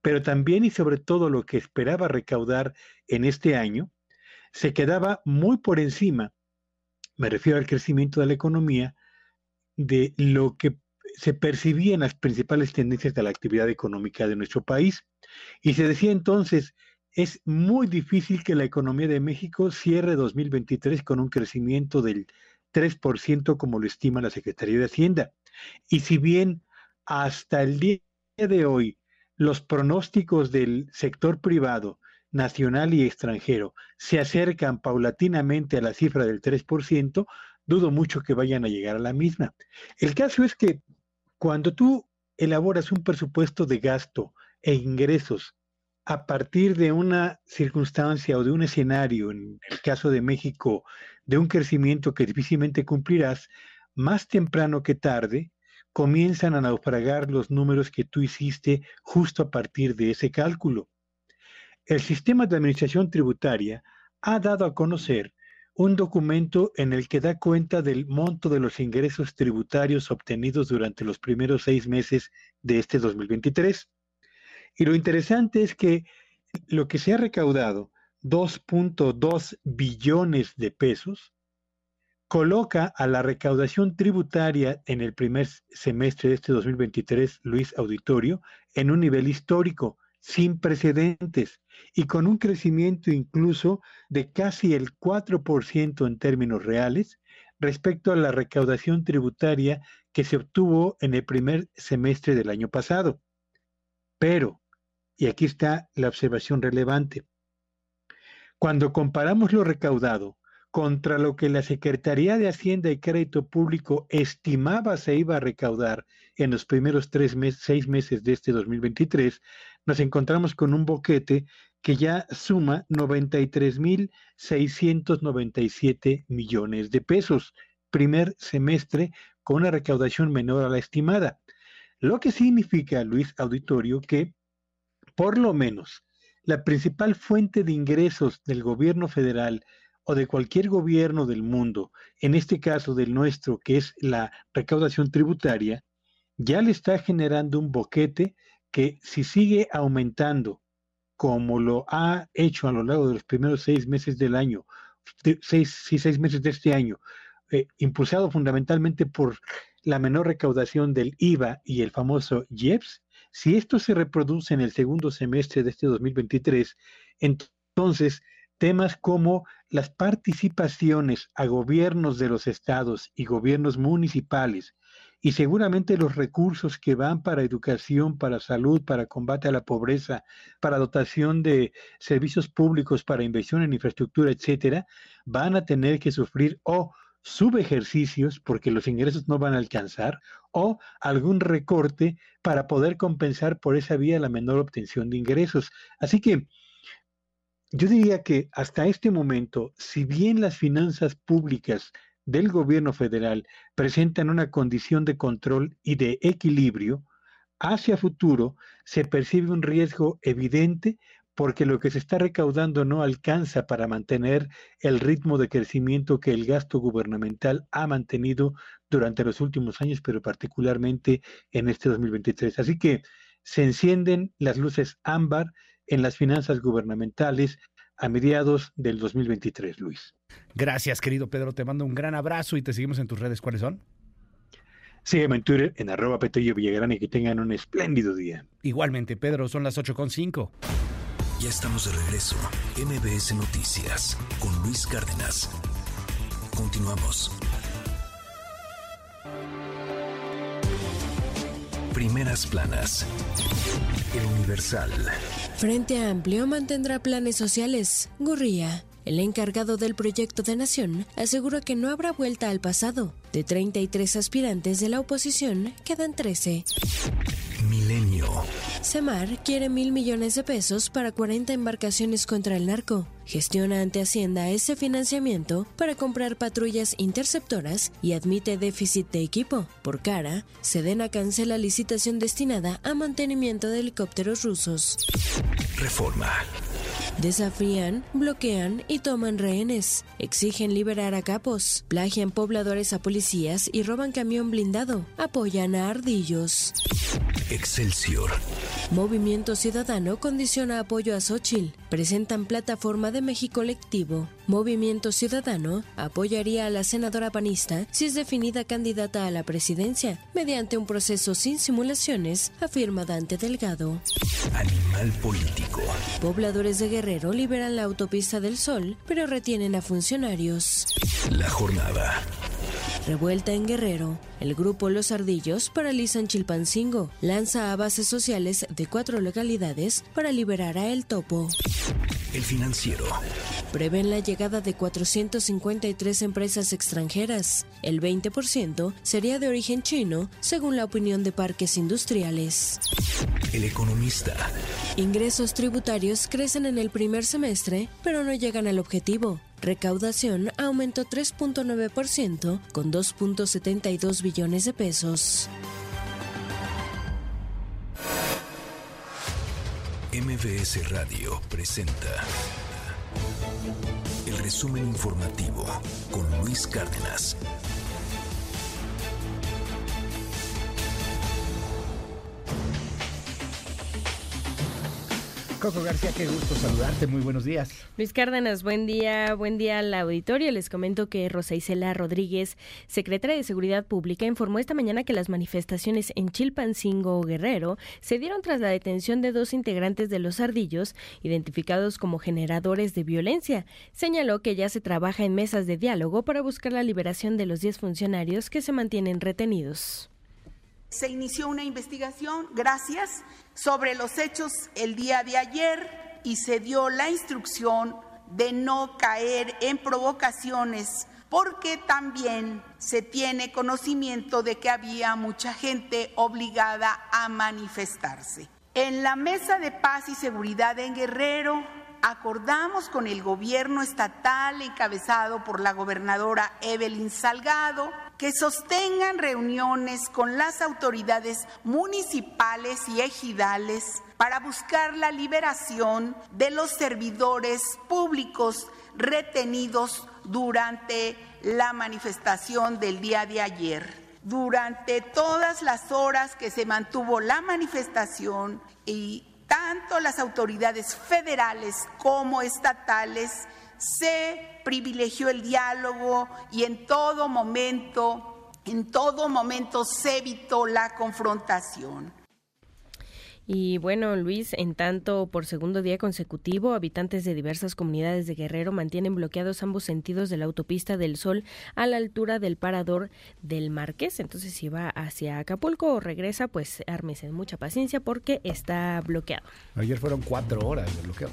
pero también y sobre todo lo que esperaba recaudar en este año, se quedaba muy por encima, me refiero al crecimiento de la economía, de lo que se percibía en las principales tendencias de la actividad económica de nuestro país. Y se decía entonces, es muy difícil que la economía de México cierre 2023 con un crecimiento del 3% como lo estima la Secretaría de Hacienda. Y si bien hasta el día de hoy los pronósticos del sector privado, nacional y extranjero, se acercan paulatinamente a la cifra del 3%, dudo mucho que vayan a llegar a la misma. El caso es que cuando tú elaboras un presupuesto de gasto e ingresos a partir de una circunstancia o de un escenario, en el caso de México, de un crecimiento que difícilmente cumplirás, más temprano que tarde, comienzan a naufragar los números que tú hiciste justo a partir de ese cálculo. El sistema de administración tributaria ha dado a conocer un documento en el que da cuenta del monto de los ingresos tributarios obtenidos durante los primeros seis meses de este 2023. Y lo interesante es que lo que se ha recaudado, 2.2 billones de pesos, coloca a la recaudación tributaria en el primer semestre de este 2023, Luis Auditorio, en un nivel histórico, sin precedentes y con un crecimiento incluso de casi el 4% en términos reales respecto a la recaudación tributaria que se obtuvo en el primer semestre del año pasado. Pero, y aquí está la observación relevante, cuando comparamos lo recaudado contra lo que la Secretaría de Hacienda y Crédito Público estimaba se iba a recaudar en los primeros tres meses, seis meses de este 2023, nos encontramos con un boquete que ya suma 93.697 millones de pesos, primer semestre con una recaudación menor a la estimada. Lo que significa, Luis Auditorio, que por lo menos la principal fuente de ingresos del gobierno federal o de cualquier gobierno del mundo, en este caso del nuestro, que es la recaudación tributaria, ya le está generando un boquete que si sigue aumentando como lo ha hecho a lo largo de los primeros seis meses del año, seis, seis meses de este año, eh, impulsado fundamentalmente por la menor recaudación del IVA y el famoso IEPS, si esto se reproduce en el segundo semestre de este 2023, entonces temas como las participaciones a gobiernos de los estados y gobiernos municipales y seguramente los recursos que van para educación, para salud, para combate a la pobreza, para dotación de servicios públicos, para inversión en infraestructura, etcétera, van a tener que sufrir o subejercicios porque los ingresos no van a alcanzar o algún recorte para poder compensar por esa vía la menor obtención de ingresos. Así que yo diría que hasta este momento, si bien las finanzas públicas del gobierno federal presentan una condición de control y de equilibrio, hacia futuro se percibe un riesgo evidente porque lo que se está recaudando no alcanza para mantener el ritmo de crecimiento que el gasto gubernamental ha mantenido durante los últimos años, pero particularmente en este 2023. Así que se encienden las luces ámbar en las finanzas gubernamentales a mediados del 2023, Luis. Gracias, querido Pedro. Te mando un gran abrazo y te seguimos en tus redes. ¿Cuáles son? Sígueme en Twitter en arroba Petello Villagrán y que tengan un espléndido día. Igualmente, Pedro, son las 8.5. Ya estamos de regreso. MBS Noticias con Luis Cárdenas. Continuamos. Primeras planas. El Universal. Frente Amplio mantendrá planes sociales. Gurría. El encargado del proyecto de nación aseguró que no habrá vuelta al pasado. De 33 aspirantes de la oposición, quedan 13. Milenio. Semar quiere mil millones de pesos para 40 embarcaciones contra el narco. Gestiona ante Hacienda ese financiamiento para comprar patrullas interceptoras y admite déficit de equipo. Por cara, Sedena cancela licitación destinada a mantenimiento de helicópteros rusos. Reforma. Desafían, bloquean y toman rehenes. Exigen liberar a capos. Plagian pobladores a policías y roban camión blindado. Apoyan a ardillos. Excelsior. Movimiento Ciudadano condiciona apoyo a Xochitl. Presentan plataforma de México Colectivo. Movimiento Ciudadano apoyaría a la senadora panista si es definida candidata a la presidencia mediante un proceso sin simulaciones, afirma Dante Delgado. Animal político. Pobladores de Guerrero liberan la autopista del Sol, pero retienen a funcionarios. La jornada. Revuelta en Guerrero. El grupo Los Ardillos paralizan Chilpancingo. Lanza a bases sociales de cuatro localidades para liberar a El Topo. El financiero. Prevén la llegada de 453 empresas extranjeras. El 20% sería de origen chino, según la opinión de parques industriales. El economista. Ingresos tributarios crecen en el primer semestre, pero no llegan al objetivo. Recaudación aumentó 3.9% con 2.72 billones de pesos. MBS Radio presenta el resumen informativo con Luis Cárdenas. Coco García, qué gusto saludarte, muy buenos días. Luis Cárdenas, buen día, buen día al auditorio. Les comento que Rosa Isela Rodríguez, secretaria de Seguridad Pública, informó esta mañana que las manifestaciones en Chilpancingo Guerrero se dieron tras la detención de dos integrantes de los ardillos, identificados como generadores de violencia. Señaló que ya se trabaja en mesas de diálogo para buscar la liberación de los 10 funcionarios que se mantienen retenidos. Se inició una investigación, gracias, sobre los hechos el día de ayer y se dio la instrucción de no caer en provocaciones porque también se tiene conocimiento de que había mucha gente obligada a manifestarse. En la Mesa de Paz y Seguridad en Guerrero acordamos con el gobierno estatal encabezado por la gobernadora Evelyn Salgado que sostengan reuniones con las autoridades municipales y ejidales para buscar la liberación de los servidores públicos retenidos durante la manifestación del día de ayer. Durante todas las horas que se mantuvo la manifestación y tanto las autoridades federales como estatales se privilegió el diálogo y en todo momento, en todo momento se evitó la confrontación. Y bueno, Luis, en tanto, por segundo día consecutivo, habitantes de diversas comunidades de Guerrero mantienen bloqueados ambos sentidos de la autopista del Sol a la altura del parador del Marqués. Entonces, si va hacia Acapulco o regresa, pues ármese mucha paciencia porque está bloqueado. Ayer fueron cuatro horas de bloqueo.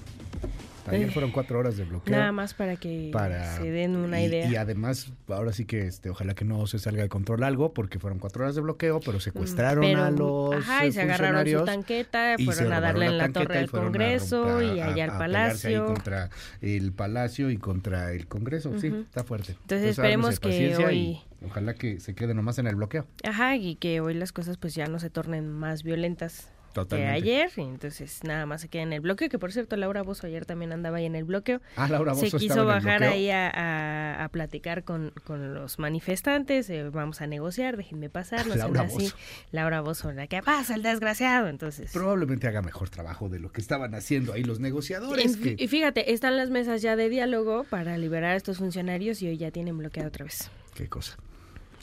Ayer fueron cuatro horas de bloqueo. Nada más para que se den una idea. Y además, ahora sí que este, ojalá que no se salga de control algo, porque fueron cuatro horas de bloqueo, pero secuestraron a los. Ajá, y se agarraron su tanqueta, fueron a darle en la torre del Congreso y allá al Palacio. contra el Palacio y contra el Congreso. Sí, está fuerte. Entonces, esperemos que hoy. Ojalá que se quede nomás en el bloqueo. Ajá, y que hoy las cosas pues ya no se tornen más violentas que ayer, y entonces nada más se queda en el bloqueo, que por cierto Laura Bozo ayer también andaba ahí en el bloqueo. Ah, Laura Se quiso bajar ahí a, a, platicar con, con, los manifestantes, eh, vamos a negociar, déjenme pasar, no (laughs) Laura así. Laura Bozo, la que pasa el desgraciado, entonces. Probablemente haga mejor trabajo de lo que estaban haciendo ahí los negociadores. Y fíjate, están las mesas ya de diálogo para liberar a estos funcionarios y hoy ya tienen bloqueado otra vez. Qué cosa.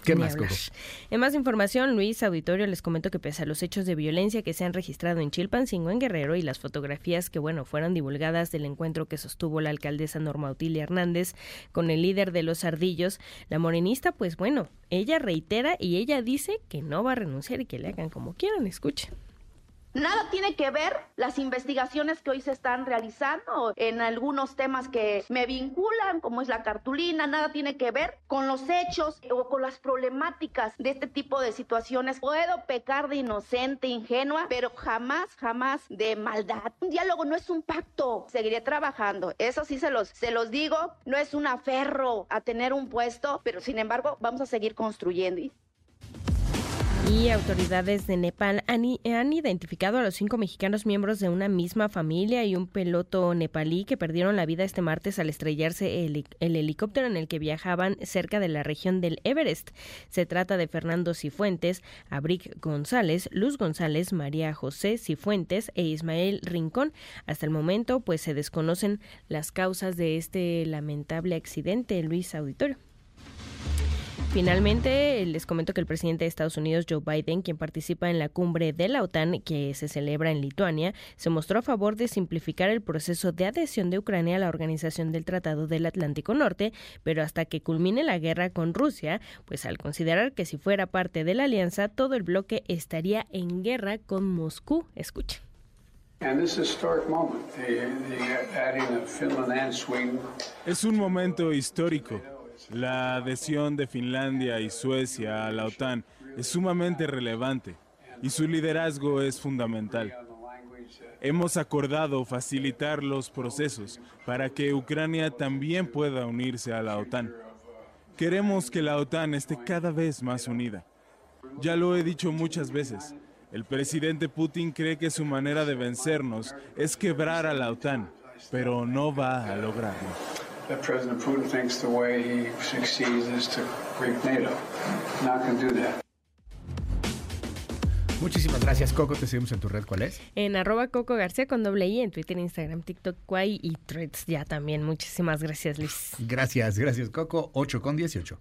¿Qué más, En más información, Luis Auditorio les comento que pese a los hechos de violencia que se han registrado en Chilpancingo, en Guerrero, y las fotografías que, bueno, fueron divulgadas del encuentro que sostuvo la alcaldesa Norma Otilia Hernández con el líder de los ardillos, la morenista, pues bueno, ella reitera y ella dice que no va a renunciar y que le hagan como quieran. Escuchen. Nada tiene que ver las investigaciones que hoy se están realizando en algunos temas que me vinculan, como es la cartulina, nada tiene que ver con los hechos o con las problemáticas de este tipo de situaciones. Puedo pecar de inocente, ingenua, pero jamás, jamás de maldad. Un diálogo no es un pacto. Seguiré trabajando. Eso sí se los, se los digo. No es un aferro a tener un puesto, pero sin embargo vamos a seguir construyendo. Y autoridades de Nepal han, identificado a los cinco mexicanos miembros de una misma familia y un piloto nepalí que perdieron la vida este martes al estrellarse el, helicóptero en el que viajaban cerca de la región del Everest. Se trata de Fernando Cifuentes, Abric González, Luz González, María José Cifuentes e Ismael Rincón. Hasta el momento, pues se desconocen las causas de este lamentable accidente, Luis Auditorio. Finalmente, les comento que el presidente de Estados Unidos, Joe Biden, quien participa en la cumbre de la OTAN que se celebra en Lituania, se mostró a favor de simplificar el proceso de adhesión de Ucrania a la Organización del Tratado del Atlántico Norte, pero hasta que culmine la guerra con Rusia, pues al considerar que si fuera parte de la alianza, todo el bloque estaría en guerra con Moscú. Escuchen. Es un momento histórico. La adhesión de Finlandia y Suecia a la OTAN es sumamente relevante y su liderazgo es fundamental. Hemos acordado facilitar los procesos para que Ucrania también pueda unirse a la OTAN. Queremos que la OTAN esté cada vez más unida. Ya lo he dicho muchas veces, el presidente Putin cree que su manera de vencernos es quebrar a la OTAN, pero no va a lograrlo that President Putin thinks the way he succeeds is to break NATO. Not going to do that. Muchísimas gracias, Coco. Te seguimos en tu red. ¿Cuál es? En arroba Coco García con doble I en Twitter, Instagram, TikTok, Quay y Threads ya también. Muchísimas gracias, Luis. Gracias, gracias, Coco. 8 con 18.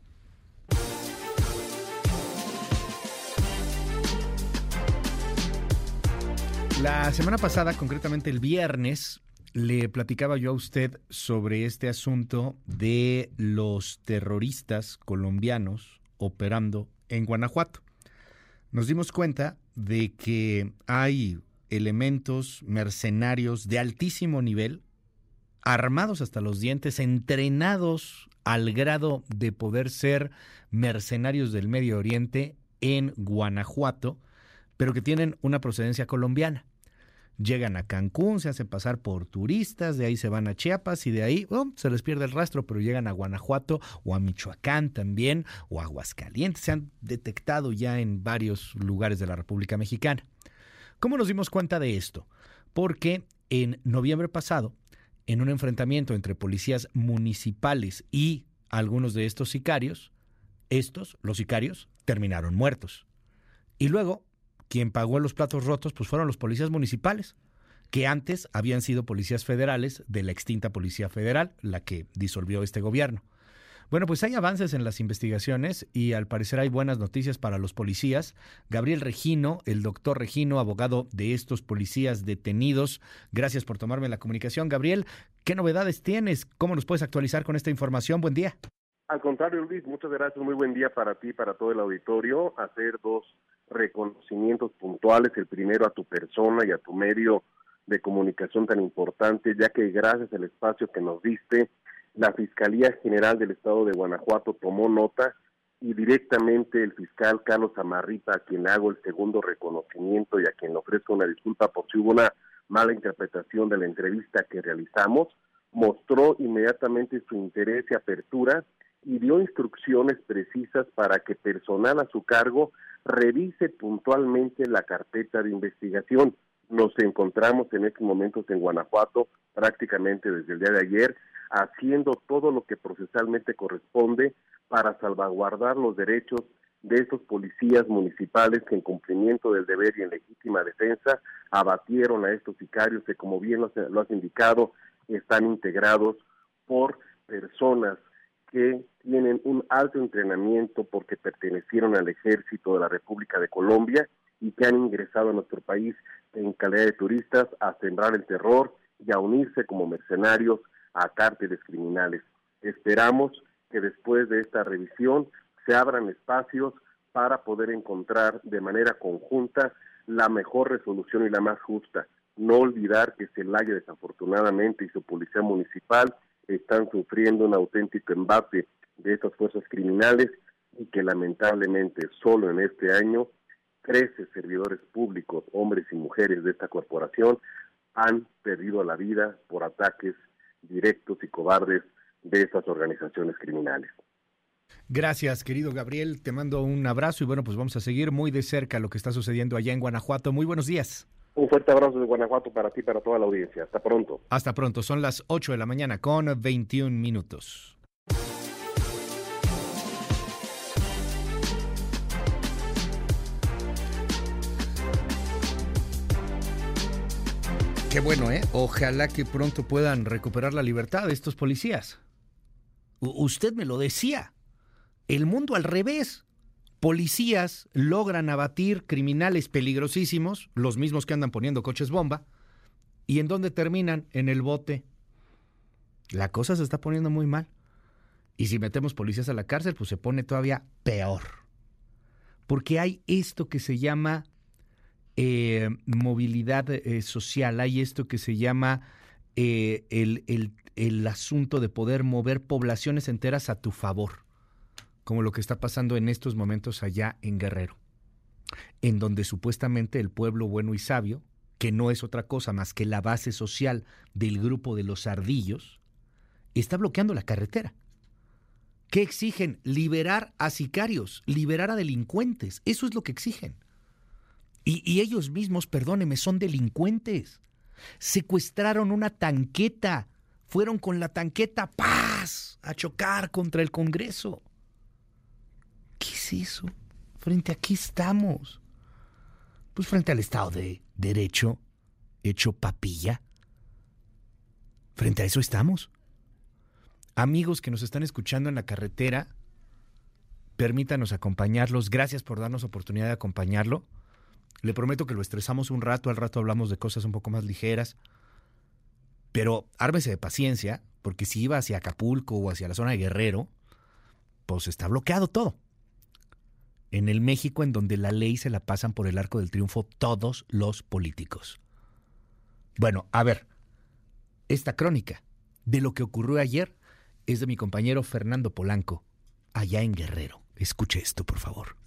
La semana pasada, concretamente el viernes, le platicaba yo a usted sobre este asunto de los terroristas colombianos operando en Guanajuato. Nos dimos cuenta de que hay elementos mercenarios de altísimo nivel, armados hasta los dientes, entrenados al grado de poder ser mercenarios del Medio Oriente en Guanajuato, pero que tienen una procedencia colombiana llegan a Cancún, se hacen pasar por turistas, de ahí se van a Chiapas y de ahí se les pierde el rastro, pero llegan a Guanajuato o a Michoacán también o a Aguascalientes. Se han detectado ya en varios lugares de la República Mexicana. ¿Cómo nos dimos cuenta de esto? Porque en noviembre pasado, en un enfrentamiento entre policías municipales y algunos de estos sicarios, estos, los sicarios, terminaron muertos. Y luego quien pagó los platos rotos pues fueron los policías municipales, que antes habían sido policías federales de la extinta Policía Federal, la que disolvió este gobierno. Bueno, pues hay avances en las investigaciones y al parecer hay buenas noticias para los policías. Gabriel Regino, el doctor Regino, abogado de estos policías detenidos, gracias por tomarme la comunicación. Gabriel, ¿qué novedades tienes? ¿Cómo nos puedes actualizar con esta información? Buen día. Al contrario, Luis, muchas gracias. Muy buen día para ti y para todo el auditorio. Hacer dos reconocimientos puntuales, el primero a tu persona y a tu medio de comunicación tan importante, ya que gracias al espacio que nos diste, la Fiscalía General del Estado de Guanajuato tomó nota y directamente el fiscal Carlos Amarripa, a quien hago el segundo reconocimiento y a quien le ofrezco una disculpa por si hubo una mala interpretación de la entrevista que realizamos, mostró inmediatamente su interés y apertura y dio instrucciones precisas para que personal a su cargo revise puntualmente la carpeta de investigación. Nos encontramos en estos momentos en Guanajuato prácticamente desde el día de ayer haciendo todo lo que procesalmente corresponde para salvaguardar los derechos de estos policías municipales que en cumplimiento del deber y en legítima defensa abatieron a estos sicarios que como bien lo has indicado están integrados por personas que tienen un alto entrenamiento porque pertenecieron al ejército de la República de Colombia y que han ingresado a nuestro país en calidad de turistas a sembrar el terror y a unirse como mercenarios a cárteles criminales. Esperamos que después de esta revisión se abran espacios para poder encontrar de manera conjunta la mejor resolución y la más justa. No olvidar que Celaya desafortunadamente y su policía municipal están sufriendo un auténtico embate de estas fuerzas criminales y que lamentablemente solo en este año 13 servidores públicos, hombres y mujeres de esta corporación, han perdido la vida por ataques directos y cobardes de estas organizaciones criminales. Gracias, querido Gabriel. Te mando un abrazo y bueno, pues vamos a seguir muy de cerca lo que está sucediendo allá en Guanajuato. Muy buenos días. Un fuerte abrazo de Guanajuato para ti y para toda la audiencia. Hasta pronto. Hasta pronto. Son las 8 de la mañana con 21 minutos. Qué bueno, ¿eh? Ojalá que pronto puedan recuperar la libertad de estos policías. usted me lo decía. El mundo al revés policías logran abatir criminales peligrosísimos, los mismos que andan poniendo coches bomba, ¿y en dónde terminan? En el bote. La cosa se está poniendo muy mal. Y si metemos policías a la cárcel, pues se pone todavía peor. Porque hay esto que se llama eh, movilidad eh, social, hay esto que se llama eh, el asunto de poder mover poblaciones enteras a tu favor como lo que está pasando en estos momentos allá en Guerrero, en donde supuestamente el pueblo bueno y sabio, que no es otra cosa más que la base social del grupo de los ardillos, está bloqueando la carretera. ¿Qué exigen? Liberar a sicarios, liberar a delincuentes. Eso es lo que exigen. Y, y ellos mismos, perdóneme, son delincuentes. Secuestraron una tanqueta, fueron con la tanqueta paz a chocar contra el Congreso. ¿Qué es eso? Frente a qué estamos. Pues frente al Estado de Derecho, hecho papilla. Frente a eso estamos. Amigos que nos están escuchando en la carretera, permítanos acompañarlos. Gracias por darnos oportunidad de acompañarlo. Le prometo que lo estresamos un rato, al rato hablamos de cosas un poco más ligeras. Pero ármese de paciencia, porque si iba hacia Acapulco o hacia la zona de Guerrero, pues está bloqueado todo. En el México en donde la ley se la pasan por el arco del triunfo todos los políticos. Bueno, a ver, esta crónica de lo que ocurrió ayer es de mi compañero Fernando Polanco, allá en Guerrero. Escuche esto, por favor.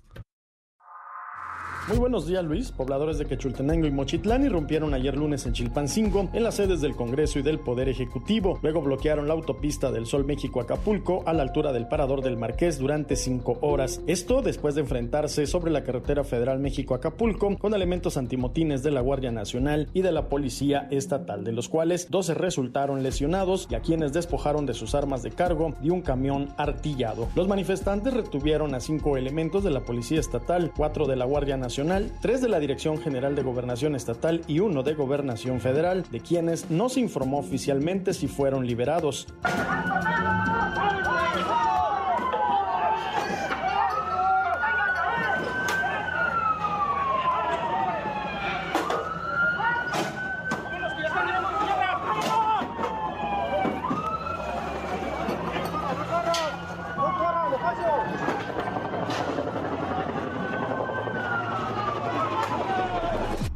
Muy buenos días, Luis. Pobladores de Quechultenango y Mochitlán irrumpieron ayer lunes en Chilpancingo, en las sedes del Congreso y del Poder Ejecutivo. Luego bloquearon la autopista del Sol México-Acapulco a la altura del Parador del Marqués durante cinco horas. Esto después de enfrentarse sobre la carretera federal México-Acapulco con elementos antimotines de la Guardia Nacional y de la Policía Estatal, de los cuales 12 resultaron lesionados y a quienes despojaron de sus armas de cargo y un camión artillado. Los manifestantes retuvieron a cinco elementos de la Policía Estatal, cuatro de la Guardia Nacional, tres de la Dirección General de Gobernación Estatal y uno de Gobernación Federal, de quienes no se informó oficialmente si fueron liberados.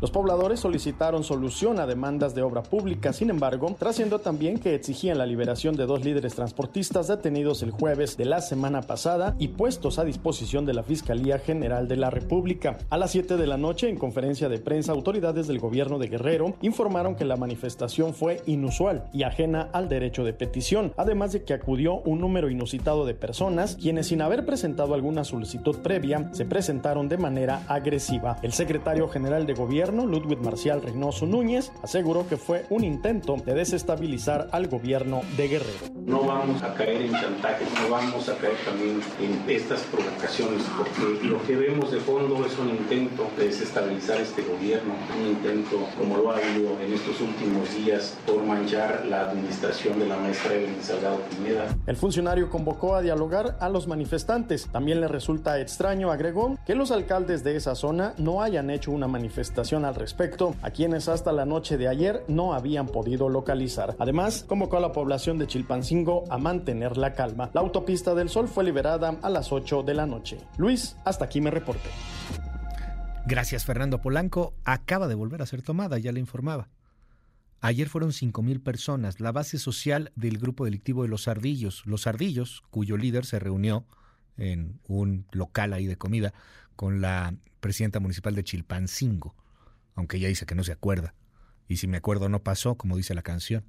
Los pobladores solicitaron solución a demandas de obra pública, sin embargo, trasciendo también que exigían la liberación de dos líderes transportistas detenidos el jueves de la semana pasada y puestos a disposición de la Fiscalía General de la República. A las 7 de la noche, en conferencia de prensa, autoridades del gobierno de Guerrero informaron que la manifestación fue inusual y ajena al derecho de petición, además de que acudió un número inusitado de personas, quienes sin haber presentado alguna solicitud previa, se presentaron de manera agresiva. El secretario general de gobierno Ludwig Marcial Reynoso Núñez, aseguró que fue un intento de desestabilizar al gobierno de Guerrero. No vamos a caer en chantajes, no vamos a caer también en estas provocaciones, porque lo que vemos de fondo es un intento de desestabilizar este gobierno, un intento, como lo ha habido en estos últimos días, por manchar la administración de la maestra Evelyn Salgado Pineda. El funcionario convocó a dialogar a los manifestantes. También le resulta extraño, agregó, que los alcaldes de esa zona no hayan hecho una manifestación al respecto, a quienes hasta la noche de ayer no habían podido localizar. Además, convocó a la población de Chilpancingo a mantener la calma. La autopista del Sol fue liberada a las 8 de la noche. Luis, hasta aquí me reporte. Gracias, Fernando Polanco. Acaba de volver a ser tomada, ya le informaba. Ayer fueron 5.000 personas, la base social del grupo delictivo de Los Ardillos. Los Ardillos, cuyo líder se reunió en un local ahí de comida con la presidenta municipal de Chilpancingo aunque ella dice que no se acuerda. Y si me acuerdo no pasó, como dice la canción.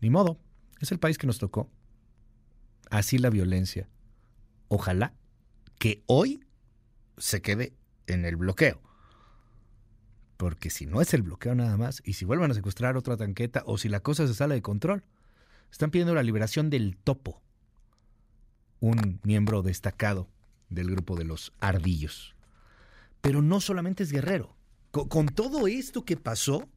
Ni modo, es el país que nos tocó. Así la violencia. Ojalá que hoy se quede en el bloqueo. Porque si no es el bloqueo nada más, y si vuelven a secuestrar otra tanqueta, o si la cosa se sale de control, están pidiendo la liberación del topo, un miembro destacado del grupo de los ardillos. Pero no solamente es guerrero, con, todo esto que pasó,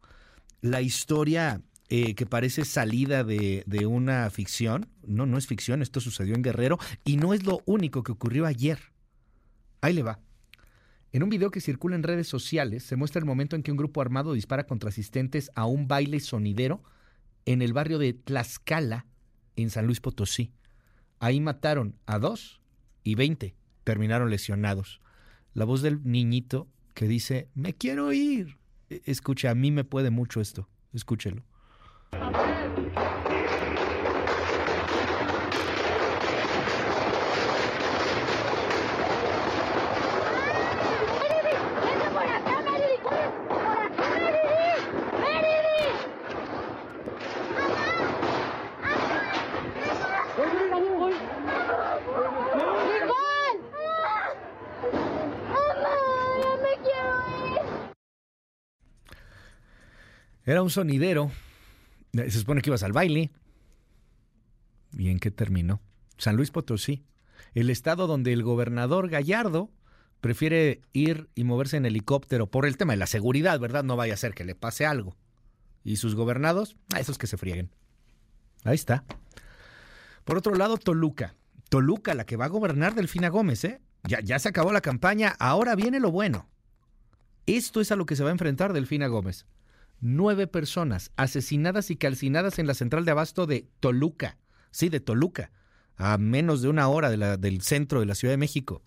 la historia eh, que parece salida de, de, una ficción, no, no es ficción, esto sucedió en Guerrero y no es lo único que ocurrió ayer. Ahí le va. En un video que circula en redes sociales se muestra el momento en que un grupo armado dispara contra asistentes a un baile sonidero en el barrio de Tlaxcala, en San Luis Potosí. Ahí mataron a dos y veinte terminaron lesionados. La voz del niñito que dice, me quiero ir. E, escuche, a mí me puede mucho esto. Escúchelo. Era un sonidero. Se supone que ibas al baile. ¿Y en qué terminó? San Luis Potosí, el estado donde el gobernador Gallardo prefiere ir y moverse en helicóptero por el tema de la seguridad, ¿verdad? No vaya a ser que le pase algo. Y sus gobernados, a esos que se frieguen. Ahí está. Por otro lado, Toluca. Toluca, la que va a gobernar Delfina Gómez, ¿eh? Ya, ya se acabó la campaña, ahora viene lo bueno. Esto es a lo que se va a enfrentar Delfina Gómez. Nueve personas asesinadas y calcinadas en la central de abasto de Toluca. Sí, de Toluca, a menos de una hora del centro de la Ciudad de México.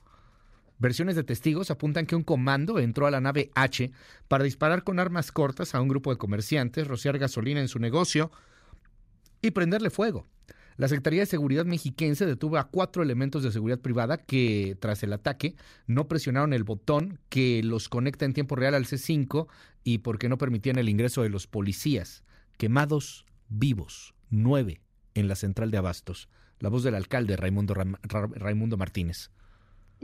Versiones de testigos apuntan que un comando entró a la nave H para disparar con armas cortas a un grupo de comerciantes, rociar gasolina en su negocio y prenderle fuego. La Secretaría de Seguridad mexiquense detuvo a cuatro elementos de seguridad privada que, tras el ataque, no presionaron el botón que los conecta en tiempo real al C5 y porque no permitían el ingreso de los policías. Quemados vivos, nueve en la central de Abastos. La voz del alcalde Raimundo, Raimundo Martínez.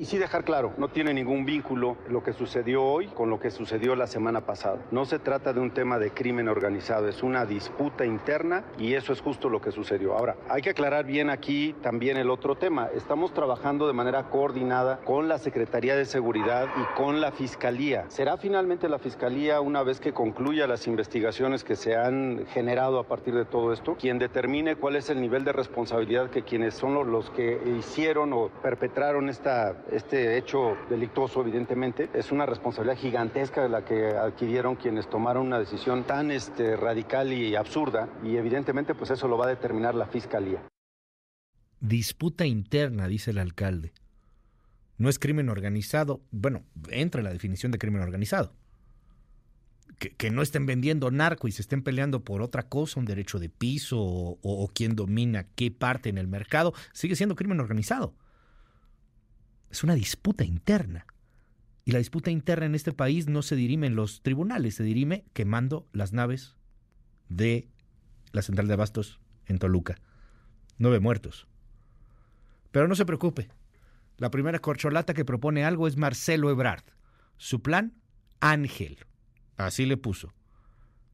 Y sí dejar claro, no tiene ningún vínculo lo que sucedió hoy con lo que sucedió la semana pasada. No se trata de un tema de crimen organizado, es una disputa interna y eso es justo lo que sucedió. Ahora, hay que aclarar bien aquí también el otro tema. Estamos trabajando de manera coordinada con la Secretaría de Seguridad y con la Fiscalía. Será finalmente la Fiscalía, una vez que concluya las investigaciones que se han generado a partir de todo esto, quien determine cuál es el nivel de responsabilidad que quienes son los que hicieron o perpetraron esta este hecho delictuoso, evidentemente, es una responsabilidad gigantesca la que adquirieron quienes tomaron una decisión tan este, radical y absurda, y evidentemente, pues eso lo va a determinar la fiscalía. Disputa interna, dice el alcalde. No es crimen organizado. Bueno, entra en la definición de crimen organizado. Que, no estén vendiendo narco y se estén peleando por otra cosa, un derecho de piso o, o, quién domina qué parte en el mercado, sigue siendo crimen organizado. Es una disputa interna. Y la disputa interna en este país no se dirime en los tribunales, se dirime quemando las naves de la central de abastos en Toluca. Nueve muertos. Pero no se preocupe. La primera corcholata que propone algo es Marcelo Ebrard. Su plan, Ángel. Así le puso.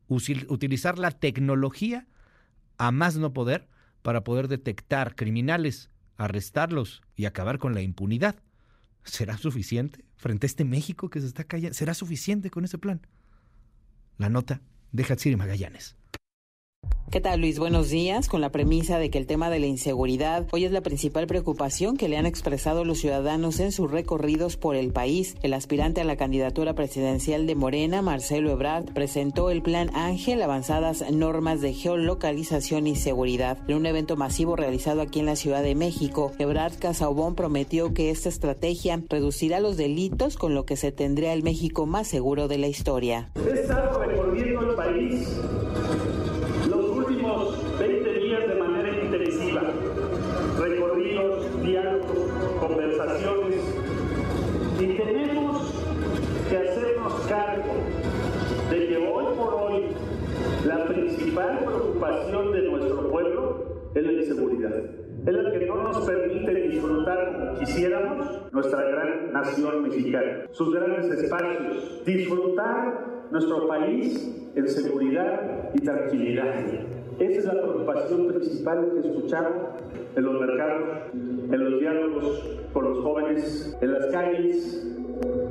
Utilizar la tecnología a más no poder para poder detectar criminales, arrestarlos y acabar con la impunidad. ¿Será suficiente frente a este México que se está callando? ¿Será suficiente con ese plan? La nota de Hatsiri Magallanes. ¿Qué tal Luis? Buenos días. Con la premisa de que el tema de la inseguridad hoy es la principal preocupación que le han expresado los ciudadanos en sus recorridos por el país, el aspirante a la candidatura presidencial de Morena, Marcelo Ebrard, presentó el Plan Ángel, avanzadas normas de geolocalización y seguridad. En un evento masivo realizado aquí en la Ciudad de México, Ebrard Casaubón prometió que esta estrategia reducirá los delitos con lo que se tendría el México más seguro de la historia. Permite disfrutar como quisiéramos nuestra gran nación mexicana, sus grandes espacios, disfrutar nuestro país en seguridad y tranquilidad. Esa es la preocupación principal que escuchamos en los mercados, en los diálogos con los jóvenes, en las calles,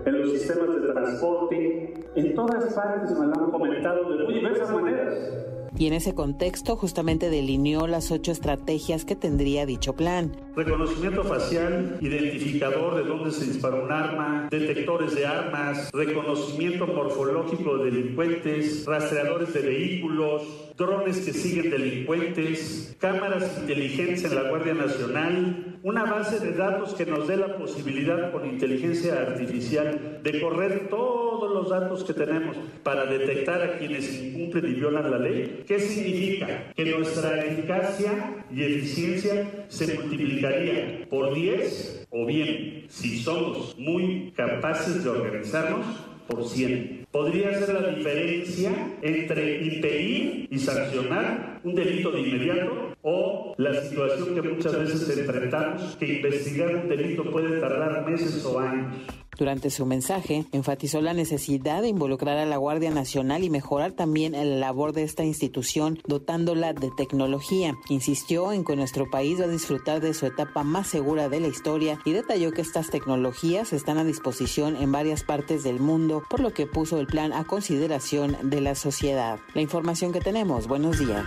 en los sistemas de transporte. En todas partes me lo han comentado de muy diversas maneras y en ese contexto justamente delineó las ocho estrategias que tendría dicho plan. Reconocimiento facial, identificador de dónde se disparó un arma, detectores de armas, reconocimiento morfológico de delincuentes, rastreadores de vehículos, drones que siguen delincuentes, cámaras inteligentes en la Guardia Nacional, una base de datos que nos dé la posibilidad con inteligencia artificial de correr todos los datos que tenemos para detectar a quienes incumplen y violan la ley. ¿Qué significa? Que nuestra eficacia y eficiencia se multiplicaría por 10 o bien, si somos muy capaces de organizarnos, por 100. Podría ser la diferencia entre impedir y sancionar un delito de inmediato o la situación que muchas veces enfrentamos, que investigar un delito puede tardar meses o años. Durante su mensaje, enfatizó la necesidad de involucrar a la Guardia Nacional y mejorar también la labor de esta institución dotándola de tecnología. Insistió en que nuestro país va a disfrutar de su etapa más segura de la historia y detalló que estas tecnologías están a disposición en varias partes del mundo, por lo que puso el plan a consideración de la sociedad. La información que tenemos, buenos días.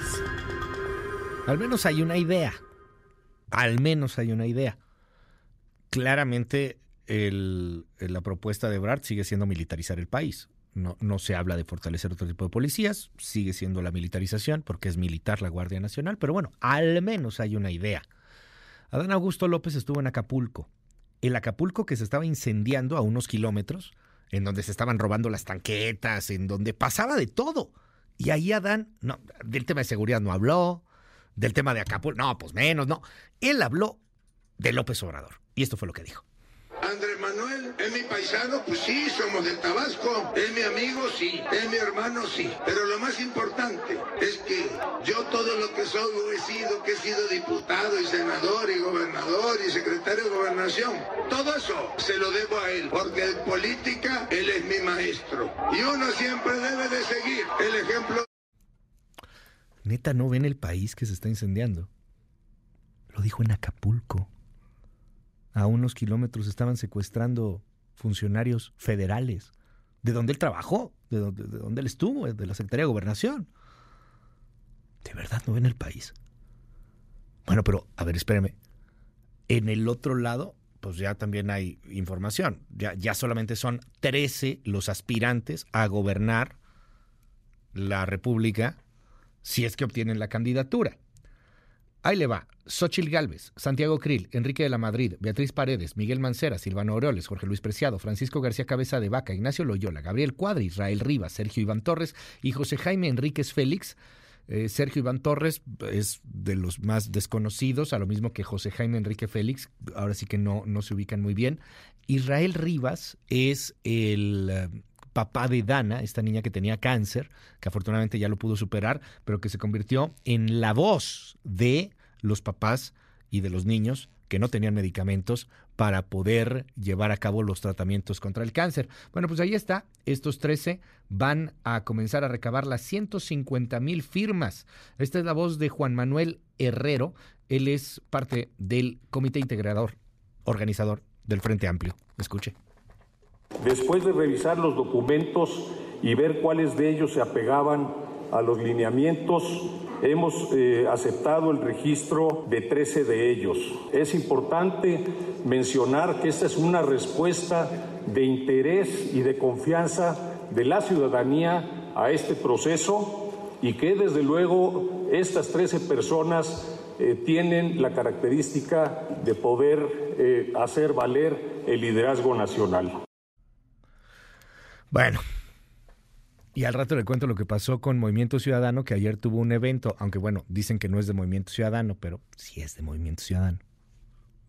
Al menos hay una idea. Al menos hay una idea. Claramente la propuesta de Brad sigue siendo militarizar el país. No, no se habla de fortalecer otro tipo de policías, sigue siendo la militarización porque es militar la Guardia Nacional, pero bueno, al menos hay una idea. Adán Augusto López estuvo en Acapulco. El Acapulco que se estaba incendiando a unos kilómetros, en donde se estaban robando las tanquetas, en donde pasaba de todo. Y ahí Adán, no, del tema de seguridad no habló, del tema de Acapulco, no, pues menos, no. Él habló de López Obrador. Y esto fue lo que dijo. Andrés Manuel es mi paisano, pues sí, somos del Tabasco. Es mi amigo, sí. Es mi hermano, sí. Pero lo más importante es que yo todo lo que soy he sido, que he sido diputado y senador y gobernador y secretario de gobernación. Todo eso se lo debo a él, porque en política él es mi maestro. Y uno siempre debe de seguir el ejemplo. Neta, ¿no ven el país que se está incendiando? Lo dijo en Acapulco a unos kilómetros estaban secuestrando funcionarios federales, de donde él trabajó, de donde, él estuvo, de la Secretaría de Gobernación. ¿De verdad no ven el país? Bueno, pero, a ver, espérame. En el otro lado, pues ya también hay información. Ya, ya solamente son 13 los aspirantes a gobernar la República si es que obtienen la candidatura. Ahí le va. Xochil Gálvez, Santiago Krill, Enrique de la Madrid, Beatriz Paredes, Miguel Mancera, Silvano Aureoles, Jorge Luis Preciado, Francisco García Cabeza de Vaca, Ignacio Loyola, Gabriel Cuadri, Israel Rivas, Sergio Iván Torres y José Jaime Enríquez Félix. Eh, Sergio Iván Torres es de los más desconocidos, a lo mismo que José Jaime Enrique Félix, ahora sí que no, no se ubican muy bien. Israel Rivas es el eh, papá de Dana, esta niña que tenía cáncer, que afortunadamente ya lo pudo superar, pero que se convirtió en la voz de los papás y de los niños que no tenían medicamentos para poder llevar a cabo los tratamientos contra el cáncer. Bueno, pues ahí está. Estos 13 van a comenzar a recabar las 150 mil firmas. Esta es la voz de Juan Manuel Herrero. Él es parte del comité integrador, organizador del Frente Amplio. Escuche. Después de revisar los documentos y ver cuáles de ellos se apegaban a los lineamientos Hemos eh, aceptado el registro de 13 de ellos. Es importante mencionar que esta es una respuesta de interés y de confianza de la ciudadanía a este proceso y que desde luego estas 13 personas eh, tienen la característica de poder eh, hacer valer el liderazgo nacional. Bueno, y al rato le cuento lo que pasó con Movimiento Ciudadano, que ayer tuvo un evento, aunque bueno, dicen que no es de Movimiento Ciudadano, pero sí es de Movimiento Ciudadano.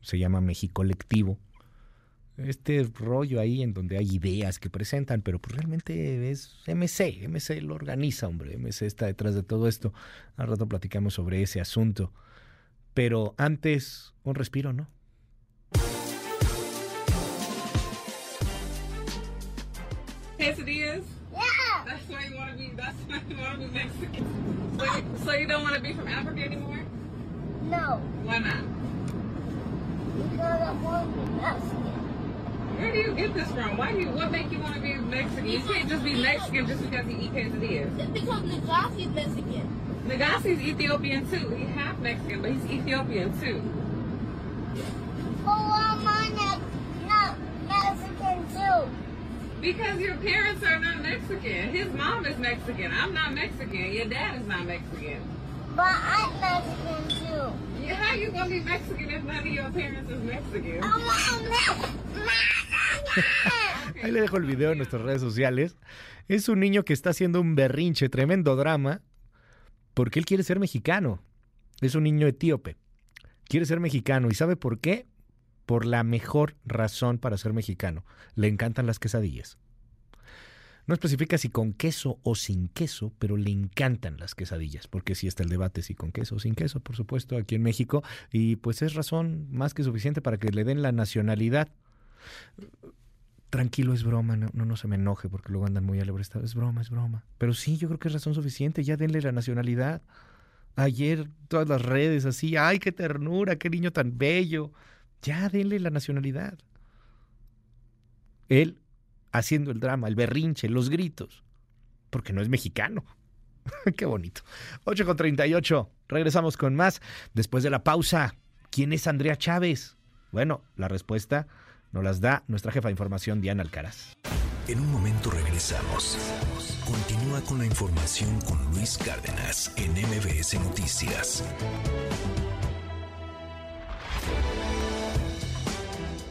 Se llama México Colectivo. Este rollo ahí en donde hay ideas que presentan, pero pues realmente es MC, MC lo organiza, hombre, MC está detrás de todo esto. Al rato platicamos sobre ese asunto. Pero antes, un respiro, ¿no? Mexican. why you, want to be that's why you want to be Mexican. so you don't want to be from Africa anymore? No. Why not? Because I want to be Mexican. Where do you get this from? Why do you? What make you want to be Mexican? You can't just be Mexican just because you eat quesadillas. It's because Nagasi is Mexican. Nagasi's Ethiopian too. He's half Mexican, but he's Ethiopian too. Oh, I'm not Mexican too. Because your parents are not Mexican. His mom is Mexican. I'm not Mexican. Your dad is not Mexican. But I'm Mexican too. Yeah, how you gonna be Mexican if none of your parents is Mexican? (laughs) Ahí le dejo el video en nuestras redes sociales. Es un niño que está haciendo un berrinche, tremendo drama, porque él quiere ser mexicano. Es un niño etíope. Quiere ser mexicano. ¿Y sabe por qué? Por la mejor razón para ser mexicano. Le encantan las quesadillas. No especifica si con queso o sin queso, pero le encantan las quesadillas, porque si está el debate si con queso o sin queso, por supuesto, aquí en México, y pues es razón más que suficiente para que le den la nacionalidad. Tranquilo, es broma, no, no, se me enoje porque luego andan muy alebrestados. Es broma, es broma. Pero sí, yo creo que es razón suficiente. Ya denle la nacionalidad. Ayer todas las redes así, ay, qué ternura, qué niño tan bello. Ya denle la nacionalidad. Él haciendo el drama, el berrinche, los gritos, porque no es mexicano. (laughs) qué bonito. 8 con 38. Regresamos con más. Después de la pausa, ¿quién es Andrea Chávez? Bueno, la respuesta nos las da nuestra jefa de información, Diana Alcaraz. En un momento regresamos. Continúa con la información con Luis Cárdenas en MBS Noticias.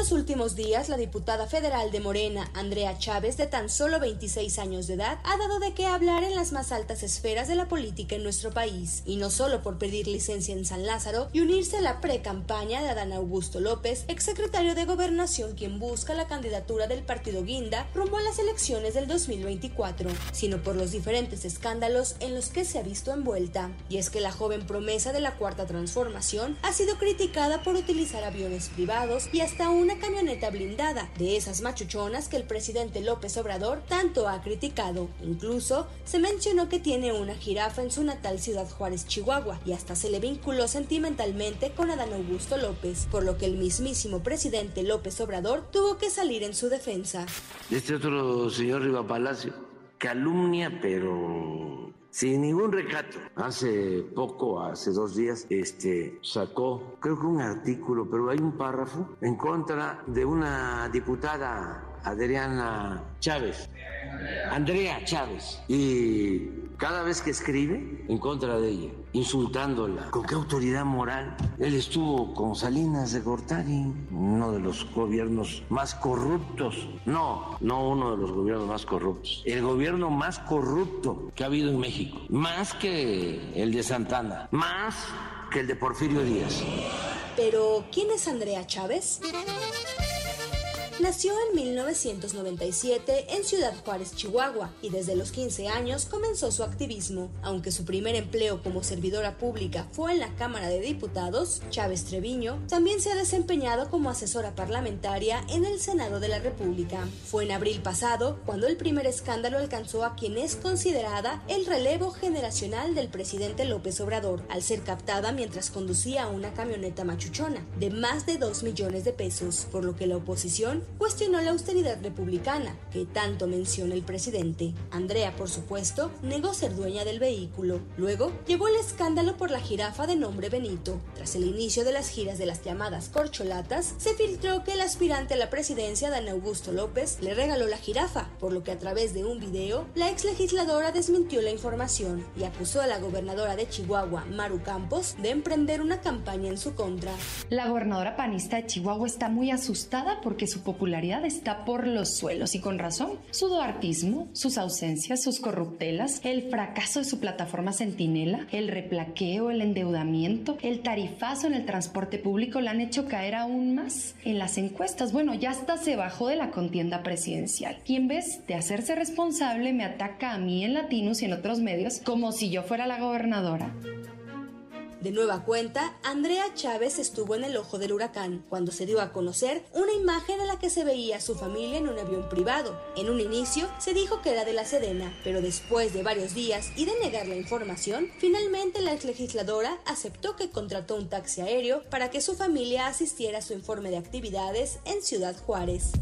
Los últimos días, la diputada federal de Morena, Andrea Chávez, de tan solo 26 años de edad, ha dado de qué hablar en las más altas esferas de la política en nuestro país, y no solo por pedir licencia en San Lázaro y unirse a la pre-campaña de Adán Augusto López, exsecretario de Gobernación quien busca la candidatura del partido Guinda rumbo a las elecciones del 2024, sino por los diferentes escándalos en los que se ha visto envuelta. Y es que la joven promesa de la Cuarta Transformación ha sido criticada por utilizar aviones privados y hasta una camioneta blindada, de esas machuchonas que el presidente López Obrador tanto ha criticado. Incluso se mencionó que tiene una jirafa en su natal ciudad Juárez, Chihuahua, y hasta se le vinculó sentimentalmente con Adán Augusto López, por lo que el mismísimo presidente López Obrador tuvo que salir en su defensa. Este otro señor Riva Palacio calumnia, pero sin ningún recato. Hace poco, hace dos días, este, sacó, creo que un artículo, pero hay un párrafo en contra de una diputada, Adriana Chávez, Andrea Chávez, y cada vez que escribe en contra de ella, insultándola, ¿con qué autoridad moral? Él estuvo con Salinas de Gortari, uno de los gobiernos más corruptos, no, no uno de los gobiernos más corruptos, el gobierno más corrupto que ha habido en México, más que el de Santana, más que el de Porfirio Díaz. Pero, ¿quién es Andrea Chávez? Nació en 1997 en Ciudad Juárez, Chihuahua, y desde los 15 años comenzó su activismo. Aunque su primer empleo como servidora pública fue en la Cámara de Diputados, Chávez Treviño también se ha desempeñado como asesora parlamentaria en el Senado de la República. Fue en abril pasado cuando el primer escándalo alcanzó a quien es considerada el relevo generacional del presidente López Obrador, al ser captada mientras conducía una camioneta machuchona de más de 2 millones de pesos, por lo que la oposición cuestionó la austeridad republicana que tanto menciona el presidente. Andrea, por supuesto, negó ser dueña del vehículo. Luego llegó el escándalo por la jirafa de nombre Benito. Tras el inicio de las giras de las llamadas corcholatas, se filtró que el aspirante a la presidencia, Dan Augusto López, le regaló la jirafa, por lo que a través de un video, la ex legisladora desmintió la información y acusó a la gobernadora de Chihuahua, Maru Campos, de emprender una campaña en su contra. La gobernadora panista de Chihuahua está muy asustada porque su popularidad está por los suelos y con razón. Su doartismo, sus ausencias, sus corruptelas, el fracaso de su plataforma Centinela, el replaqueo, el endeudamiento, el tarifazo en el transporte público le han hecho caer aún más en las encuestas. Bueno, ya hasta se bajó de la contienda presidencial y en vez de hacerse responsable me ataca a mí en Latinus y en otros medios como si yo fuera la gobernadora. De nueva cuenta, Andrea Chávez estuvo en el ojo del huracán cuando se dio a conocer una imagen en la que se veía a su familia en un avión privado. En un inicio se dijo que era de la Sedena, pero después de varios días y de negar la información, finalmente la ex legisladora aceptó que contrató un taxi aéreo para que su familia asistiera a su informe de actividades en Ciudad Juárez.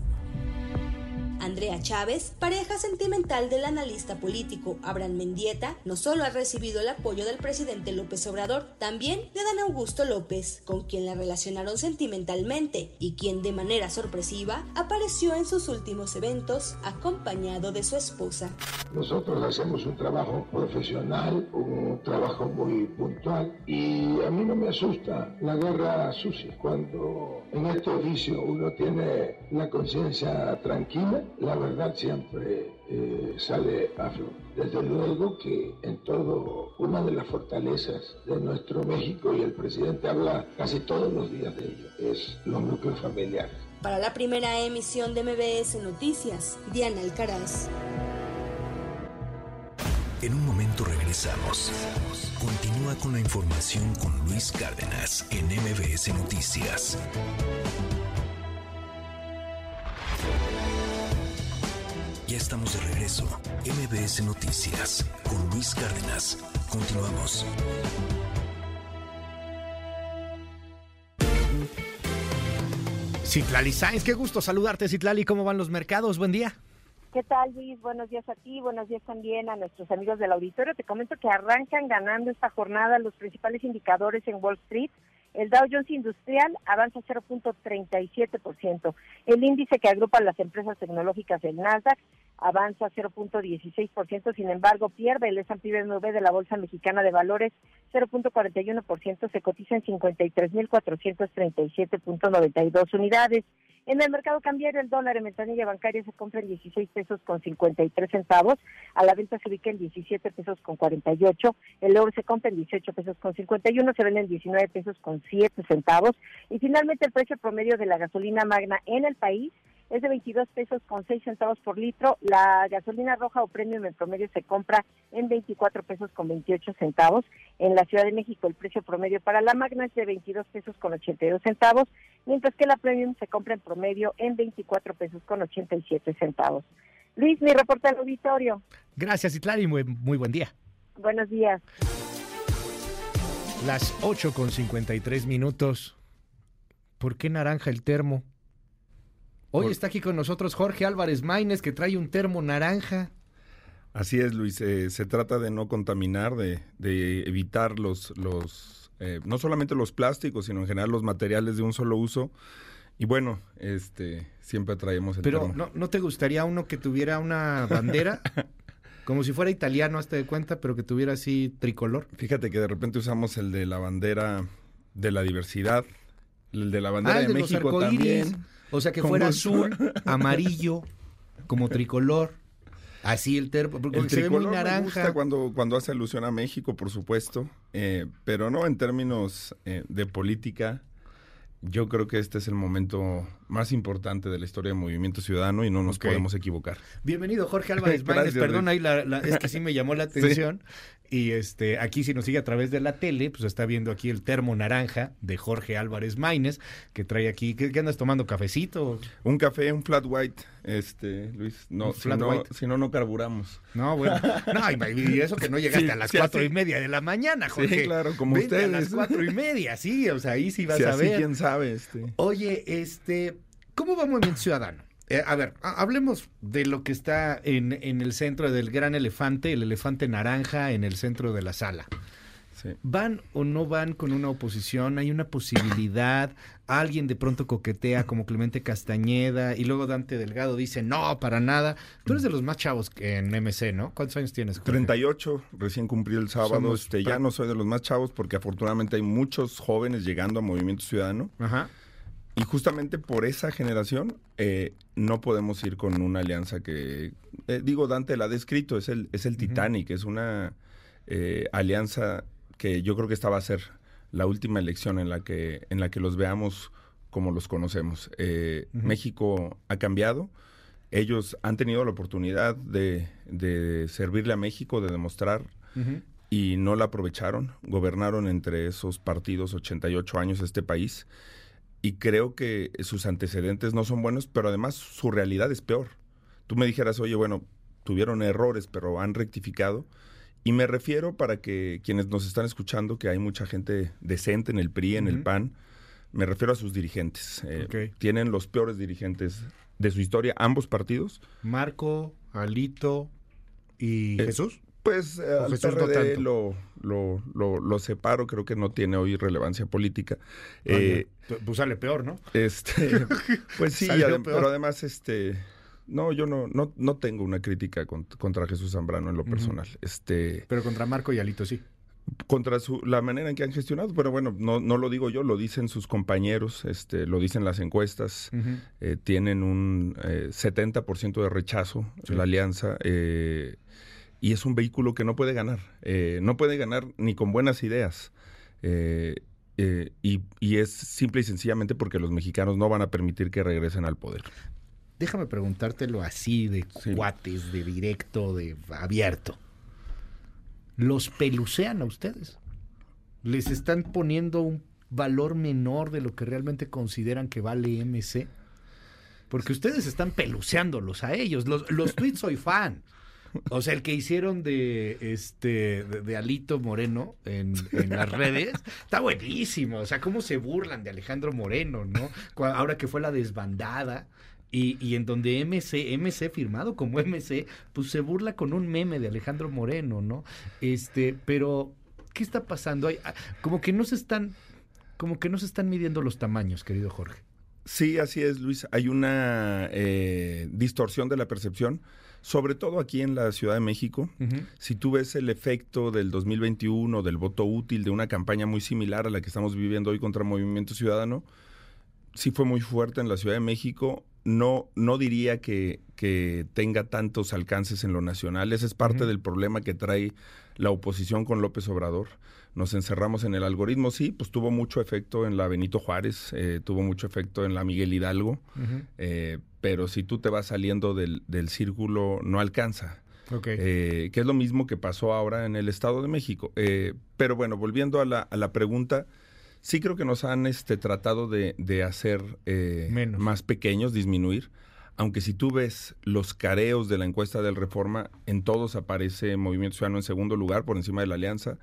Andrea Chávez, pareja sentimental del analista político Abraham Mendieta, no solo ha recibido el apoyo del presidente López Obrador, también de Dan Augusto López, con quien la relacionaron sentimentalmente y quien de manera sorpresiva apareció en sus últimos eventos acompañado de su esposa. Nosotros hacemos un trabajo profesional, un trabajo muy puntual y a mí no me asusta la guerra sucia. Cuando en este oficio uno tiene la conciencia tranquila, la verdad siempre eh, sale a flor. Desde luego que en todo, una de las fortalezas de nuestro México, y el presidente habla casi todos los días de ello, es los núcleos familiares. Para la primera emisión de MBS Noticias, Diana Alcaraz. En un momento regresamos. Continúa con la información con Luis Cárdenas en MBS Noticias. Estamos de regreso. MBS Noticias con Luis Cárdenas. Continuamos. Citlali Sainz, qué gusto saludarte, Citlali. ¿Cómo van los mercados? Buen día. ¿Qué tal, Luis? Buenos días a ti, buenos días también a nuestros amigos del auditorio. Te comento que arrancan ganando esta jornada los principales indicadores en Wall Street. El Dow Jones Industrial avanza 0.37%. El índice que agrupa las empresas tecnológicas del Nasdaq avanza 0.16%, sin embargo pierde el S&P 500 de la Bolsa Mexicana de Valores 0.41%, se cotiza en 53.437.92 unidades. En el mercado cambiario, el dólar en ventanilla bancaria se compra en 16 pesos con 53 centavos, a la venta se ubica en 17 pesos con 48, el euro se compra en 18 pesos con 51, se vende en 19 pesos con 7 centavos, y finalmente el precio promedio de la gasolina magna en el país es de 22 pesos con 6 centavos por litro. La gasolina roja o premium en promedio se compra en 24 pesos con 28 centavos. En la Ciudad de México el precio promedio para la magna es de 22 pesos con 82 centavos, mientras que la premium se compra en promedio en 24 pesos con 87 centavos. Luis, mi reporte al auditorio. Gracias, Itlari. Muy, muy buen día. Buenos días. Las 8 con 53 minutos. ¿Por qué naranja el termo? Hoy está aquí con nosotros Jorge Álvarez Maínez, que trae un termo naranja. Así es, Luis. Eh, se trata de no contaminar, de, evitar los, los eh, no solamente los plásticos, sino en general los materiales de un solo uso. Y bueno, este, siempre traemos el Pero ¿no, ¿no te gustaría uno que tuviera una bandera? (laughs) Como si fuera italiano, hasta de cuenta, pero que tuviera así tricolor. Fíjate que de repente usamos el de la bandera de la diversidad, el de la bandera ah, de, México también. O sea, que fuera azul, amarillo, como tricolor. Así el termo, porque el se ve muy naranja. Me gusta cuando, cuando hace alusión a México, por supuesto, eh, pero no en términos eh, de política. Yo creo que este es el momento más importante de la historia del movimiento ciudadano y no nos podemos equivocar. Bienvenido, Jorge (laughs) Álvarez Perdón, ahí es que sí me llamó la (laughs) atención. Y este, aquí si nos sigue a través de la tele, pues está viendo aquí el termo naranja de Jorge Álvarez Maínez, que trae aquí, ¿qué, andas tomando? ¿Cafecito? Un café, un flat white, este, Luis. No, si, no si no, no carburamos. No, bueno. (laughs) No, y eso que no llegaste a las cuatro y media de la mañana, Jorge. Sí, claro, como ustedes. a las cuatro y media, sí, o sea, ahí sí vas a ver. quién sabe, este. Oye, este, ¿cómo va Movimiento Ciudadano? Eh, a ver, hablemos de lo que está en, en, el centro del gran elefante, el elefante naranja en el centro de la sala. ¿Van o no van con una oposición? ¿Hay una posibilidad? ¿Alguien de pronto coquetea como Clemente Castañeda y luego Dante Delgado dice no, para nada? Tú eres de los más chavos en MC, ¿no? ¿Cuántos años tienes? 38, recién cumplí el sábado. este, ya no soy de los más chavos porque afortunadamente hay muchos jóvenes llegando a Movimiento Ciudadano. Ajá. Y justamente por esa generación eh, no podemos ir con una alianza que, eh, digo, Dante la ha descrito, es el, es el Titanic, es una eh, alianza que yo creo que esta va a ser la última elección en la que, en la que los veamos como los conocemos. México ha cambiado, ellos han tenido la oportunidad de, de servirle a México, de demostrar y no la aprovecharon. Gobernaron entre esos partidos 88 años este país y creo que sus antecedentes no son buenos, pero además su realidad es peor. Tú me dijeras, oye, bueno, tuvieron errores, pero han rectificado. Y me refiero para que quienes nos están escuchando, que hay mucha gente decente en el PRI, en el PAN, me refiero a sus dirigentes. Eh, tienen los peores dirigentes de su historia, ambos partidos. Marco, Alito y eh, Jesús. Pues eh, al PRD lo, lo, lo, separo, creo que no tiene hoy relevancia política. Eh, pues sale peor, ¿no? Este, (laughs) pues sí, pero además, este, no, yo no, no, no tengo una crítica contra Jesús Zambrano en lo personal. este, pero contra Marco y Alito sí. Contra su, la manera en que han gestionado, pero bueno, no, no lo digo yo, lo dicen sus compañeros, este, lo dicen las encuestas, eh, tienen un 70% de rechazo en la alianza. Eh, y es un vehículo que no puede ganar. Eh, no puede ganar ni con buenas ideas. Eh, eh, y, es simple y sencillamente porque los mexicanos no van a permitir que regresen al poder. Déjame preguntártelo así, de cuates, de directo, de abierto. los pelucean a ustedes. Les están poniendo un valor menor de lo que realmente consideran que vale MC. Porque ustedes están peluceándolos a ellos. Los, los (laughs) tweets soy fan. (laughs) O sea, el que hicieron de este de, Alito Moreno en, las redes (laughs) está buenísimo. O sea, cómo se burlan de Alejandro Moreno, ¿no? Ahora que fue la desbandada. Y, y, en donde MC, MC firmado como (laughs) MC, pues se burla con un meme de Alejandro Moreno, ¿no? Este, pero, ¿qué está pasando? Hay, ah, como que no se están, como que no se están midiendo los tamaños, querido Jorge. Sí, así es, Luis. Hay una eh, distorsión de la percepción, sobre todo aquí en la Ciudad de México. Si tú ves el efecto del 2021, del voto útil, de una campaña muy similar a la que estamos viviendo hoy contra Movimiento Ciudadano, sí fue muy fuerte en la Ciudad de México. No, no diría que, que tenga tantos alcances en lo nacional. Ese es parte del problema que trae la oposición con López Obrador nos encerramos en el algoritmo, sí, pues tuvo mucho efecto en la Benito Juárez, eh, tuvo mucho efecto en la Miguel Hidalgo, eh, pero si tú te vas saliendo del, círculo, no alcanza. Eh, que es lo mismo que pasó ahora en el Estado de México. pero bueno, volviendo a la, a la, pregunta, sí creo que nos han este, tratado de, de hacer más pequeños, disminuir. Aunque si tú ves los careos de la encuesta del Reforma, en todos aparece Movimiento Ciudadano en segundo lugar por encima de la Alianza.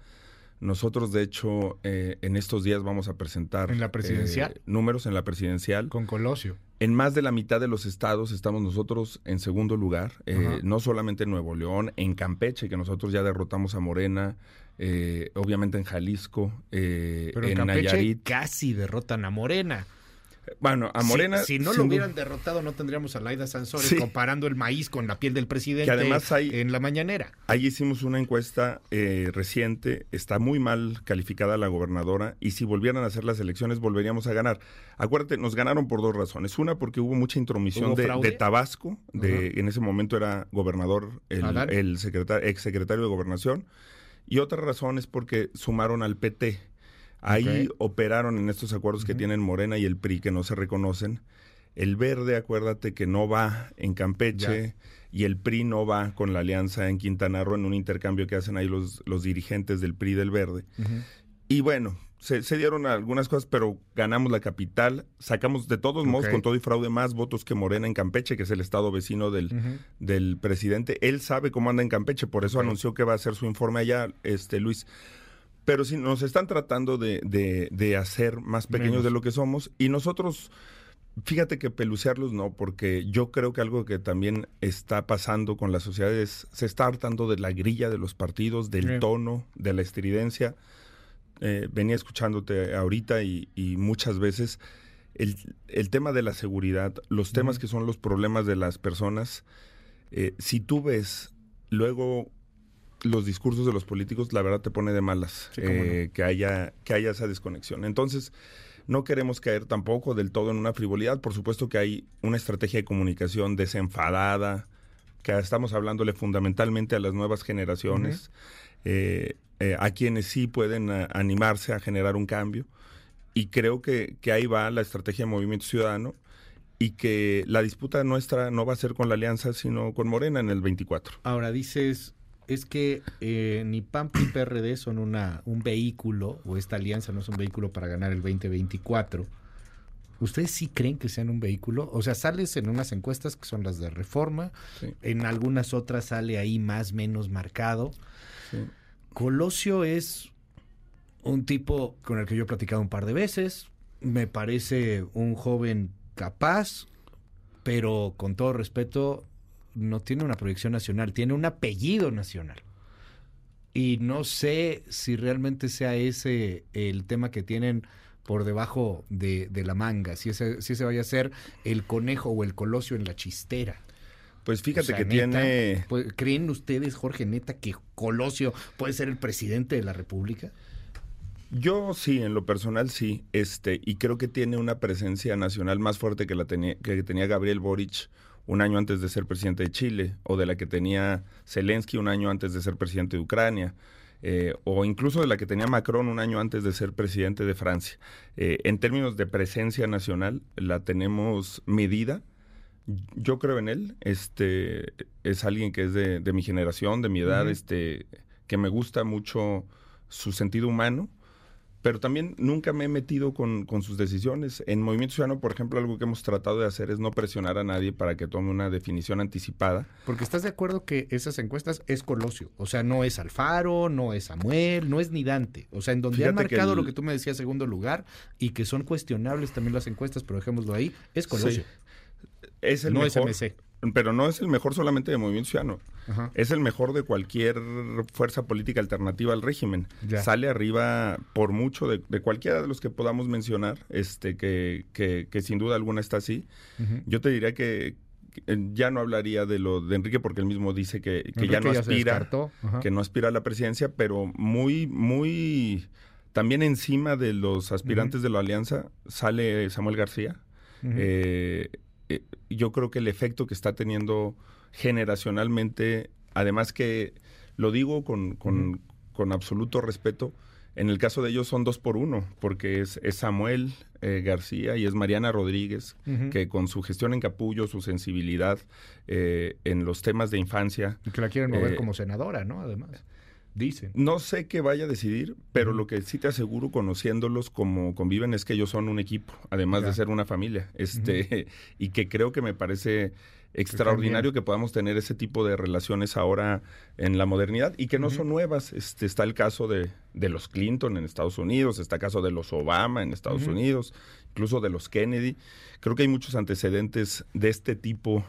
Nosotros, de hecho, eh, en estos días vamos a presentar... ¿En la presidencial? Eh, números en la presidencial. Con Colosio. En más de la mitad de los estados estamos nosotros en segundo lugar. Eh, no solamente en Nuevo León, en Campeche, que nosotros ya derrotamos a Morena. obviamente en Jalisco. Pero en, Campeche casi derrotan a Morena. Bueno, a Morena. Si, no lo hubieran derrotado, no tendríamos a Laida Sansores comparando el maíz con la piel del presidente además en la mañanera. Ahí hicimos una encuesta eh, reciente. Está muy mal calificada la gobernadora. Y si volvieran a hacer las elecciones, volveríamos a ganar. Acuérdate, nos ganaron por dos razones. Una, porque hubo mucha intromisión de, Tabasco. De, En ese momento era gobernador, el, el ex secretario de gobernación. Y otra razón es porque sumaron al PT Ahí operaron en estos acuerdos que tienen Morena y el PRI que no se reconocen. El verde, acuérdate que no va en Campeche y el PRI no va con la alianza en Quintana Roo en un intercambio que hacen ahí los, los dirigentes del PRI del verde. Y bueno, se, dieron algunas cosas, pero ganamos la capital, sacamos de todos modos, con todo y fraude, más votos que Morena en Campeche, que es el estado vecino del, del presidente. Él sabe cómo anda en Campeche, por eso anunció que va a hacer su informe allá, este Luis. Pero si nos están tratando de, de, hacer más pequeños de lo que somos. Y nosotros, fíjate que pelucearlos no, porque yo creo que algo que también está pasando con la sociedad es, se está hartando de la grilla de los partidos, del tono, de la estridencia. Eh, venía escuchándote ahorita y, muchas veces el, el, tema de la seguridad, los temas que son los problemas de las personas, eh, si tú ves luego los discursos de los políticos, la verdad te pone de malas eh, que, haya, que haya esa desconexión. Entonces, no queremos caer tampoco del todo en una frivolidad. Por supuesto que hay una estrategia de comunicación desenfadada, que estamos hablándole fundamentalmente a las nuevas generaciones, eh, eh, a quienes sí pueden animarse a generar un cambio. Y creo que, que ahí va la estrategia de Movimiento Ciudadano y que la disputa nuestra no va a ser con la alianza, sino con Morena en el 24. Ahora dices, es que eh, ni PAN ni PRD son una, un vehículo, o esta alianza no es un vehículo para ganar el 2024. ¿Ustedes sí creen que sean un vehículo? O sea, sales en unas encuestas que son las de reforma, en algunas otras sale ahí más menos marcado. Colosio es un tipo con el que yo he platicado un par de veces. Me parece un joven capaz, pero con todo respeto, no tiene una proyección nacional, tiene un apellido nacional. Y no sé si realmente sea ese el tema que tienen por debajo de, la manga, si ese, si ese vaya a ser el conejo o el colosio en la chistera. Pues fíjate que tiene... Pues, ¿Creen ustedes, Jorge, neta, que Colosio puede ser el presidente de la República? Yo sí, en lo personal sí, este, y creo que tiene una presencia nacional más fuerte que la tenía, que tenía Gabriel Boric un año antes de ser presidente de Chile, o de la que tenía Zelensky un año antes de ser presidente de Ucrania, eh, o incluso de la que tenía Macron un año antes de ser presidente de Francia. Eh, en términos de presencia nacional, la tenemos medida. Yo creo en él. Este es alguien que es de, mi generación, de mi edad, este que me gusta mucho su sentido humano pero también nunca me he metido con, sus decisiones. En Movimiento Ciudadano, por ejemplo, algo que hemos tratado de hacer es no presionar a nadie para que tome una definición anticipada. Porque estás de acuerdo que esas encuestas es Colosio, o sea, no es Alfaro, no es Samuel, no es ni Dante, o sea, en donde han marcado lo que tú me decías segundo lugar y que son cuestionables también las encuestas, pero dejémoslo ahí, es Colosio. Es el no es MC pero no es el mejor solamente de Movimiento Ciudadano. Es el mejor de cualquier fuerza política alternativa al régimen. Sale arriba por mucho de, cualquiera de los que podamos mencionar, este que, que, sin duda alguna está así. Yo te diría que, ya no hablaría de lo de Enrique porque él mismo dice que, ya no aspira, que no aspira a la presidencia, pero muy, muy también encima de los aspirantes de la alianza sale Samuel García. eh, eh, yo creo que el efecto que está teniendo generacionalmente, además que lo digo con, con, absoluto respeto, en el caso de ellos son dos por uno, porque es, Samuel eh, García y es Mariana Rodríguez, que con su gestión en capullo, su sensibilidad eh, en los temas de infancia. Y que la quieren mover como senadora, ¿no? Además. Dicen. No sé qué vaya a decidir, pero lo que sí te aseguro conociéndolos como conviven es que ellos son un equipo, además de ser una familia. Este, (laughs) y que creo que me parece extraordinario que podamos tener ese tipo de relaciones ahora en la modernidad y que no son nuevas. Este, está el caso de, de, los Clinton en Estados Unidos, está el caso de los Obama en Estados Unidos, incluso de los Kennedy. Creo que hay muchos antecedentes de este tipo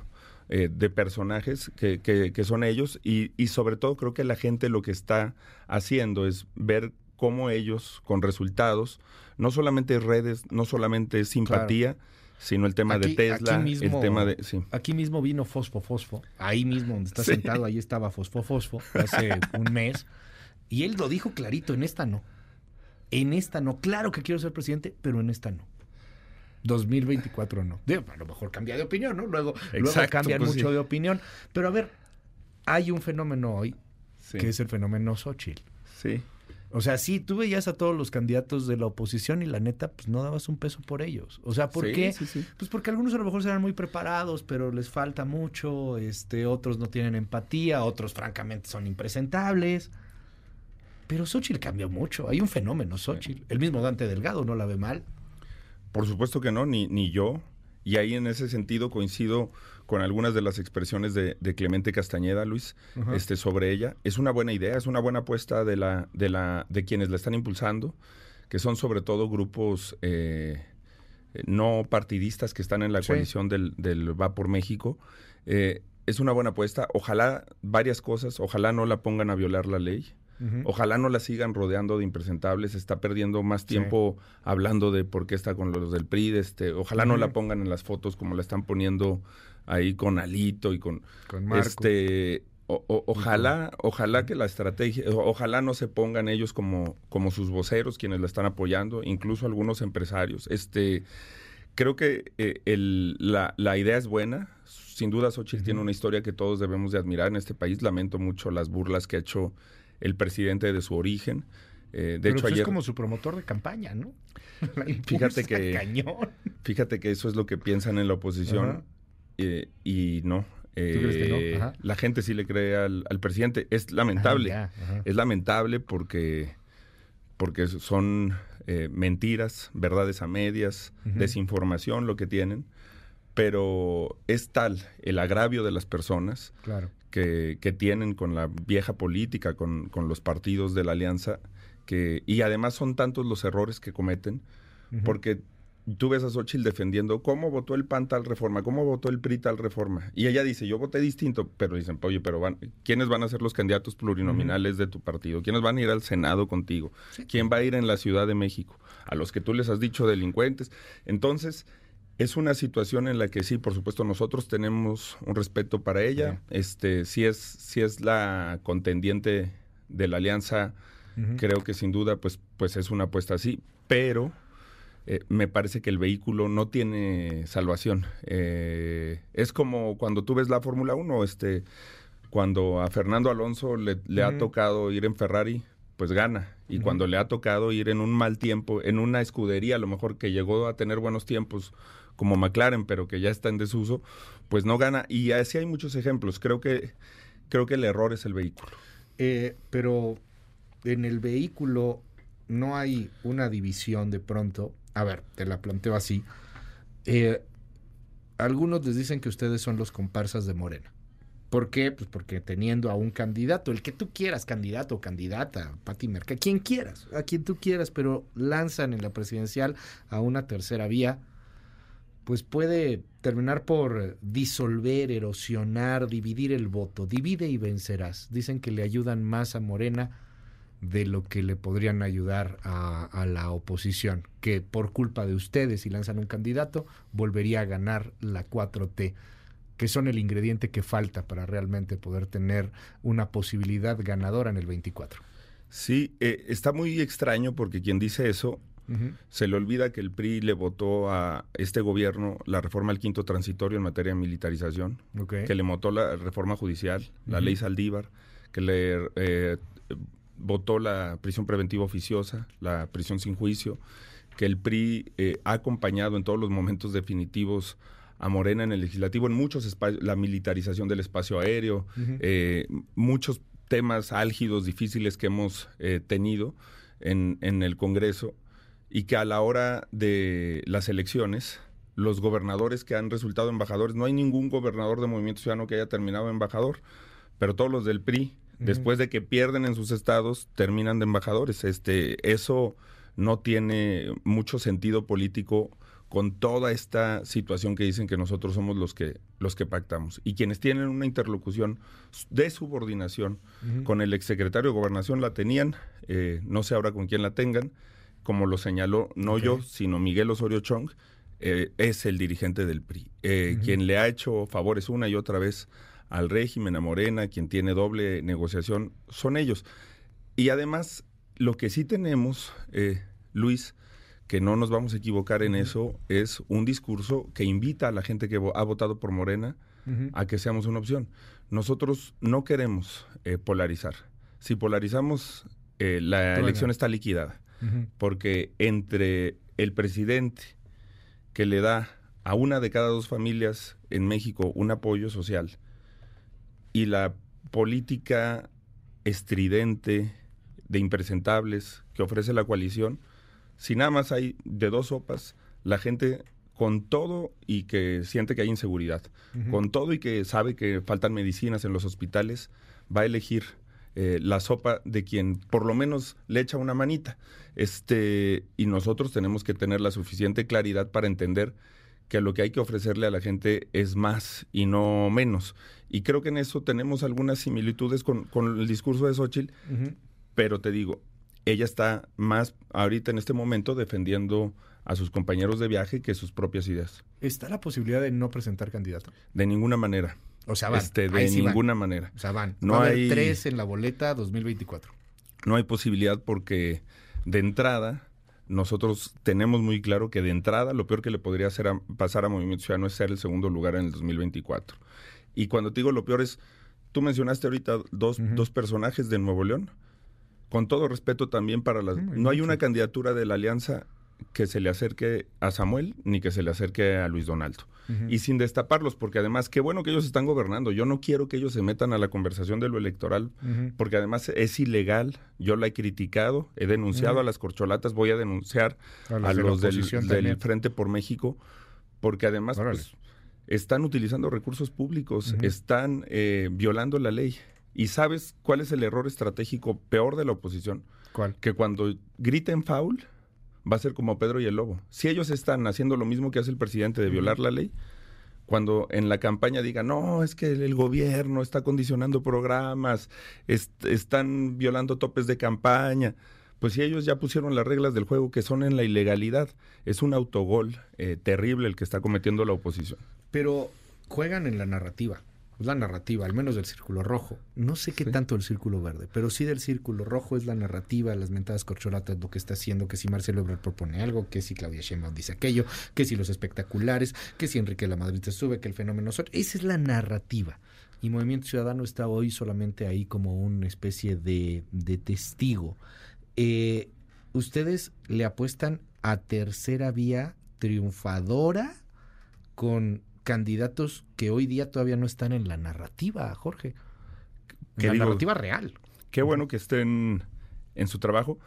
eh, de personajes que, que, son ellos y, y, sobre todo creo que la gente lo que está haciendo es ver cómo ellos con resultados, no solamente redes, no solamente simpatía, sino el tema de Tesla, el tema de... Aquí mismo vino Fosfo Fosfo, ahí mismo donde está sentado, ahí estaba Fosfo Fosfo hace (laughs) un mes, y él lo dijo clarito, en esta no. En esta no. Claro que quiero ser presidente, pero en esta no. 2024 no. a lo mejor cambia de opinión, ¿no? Luego, luego cambian pues mucho de opinión. Pero a ver, hay un fenómeno hoy que es el fenómeno Xochitl. Sí. O sea, sí, tú veías a todos los candidatos de la oposición y la neta, pues no dabas un peso por ellos. O sea, ¿por qué? Pues porque algunos a lo mejor serán muy preparados, pero les falta mucho, este, otros no tienen empatía, otros francamente son impresentables. Pero Xochitl cambió mucho. Hay un fenómeno, Xochitl. El mismo Dante Delgado no la ve mal. Por supuesto que no, ni, ni yo. Y ahí en ese sentido coincido con algunas de las expresiones de, Clemente Castañeda, Luis, este, sobre ella. Es una buena idea, es una buena apuesta de, la, de, la, de quienes la están impulsando, que son sobre todo grupos eh, no partidistas que están en la coalición del, del, Va por México. Eh, es una buena apuesta. Ojalá varias cosas, ojalá no la pongan a violar la ley. Ojalá no la sigan rodeando de impresentables, está perdiendo más tiempo hablando de por qué está con los del PRI, este, ojalá no la pongan en las fotos como la están poniendo ahí con Alito y con, este ojalá, ojalá que la estrategia, ojalá no se pongan ellos como, como sus voceros quienes la están apoyando, incluso algunos empresarios. Este, creo que eh, la, la, idea es buena. Sin duda, Xochitl tiene una historia que todos debemos de admirar en este país. Lamento mucho las burlas que ha hecho el presidente de su origen. Eh, de hecho, pues ayer... es como su promotor de campaña, ¿no? (laughs) fíjate que fíjate que eso es lo que piensan en la oposición eh, y no. Eh, la gente sí le cree al, presidente. Es lamentable. es lamentable porque, porque son mentiras, verdades a medias, desinformación lo que tienen. Pero es tal el agravio de las personas claro que, tienen con la vieja política, con, los partidos de la alianza, que, y además son tantos los errores que cometen, porque tú ves a Xochitl defendiendo cómo votó el PAN tal reforma, cómo votó el PRI tal reforma. Y ella dice, yo voté distinto, pero dicen, oye, pero van, ¿quiénes van a ser los candidatos plurinominales de tu partido? ¿Quiénes van a ir al Senado contigo? ¿Quién va a ir en la Ciudad de México? A los que tú les has dicho delincuentes. Entonces, es una situación en la que sí, por supuesto, nosotros tenemos un respeto para ella. Este, si es, si es la contendiente de la alianza, creo que sin duda, pues, pues es una apuesta así. Pero eh, me parece que el vehículo no tiene salvación. Eh, es como cuando tú ves la Fórmula 1, este, cuando a Fernando Alonso le, ha tocado ir en Ferrari, pues gana. Y cuando le ha tocado ir en un mal tiempo, en una escudería, a lo mejor que llegó a tener buenos tiempos, como McLaren, pero que ya está en desuso, pues no gana. Y así hay muchos ejemplos. Creo que, creo que el error es el vehículo. eh, pero en el vehículo no hay una división de pronto. A ver, te la planteo así. Eh, algunos les dicen que ustedes son los comparsas de Morena. ¿Por qué? Pues porque teniendo a un candidato, el que tú quieras, candidato o candidata, Pati Merca, quien quieras, a quien tú quieras, pero lanzan en la presidencial a una tercera vía, pues puede terminar por disolver, erosionar, dividir el voto. Divide y vencerás. Dicen que le ayudan más a Morena de lo que le podrían ayudar a, la oposición, que por culpa de ustedes, si lanzan un candidato, volvería a ganar la 4T, que son el ingrediente que falta para realmente poder tener una posibilidad ganadora en el 24. Sí, eh, está muy extraño porque quien dice eso se le olvida que el PRI le votó a este gobierno la reforma al quinto transitorio en materia de militarización, que le votó la reforma judicial, la ley Saldívar, que le eh, votó la prisión preventiva oficiosa, la prisión sin juicio, que el PRI eh, ha acompañado en todos los momentos definitivos a Morena en el legislativo, en muchos espacios, la militarización del espacio aéreo, eh, muchos temas álgidos, difíciles que hemos tenido en, en el Congreso y que a la hora de las elecciones, los gobernadores que han resultado embajadores, no hay ningún gobernador de Movimiento Ciudadano que haya terminado embajador, pero todos los del PRI, después de que pierden en sus estados, terminan de embajadores. Este, eso no tiene mucho sentido político con toda esta situación que dicen que nosotros somos los que los que pactamos. Y quienes tienen una interlocución de subordinación con el exsecretario de gobernación la tenían eh, no sé ahora con quién la tengan como lo señaló no yo, sino Miguel Osorio Chong, eh, es el dirigente del PRI, eh, quien le ha hecho favores una y otra vez al régimen, a Morena, quien tiene doble negociación, son ellos. Y además, lo que sí tenemos, eh, Luis, que no nos vamos a equivocar en eso, es un discurso que invita a la gente que ha votado por Morena a que seamos una opción. Nosotros no queremos polarizar. Si polarizamos, la elección está liquidada porque entre el presidente que le da a una de cada dos familias en México un apoyo social y la política estridente de impresentables que ofrece la coalición, si nada más hay de dos sopas, la gente con todo y que siente que hay inseguridad, con todo y que sabe que faltan medicinas en los hospitales, va a elegir eh, la sopa de quien por lo menos le echa una manita. Este, y nosotros tenemos que tener la suficiente claridad para entender que lo que hay que ofrecerle a la gente es más y no menos. Y creo que en eso tenemos algunas similitudes con, el discurso de Xochitl, pero te digo, ella está más ahorita en este momento defendiendo a sus compañeros de viaje que sus propias ideas. ¿Está la posibilidad de no presentar candidato? De ninguna manera. O sea, van. Este, de ninguna manera. O sea, van. No hay tres en la boleta 2024. No hay posibilidad porque de entrada nosotros tenemos muy claro que de entrada lo peor que le podría hacer pasar a Movimiento Ciudadano es ser el segundo lugar en el 2024. Y cuando te digo lo peor es, tú mencionaste ahorita dos, dos personajes de Nuevo León. Con todo respeto también para las... no hay una candidatura de la alianza que se le acerque a Samuel ni que se le acerque a Luis Donaldo. Y sin destaparlos, porque además, qué bueno que ellos están gobernando. Yo no quiero que ellos se metan a la conversación de lo electoral, porque además es ilegal. Yo la he criticado, he denunciado a las corcholatas, voy a denunciar a, los del, Frente por México, porque además pues, están utilizando recursos públicos, están eh, violando la ley. ¿Y sabes cuál es el error estratégico peor de la oposición? ¿Cuál? Que cuando griten foul va a ser como Pedro y el Lobo. Si ellos están haciendo lo mismo que hace el presidente de violar la ley, cuando en la campaña digan, no, es que el, gobierno está condicionando programas, están violando topes de campaña, pues si ellos ya pusieron las reglas del juego que son en la ilegalidad, es un autogol eh, terrible el que está cometiendo la oposición. Pero juegan en la narrativa la narrativa, al menos del círculo rojo. No sé qué tanto del círculo verde, pero sí del círculo rojo es la narrativa, las mentadas corcholatas, lo que está haciendo, que si Marcelo Ebrard propone algo, que si Claudia Sheinbaum dice aquello, que si los espectaculares, que si Enrique La Madrid se sube, que el fenómeno... Esa es la narrativa. Y Movimiento Ciudadano está hoy solamente ahí como una especie de, de testigo. Eh, ¿Ustedes le apuestan a tercera vía triunfadora con candidatos que hoy día todavía no están en la narrativa, Jorge. En la narrativa real. qué bueno que estén en su trabajo.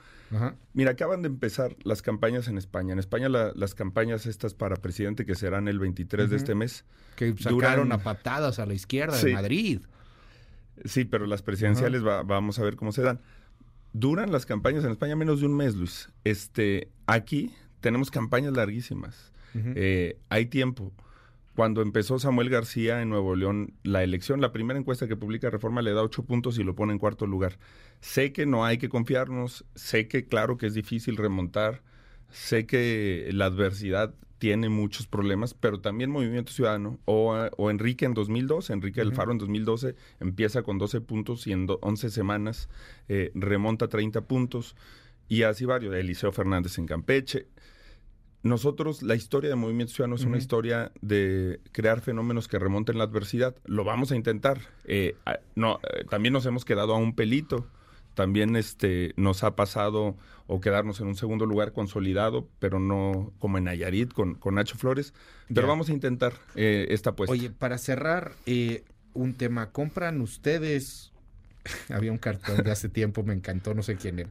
Mira, acaban de empezar las campañas en España. En España las campañas estas para presidente que serán el 23 de este mes. Que sacaron a patadas a la izquierda de Madrid. Sí, pero las presidenciales vamos a ver cómo se dan. Duran las campañas en España menos de un mes, Luis. Este, aquí tenemos campañas larguísimas. Eh, hay tiempo. Cuando empezó Samuel García en Nuevo León, la elección, la primera encuesta que publica Reforma le da ocho puntos y lo pone en cuarto lugar. Sé que no hay que confiarnos, sé que claro que es difícil remontar, sé que la adversidad tiene muchos problemas, pero también Movimiento Ciudadano o, Enrique en 2012, Enrique del Faro en 2012 empieza con 12 puntos y en 11 semanas eh, remonta 30 puntos y así varios, Eliseo Fernández en Campeche nosotros, la historia de Movimiento Ciudadano es una historia de crear fenómenos que remonten la adversidad. Lo vamos a intentar. Eh, no, eh, también nos hemos quedado a un pelito. También este, nos ha pasado o quedarnos en un segundo lugar consolidado, pero no como en Nayarit con, con Nacho Flores. Pero vamos a intentar eh, esta apuesta. Oye, para cerrar, un tema, ¿compran ustedes? (laughs) Había un cartón de hace tiempo, me encantó, no sé quién era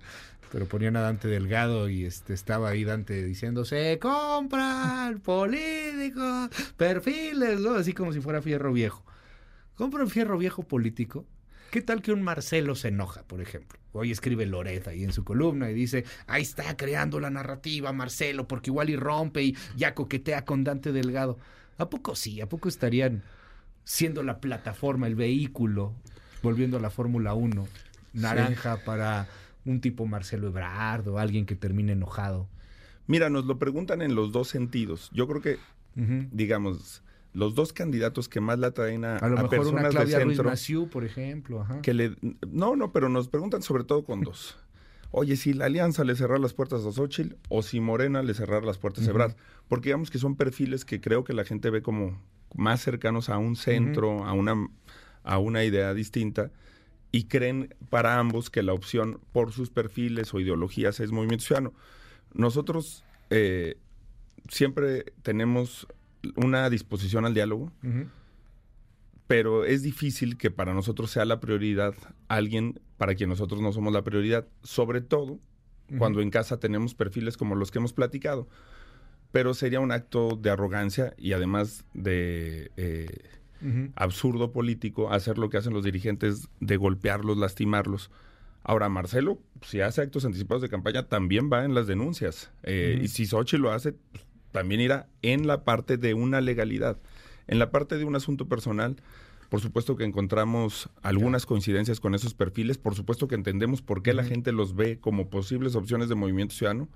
pero ponían a Dante Delgado y este estaba ahí Dante diciendo se compran políticos, perfiles, ¿no? así como si fuera fierro viejo. ¿Compran fierro viejo político? ¿Qué tal que un Marcelo se enoja, por ejemplo? Hoy escribe Loreta ahí en su columna y dice, ahí está creando la narrativa Marcelo, porque igual y rompe y ya coquetea con Dante Delgado. ¿A poco sí? ¿A poco estarían siendo la plataforma, el vehículo, volviendo a la Fórmula 1, naranja para un tipo Marcelo Ebrard o alguien que termine enojado? Mira, nos lo preguntan en los dos sentidos. Yo creo que, digamos, los dos candidatos que más la traen a, a, lo mejor personas una Claudia de centro, por ejemplo. Que le, no, no, pero nos preguntan sobre todo con dos. (laughs) Oye, si la alianza le cerrar las puertas a Xochitl o si Morena le cerrar las puertas a Ebrard. Porque digamos que son perfiles que creo que la gente ve como más cercanos a un centro, a, una, a una idea distinta y creen para ambos que la opción por sus perfiles o ideologías es Movimiento Ciudadano. Nosotros eh, siempre tenemos una disposición al diálogo, pero es difícil que para nosotros sea la prioridad alguien para quien nosotros no somos la prioridad, sobre todo cuando en casa tenemos perfiles como los que hemos platicado. Pero sería un acto de arrogancia y además de... Eh, absurdo político hacer lo que hacen los dirigentes de golpearlos, lastimarlos. Ahora, Marcelo, si hace actos anticipados de campaña, también va en las denuncias. Eh, y si Sochi lo hace, también irá en la parte de una legalidad. En la parte de un asunto personal, por supuesto que encontramos algunas coincidencias con esos perfiles, por supuesto que entendemos por qué la gente los ve como posibles opciones de movimiento ciudadano,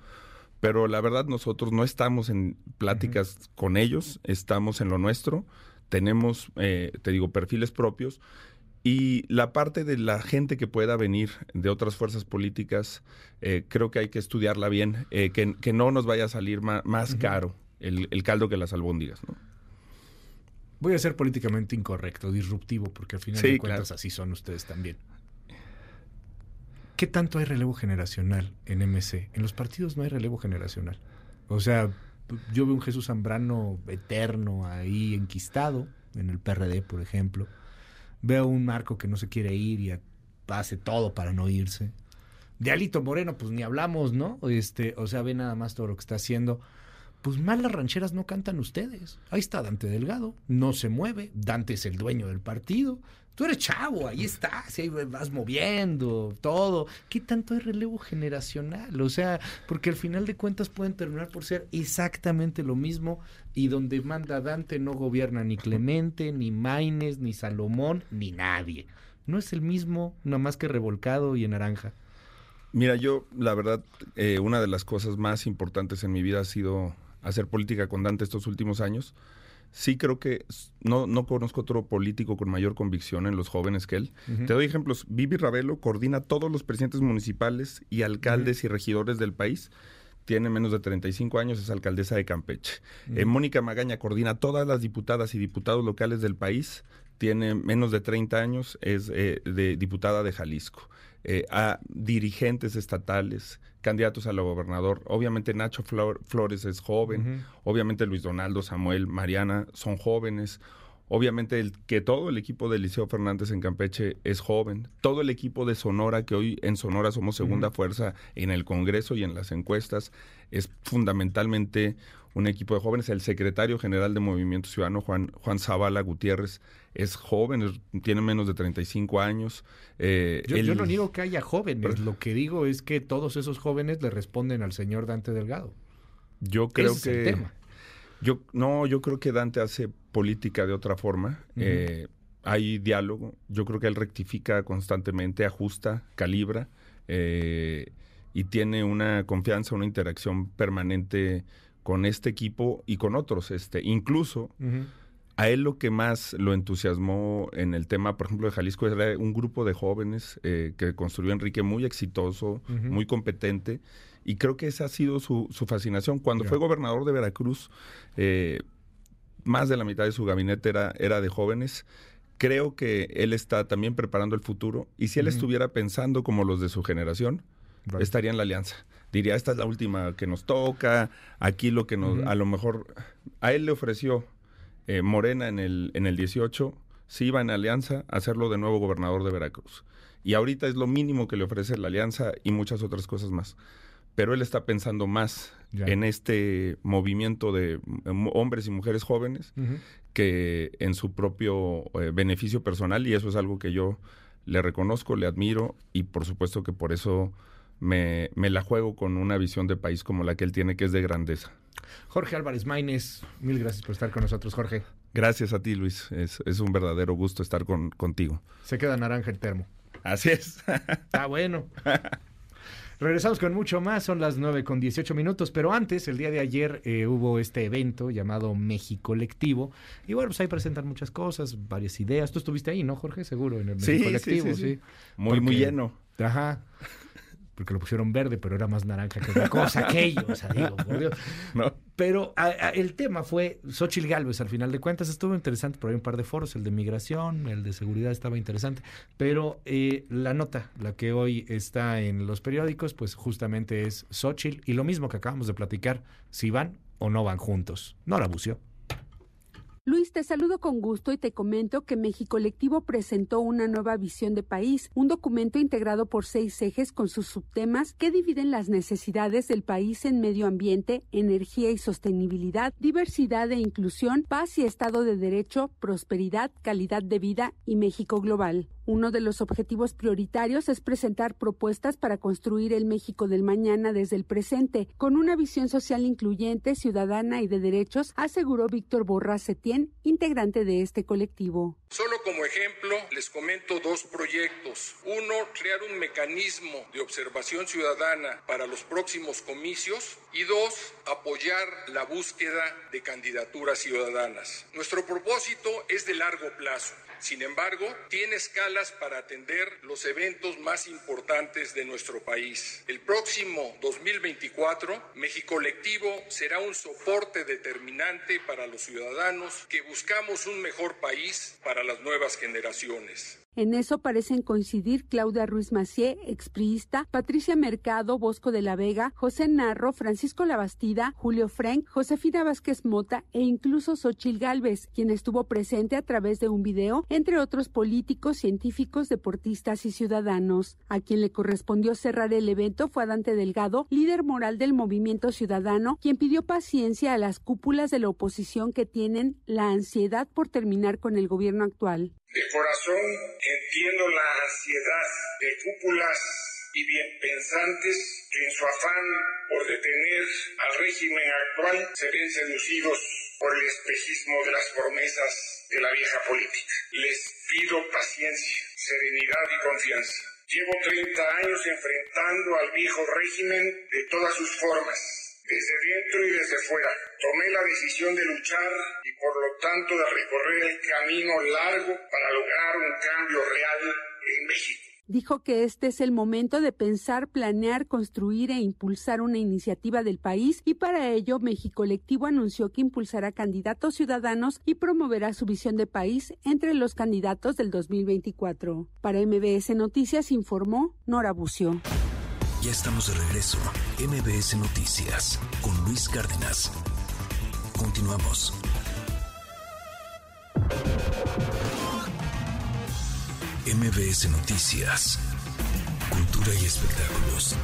pero la verdad nosotros no estamos en pláticas con ellos, estamos en lo nuestro tenemos, eh, te digo, perfiles propios. Y la parte de la gente que pueda venir de otras fuerzas políticas, eh, creo que hay que estudiarla bien, eh, que, no nos vaya a salir más, caro el, caldo que las albóndigas. ¿no? Voy a ser políticamente incorrecto, disruptivo, porque al final de cuentas así son ustedes también. ¿Qué tanto hay relevo generacional en MC? En los partidos no hay relevo generacional. O sea, yo veo un Jesús Zambrano eterno ahí enquistado, en el PRD, por ejemplo. Veo un Marco que no se quiere ir y hace todo para no irse. De Alito Moreno, pues ni hablamos, ¿no? Este, o sea, ve nada más todo lo que está haciendo. Pues mal las rancheras no cantan ustedes. Ahí está Dante Delgado, no se mueve. Dante es el dueño del partido. Tú eres chavo, ahí estás, ahí vas moviendo todo. ¿Qué tanto hay relevo generacional? O sea, porque al final de cuentas pueden terminar por ser exactamente lo mismo y donde manda Dante no gobierna ni Clemente, ni Maines, ni Salomón, ni nadie. No es el mismo, nada más que revolcado y en naranja. Mira, yo, la verdad, eh, una de las cosas más importantes en mi vida ha sido hacer política con Dante estos últimos años sí creo que no, no conozco otro político con mayor convicción en los jóvenes que él. Te doy ejemplos. Vivi Ravelo coordina todos los presidentes municipales y alcaldes y regidores del país. Tiene menos de 35 años, es alcaldesa de Campeche. Eh, Mónica Magaña coordina todas las diputadas y diputados locales del país. Tiene menos de 30 años, es eh, de diputada de Jalisco. Eh, a dirigentes estatales, candidatos a la gobernador. Obviamente Nacho Flores es joven, obviamente Luis Donaldo, Samuel, Mariana son jóvenes. Obviamente el, que todo el equipo de Liceo Fernández en Campeche es joven, todo el equipo de Sonora, que hoy en Sonora somos segunda fuerza en el Congreso y en las encuestas, es fundamentalmente un equipo de jóvenes. El secretario general de Movimiento Ciudadano, Juan, Juan Zavala Gutiérrez, es joven, tiene menos de 35 años. Eh, yo, yo, no niego que haya jóvenes, lo que digo es que todos esos jóvenes le responden al señor Dante Delgado. Yo creo que... Yo, no, yo creo que Dante hace política de otra forma. Eh, hay diálogo. Yo creo que él rectifica constantemente, ajusta, calibra eh, y tiene una confianza, una interacción permanente con este equipo y con otros. Este, incluso a él lo que más lo entusiasmó en el tema, por ejemplo, de Jalisco era un grupo de jóvenes eh, que construyó Enrique muy exitoso, muy competente y creo que esa ha sido su, fascinación. Cuando fue gobernador de Veracruz, eh, más de la mitad de su gabinete era, era de jóvenes. Creo que él está también preparando el futuro y si él estuviera pensando como los de su generación, estaría en la alianza. Diría, esta es la última que nos toca, aquí lo que nos, a lo mejor, a él le ofreció eh, Morena en el, en el 18, si iba en alianza, hacerlo de nuevo gobernador de Veracruz. Y ahorita es lo mínimo que le ofrece la alianza y muchas otras cosas más pero él está pensando más en este movimiento de em, hombres y mujeres jóvenes que en su propio eh, beneficio personal y eso es algo que yo le reconozco, le admiro y por supuesto que por eso me, la juego con una visión de país como la que él tiene, que es de grandeza. Jorge Álvarez Maínez, mil gracias por estar con nosotros, Jorge. Gracias a ti, Luis. Es, un verdadero gusto estar con, contigo. Se queda naranja el termo. Así es. Está (laughs) bueno. Regresamos con mucho más, son las 9 con 18 minutos, pero antes, el día de ayer eh, hubo este evento llamado México Colectivo, y bueno, pues ahí presentan muchas cosas, varias ideas. Tú estuviste ahí, ¿no, Jorge? Seguro, en el México Colectivo, sí. Muy, muy lleno. Ajá porque lo pusieron verde, pero era más naranja que otra cosa (laughs) aquello, o sea, digo, por Dios. No. Pero el tema fue Xochitl Galvez, al final de cuentas, estuvo interesante, pero hay un par de foros, el de migración, el de seguridad estaba interesante, pero eh, la nota, la que hoy está en los periódicos, pues justamente es Xochitl, y lo mismo que acabamos de platicar, si van o no van juntos. No la bució. Luis, te saludo con gusto y te comento que México Colectivo presentó una nueva visión de país, un documento integrado por seis ejes con sus subtemas que dividen las necesidades del país en medio ambiente, energía y sostenibilidad, diversidad e inclusión, paz y estado de derecho, prosperidad, calidad de vida y México global. Uno de los objetivos prioritarios es presentar propuestas para construir el México del mañana desde el presente, con una visión social incluyente, ciudadana y de derechos, aseguró Víctor Borras Setién, integrante de este colectivo. Solo como ejemplo, les comento dos proyectos. Uno, crear un mecanismo de observación ciudadana para los próximos comicios. Y dos, apoyar la búsqueda de candidaturas ciudadanas. Nuestro propósito es de largo plazo sin embargo, tiene escalas para atender los eventos más importantes de nuestro país. El próximo 2024, México Colectivo será un soporte determinante para los ciudadanos que buscamos un mejor país para las nuevas generaciones. En eso parecen coincidir Claudia Ruiz Macié, expriista, Patricia Mercado, Bosco de la Vega, José Narro, Francisco Labastida, Julio Frank, Josefina Vázquez Mota e incluso Xochil Gálvez, quien estuvo presente a través de un video, entre otros políticos, científicos, deportistas y ciudadanos. A quien le correspondió cerrar el evento fue Dante Delgado, líder moral del movimiento ciudadano, quien pidió paciencia a las cúpulas de la oposición que tienen la ansiedad por terminar con el gobierno actual. De corazón entiendo la ansiedad de cúpulas y bien pensantes que en su afán por detener al régimen actual se ven seducidos por el espejismo de las promesas de la vieja política. Les pido paciencia, serenidad y confianza. Llevo 30 años enfrentando al viejo régimen de todas sus formas desde dentro y desde fuera. Tomé la decisión de luchar y por lo tanto de recorrer el camino largo para lograr un cambio real en México. Dijo que este es el momento de pensar, planear, construir e impulsar una iniciativa del país y para ello México Colectivo anunció que impulsará candidatos ciudadanos y promoverá su visión de país entre los candidatos del 2024. Para MBS Noticias informó Nora Bucio. Ya estamos de regreso. MBS Noticias con Luis Cárdenas. Continuamos. MBS Noticias. Cultura y espectáculos.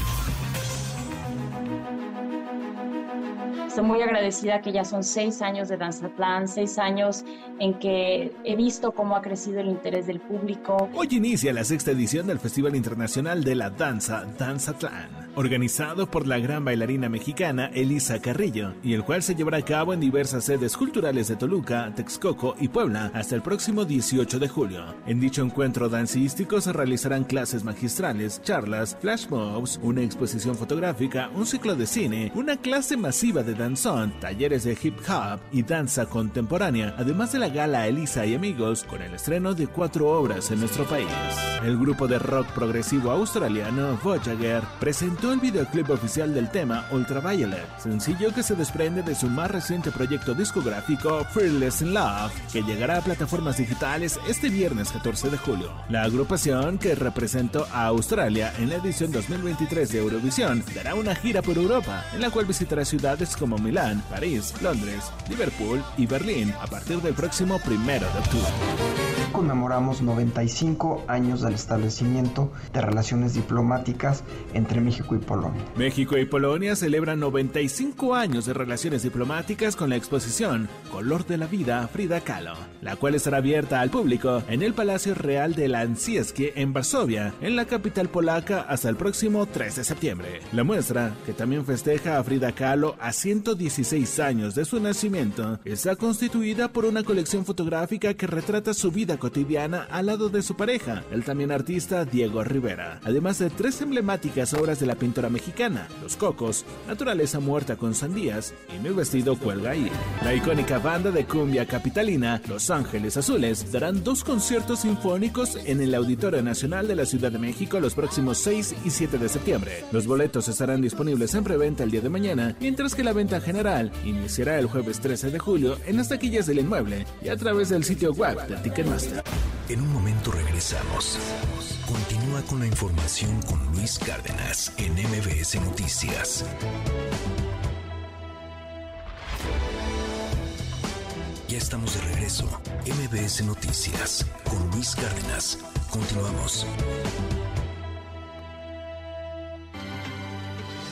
Estoy muy agradecida que ya son seis años de Danzatlán, seis años en que he visto cómo ha crecido el interés del público. Hoy inicia la sexta edición del Festival Internacional de la Danza, Danzatlán, organizado por la gran bailarina mexicana Elisa Carrillo, y el cual se llevará a cabo en diversas sedes culturales de Toluca, Texcoco y Puebla hasta el próximo 18 de julio. En dicho encuentro dancístico se realizarán clases magistrales, charlas, flash mobs, una exposición fotográfica, un ciclo de cine, una clase masiva de danzón, talleres de hip hop y danza contemporánea, además de la gala Elisa y Amigos con el estreno de cuatro obras en nuestro país. El grupo de rock progresivo australiano Voyager presentó el videoclip oficial del tema Ultraviolet, sencillo que se desprende de su más reciente proyecto discográfico Fearless in Love, que llegará a plataformas digitales este viernes 14 de julio. La agrupación que representó a Australia en la edición 2023 de Eurovisión dará una gira por Europa, en la cual visitará ciudades como Milán, París, Londres, Liverpool y Berlín a partir del próximo primero de octubre. Conmemoramos 95 años del establecimiento de relaciones diplomáticas entre México y Polonia. México y Polonia celebran 95 años de relaciones diplomáticas con la exposición Color de la Vida Frida Kahlo, la cual estará abierta al público en el Palacio Real de Lancieskie en Varsovia, en la capital polaca, hasta el próximo 3 de septiembre. La muestra, que también festeja a Frida Kahlo a 116 años de su nacimiento, está constituida por una colección fotográfica que retrata su vida cotidiana al lado de su pareja, el también artista Diego Rivera, además de tres emblemáticas obras de la pintora mexicana, Los Cocos, Naturaleza Muerta con Sandías y Mi Vestido Cuelga ahí. La icónica banda de cumbia capitalina, Los Ángeles Azules, darán dos conciertos sinfónicos en el Auditorio Nacional de la Ciudad de México los próximos 6 y 7 de septiembre. Los boletos estarán disponibles en preventa el día de mañana, mientras que la venta general iniciará el jueves 13 de julio en las taquillas del inmueble y a través del sitio web de Ticketmaster. En un momento regresamos. Continúa con la información con Luis Cárdenas en MBS Noticias. Ya estamos de regreso. MBS Noticias con Luis Cárdenas. Continuamos.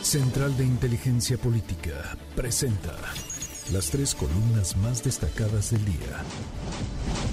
Central de Inteligencia Política presenta las tres columnas más destacadas del día.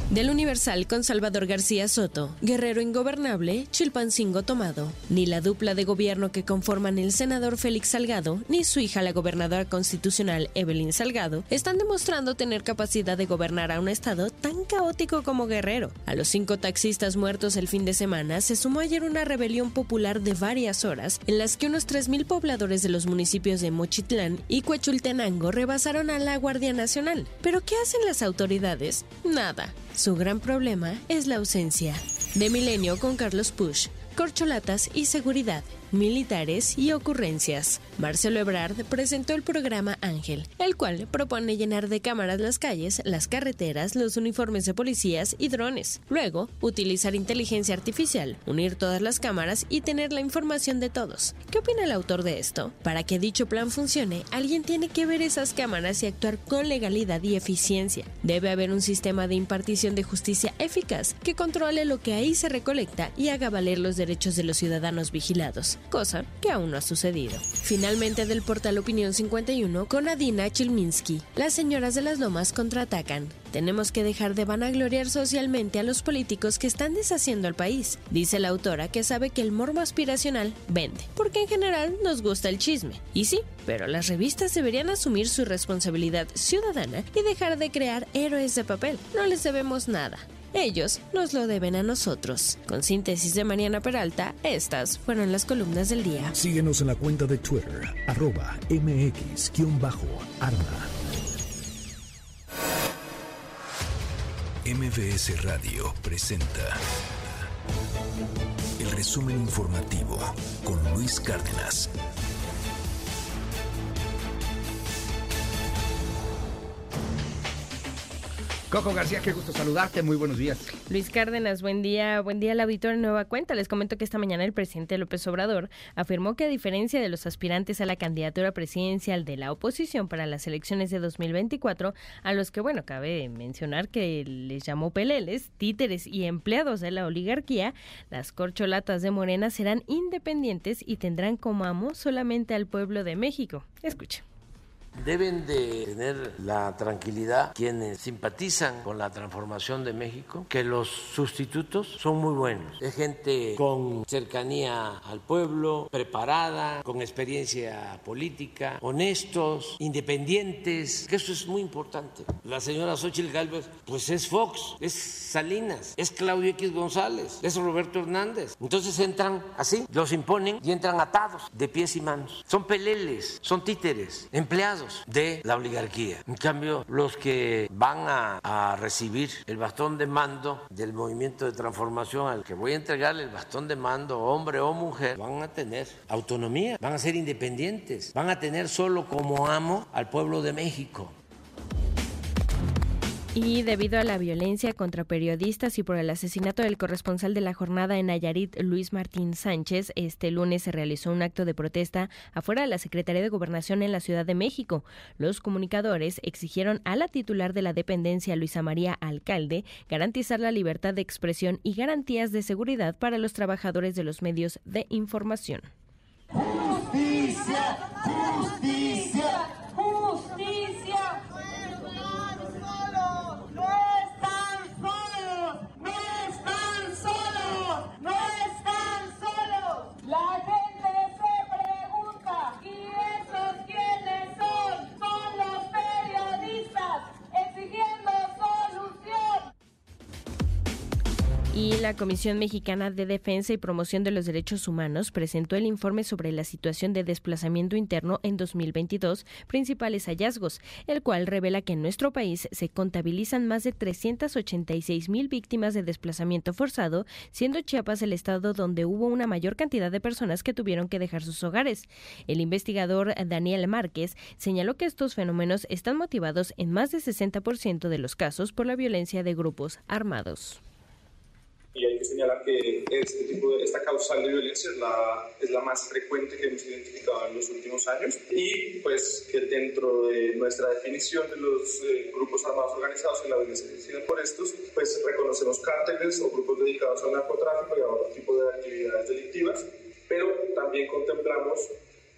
Del Universal con Salvador García Soto, Guerrero Ingobernable, Chilpancingo Tomado. Ni la dupla de gobierno que conforman el senador Félix Salgado, ni su hija la gobernadora constitucional Evelyn Salgado, están demostrando tener capacidad de gobernar a un estado tan caótico como Guerrero. A los cinco taxistas muertos el fin de semana se sumó ayer una rebelión popular de varias horas en las que unos 3.000 pobladores de los municipios de Mochitlán y Cuechultenango rebasaron a la Guardia Nacional. ¿Pero qué hacen las autoridades? Nada. Su gran problema es la ausencia. De Milenio con Carlos Push, corcholatas y seguridad militares y ocurrencias. Marcelo Ebrard presentó el programa Ángel, el cual propone llenar de cámaras las calles, las carreteras, los uniformes de policías y drones. Luego, utilizar inteligencia artificial, unir todas las cámaras y tener la información de todos. ¿Qué opina el autor de esto? Para que dicho plan funcione, alguien tiene que ver esas cámaras y actuar con legalidad y eficiencia. Debe haber un sistema de impartición de justicia eficaz que controle lo que ahí se recolecta y haga valer los derechos de los ciudadanos vigilados cosa que aún no ha sucedido. Del portal Opinión 51 con Adina Chilminsky. Las señoras de las lomas contraatacan. Tenemos que dejar de vanagloriar socialmente a los políticos que están deshaciendo al país, dice la autora que sabe que el morbo aspiracional vende, porque en general nos gusta el chisme. Y sí, pero las revistas deberían asumir su responsabilidad ciudadana y dejar de crear héroes de papel. No les debemos nada. Ellos nos lo deben a nosotros. Con síntesis de Mariana Peralta, estas fueron las columnas del día. Síguenos en la cuenta de Twitter, arroba mx-arma. MBS Radio presenta el resumen informativo con Luis Cárdenas. Coco García, qué gusto saludarte, muy buenos días. Luis Cárdenas, buen día, buen día al auditor en Nueva Cuenta. Les comento que esta mañana el presidente López Obrador afirmó que a diferencia de los aspirantes a la candidatura presidencial de la oposición para las elecciones de 2024, a los que, bueno, cabe mencionar que les llamó peleles, títeres y empleados de la oligarquía, las corcholatas de Morena serán independientes y tendrán como amo solamente al pueblo de México. Escuchen. Deben de tener la tranquilidad quienes simpatizan con la transformación de México, que los sustitutos son muy buenos. Es gente con cercanía al pueblo, preparada, con experiencia política, honestos, independientes, que eso es muy importante. La señora Xochitl Galvez, pues es Fox, es Salinas, es Claudio X González, es Roberto Hernández. Entonces entran así, los imponen y entran atados de pies y manos. Son peleles, son títeres, empleados de la oligarquía. En cambio, los que van a, a, recibir el bastón de mando del movimiento de transformación al que voy a entregarle el bastón de mando, hombre o mujer, van a tener autonomía, van a ser independientes, van a tener solo como amo al pueblo de México. Y debido a la violencia contra periodistas y por el asesinato del corresponsal de la jornada en Nayarit, Luis Martín Sánchez, este lunes se realizó un acto de protesta afuera de la Secretaría de Gobernación en la Ciudad de México. Los comunicadores exigieron a la titular de la dependencia, Luisa María Alcalde, garantizar la libertad de expresión y garantías de seguridad para los trabajadores de los medios de información. Justicia, justicia, justicia. No están solos, no están solos, no están solos. Y la Comisión Mexicana de Defensa y Promoción de los Derechos Humanos presentó el informe sobre la situación de desplazamiento interno en 2022, principales hallazgos, el cual revela que en nuestro país se contabilizan más de 386 mil víctimas de desplazamiento forzado, siendo Chiapas el estado donde hubo una mayor cantidad de personas que tuvieron que dejar sus hogares. El investigador Daniel Márquez señaló que estos fenómenos están motivados en más de 60% de los casos por la violencia de grupos armados y hay que señalar que este tipo de, esta causal de violencia es la, es la más frecuente que hemos identificado en los últimos años y pues que dentro de nuestra definición de los eh, grupos armados organizados en la violencia por estos, pues reconocemos cárteles o grupos dedicados al narcotráfico y a otro tipo de actividades delictivas, pero también contemplamos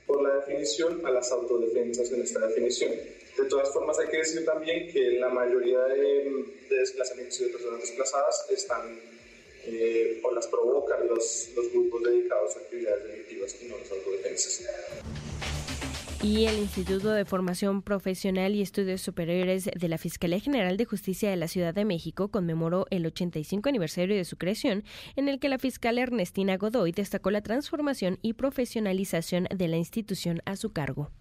por la definición a las autodefensas en esta definición. De todas formas, hay que decir también que la mayoría de, de desplazamientos y de personas desplazadas están eh, o las provocan los, los grupos dedicados a actividades delictivas y no las autodefensas. Y el Instituto de Formación Profesional y Estudios Superiores de la Fiscalía General de Justicia de la Ciudad de México conmemoró el 85 aniversario de su creación, en el que la fiscal Ernestina Godoy destacó la transformación y profesionalización de la institución a su cargo.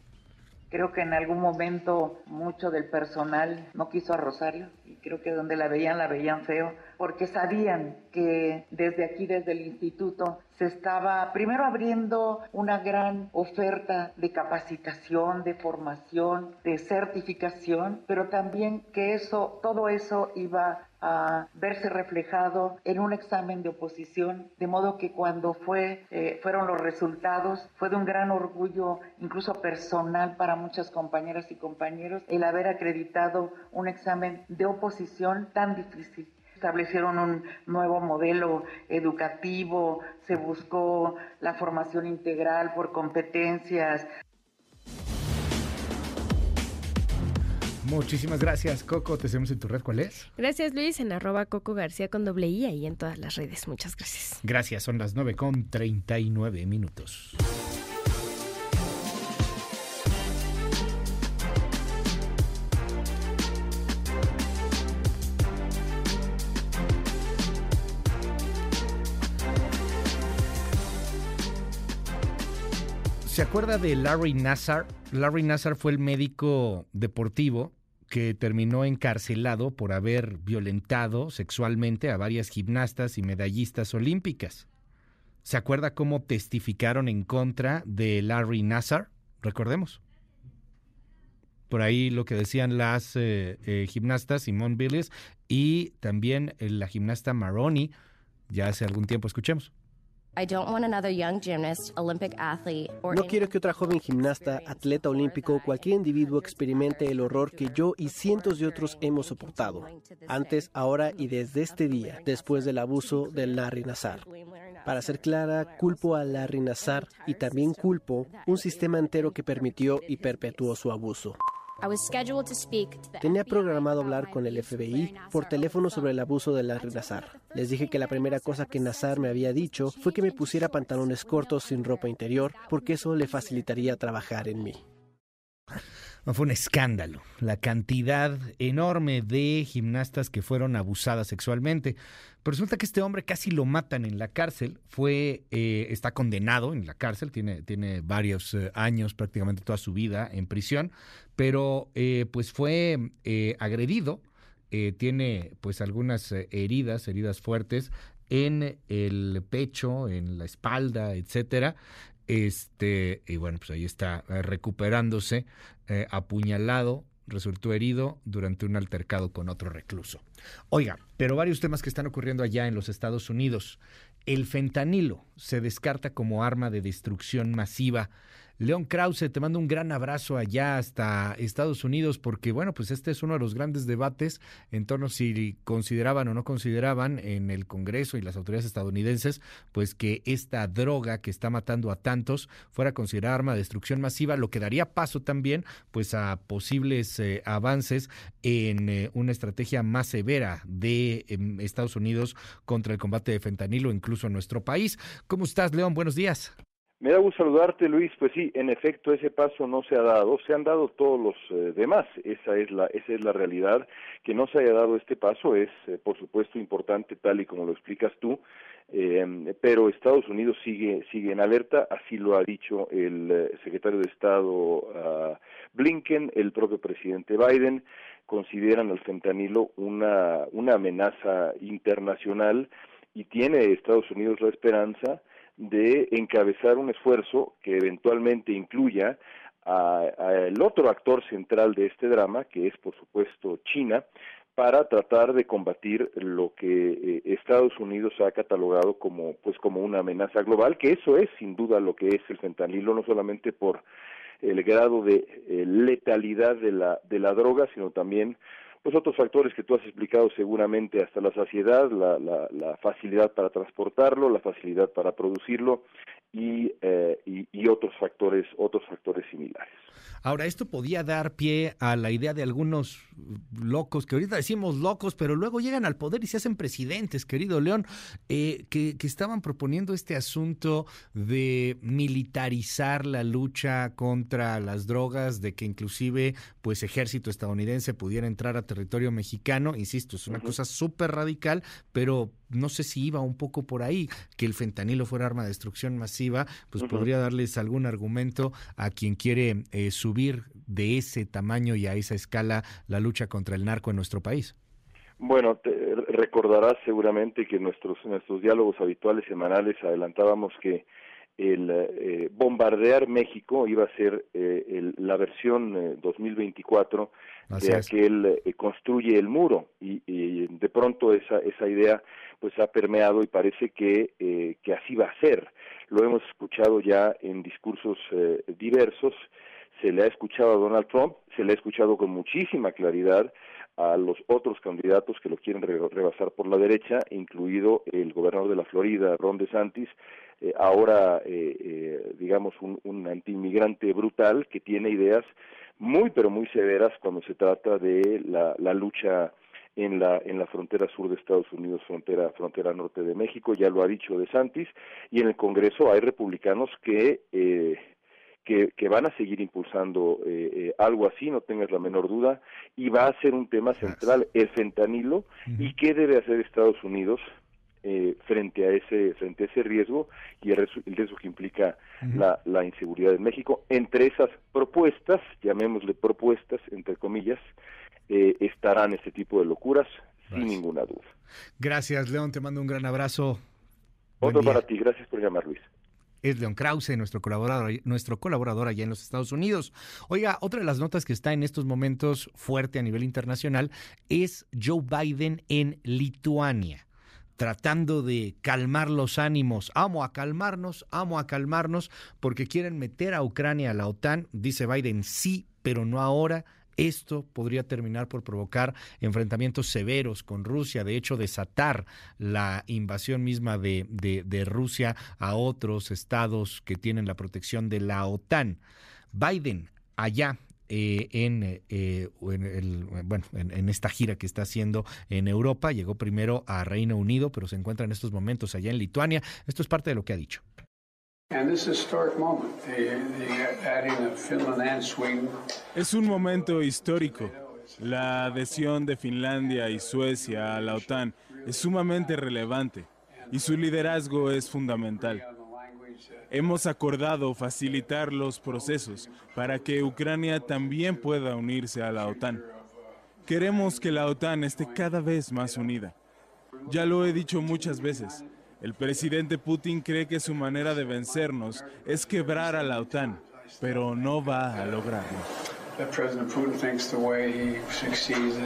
Creo que en algún momento mucho del personal no quiso a Rosario creo que donde la veían la veían feo porque sabían que desde aquí, desde el instituto, se estaba primero abriendo una gran oferta de capacitación, de formación, de certificación, pero también que eso, todo eso iba a verse reflejado en un examen de oposición, de modo que cuando fue, eh, fueron los resultados fue de un gran orgullo, incluso personal para muchas compañeras y compañeros, el haber acreditado un examen de oposición tan difícil establecieron un nuevo modelo educativo, se buscó la formación integral por competencias. Muchísimas gracias, Coco. Te hacemos en tu red. ¿Cuál es? Gracias, Luis, en arroba Coco García con doble I y en todas las redes. Muchas gracias. Gracias, son las 9 con 39 minutos. ¿Se acuerda de Larry Nassar? Larry Nassar fue el médico deportivo que terminó encarcelado por haber violentado sexualmente a varias gimnastas y medallistas olímpicas. ¿Se acuerda cómo testificaron en contra de Larry Nassar? Recordemos. por ahí lo que decían las eh, eh, gimnastas Simone Biles y también la gimnasta Maroni ya hace algún tiempo. Escuchemos. No quiero que otra joven gimnasta, atleta olímpico o cualquier individuo experimente el horror que yo y cientos de otros hemos soportado, antes, ahora y desde este día, después del abuso del Larry Nassar. Para ser clara, culpo a Larry Nassar y también culpo un sistema entero que permitió y perpetuó su abuso. Tenía programado hablar con el FBI por teléfono sobre el abuso de Larry Nassar. Les dije que la primera cosa que Nassar me había dicho fue que me pusiera pantalones cortos sin ropa interior porque eso le facilitaría trabajar en mí. Fue un escándalo la cantidad enorme de gimnastas que fueron abusadas sexualmente. Pero resulta que este hombre casi lo matan en la cárcel. Fue, eh, está condenado en la cárcel, tiene, tiene varios eh, años, prácticamente toda su vida en prisión, pero eh, pues fue agredido. tiene pues algunas heridas, heridas fuertes en el pecho, en la espalda, etcétera. Este, y bueno, pues ahí está eh, recuperándose, eh, apuñalado, resultó herido durante un altercado con otro recluso. Oiga, pero varios temas que están ocurriendo allá en los Estados Unidos. El fentanilo se descarta como arma de destrucción masiva León Krause, te mando un gran abrazo allá hasta Estados Unidos porque, bueno, pues este es uno de los grandes debates en torno a si consideraban o no consideraban en el Congreso y las autoridades estadounidenses, pues que esta droga que está matando a tantos fuera considerada arma de destrucción masiva, lo que daría paso también, pues a posibles eh, avances en eh, una estrategia más severa de em, Estados Unidos contra el combate de fentanilo, incluso en nuestro país. ¿Cómo estás, León? Buenos días. Me da gusto saludarte, Luis. Pues sí, en efecto, ese paso no se ha dado. Se han dado todos los eh, demás. Esa es la esa es la realidad. Que no se haya dado este paso es, eh, por supuesto, importante, tal y como lo explicas tú. Eh, pero Estados Unidos sigue sigue en alerta. Así lo ha dicho el secretario de Estado uh, Blinken, el propio presidente Biden. Consideran al fentanilo una una amenaza internacional y tiene Estados Unidos la esperanza de encabezar un esfuerzo que eventualmente incluya al otro actor central de este drama, que es por supuesto China, para tratar de combatir lo que eh, Estados Unidos ha catalogado como pues como una amenaza global, que eso es sin duda lo que es el fentanilo, no solamente por el grado de eh, letalidad de la de la droga, sino también pues otros factores que tú has explicado seguramente hasta la saciedad, la, la, la facilidad para transportarlo, la facilidad para producirlo y, eh, y, y, otros factores, otros factores similares. Ahora, esto podía dar pie a la idea de algunos locos, que ahorita decimos locos, pero luego llegan al poder y se hacen presidentes, querido León, eh, que, que, estaban proponiendo este asunto de militarizar la lucha contra las drogas, de que inclusive pues ejército estadounidense pudiera entrar a territorio mexicano, insisto, es una cosa súper radical, pero no sé si iba un poco por ahí, que el fentanilo fuera arma de destrucción masiva, pues podría darles algún argumento a quien quiere eh, subir de ese tamaño y a esa escala la lucha contra el narco en nuestro país. Bueno, te recordarás seguramente que nuestros nuestros diálogos habituales semanales adelantábamos que el eh, bombardear México iba a ser eh, la versión 2024 de aquel construye el muro. Y, y, de pronto esa esa idea pues ha permeado y parece que, eh, que así va a ser. Lo hemos escuchado ya en discursos eh, diversos, se le ha escuchado a Donald Trump, se le ha escuchado con muchísima claridad a los otros candidatos que lo quieren rebasar por la derecha, incluido el gobernador de la Florida, Ron DeSantis, eh, ahora, digamos, un, un antiinmigrante brutal que tiene ideas muy, pero muy severas cuando se trata de la, la lucha en la en la frontera sur de Estados Unidos, frontera frontera norte de México, ya lo ha dicho De Santis, y en el Congreso hay republicanos que eh, que, que, van a seguir impulsando eh, eh, algo así, no tengas la menor duda, y va a ser un tema central, el fentanilo, y qué debe hacer Estados Unidos eh, frente a ese frente a ese riesgo y el, riesgo que implica la, la inseguridad en México. Entre esas propuestas, llamémosle propuestas, entre comillas, eh, estarán este tipo de locuras, sin ninguna duda. Gracias, León, te mando un gran abrazo. Otro para ti, gracias por llamar, Luis. es Leon Krause, nuestro colaborador, nuestro colaborador allá en los Estados Unidos. Oiga, otra de las notas que está en estos momentos fuerte a nivel internacional es Joe Biden en Lituania tratando de calmar los ánimos. Amo a calmarnos, amo a calmarnos, porque quieren meter a Ucrania a la OTAN. Dice Biden, sí, pero no ahora. Esto podría terminar por provocar enfrentamientos severos con Rusia, de hecho desatar la invasión misma de, de, Rusia a otros estados que tienen la protección de la OTAN. Biden allá eh, en, eh, el, bueno, en, esta gira que está haciendo en Europa. Llegó primero a Reino Unido, pero se encuentra en estos momentos allá en Lituania. Esto es parte de lo que ha dicho. Es un momento histórico. La adhesión de Finlandia y Suecia a la OTAN es sumamente relevante y su liderazgo es fundamental. Hemos acordado facilitar los procesos para que Ucrania también pueda unirse a la OTAN. Queremos que la OTAN esté cada vez más unida. Ya lo he dicho muchas veces, el presidente Putin cree que su manera de vencernos es quebrar a la OTAN, pero no va a lograrlo.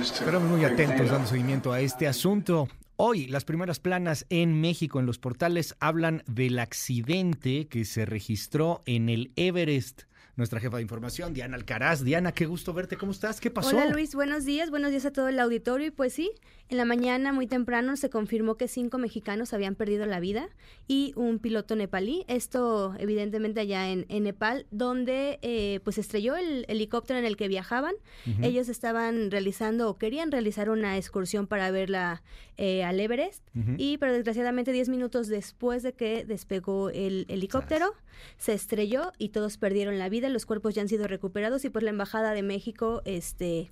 Esperamos muy atentos dando seguimiento a este asunto. Hoy las primeras planas en México en los portales hablan del accidente que se registró en el Everest nuestra jefa de información, Diana Alcaraz. Diana, qué gusto verte. ¿Cómo estás? ¿Qué pasó? Hola Luis, buenos días. Buenos días a todo el auditorio. Y pues sí, en la mañana muy temprano se confirmó que cinco mexicanos habían perdido la vida y un piloto nepalí. Esto evidentemente allá en, Nepal, donde eh, pues estrelló el helicóptero en el que viajaban. Ellos estaban realizando o querían realizar una excursión para verla eh, al Everest. Y pero desgraciadamente diez minutos después de que despegó el helicóptero, se estrelló y todos perdieron la vida los cuerpos ya han sido recuperados y pues la Embajada de México este,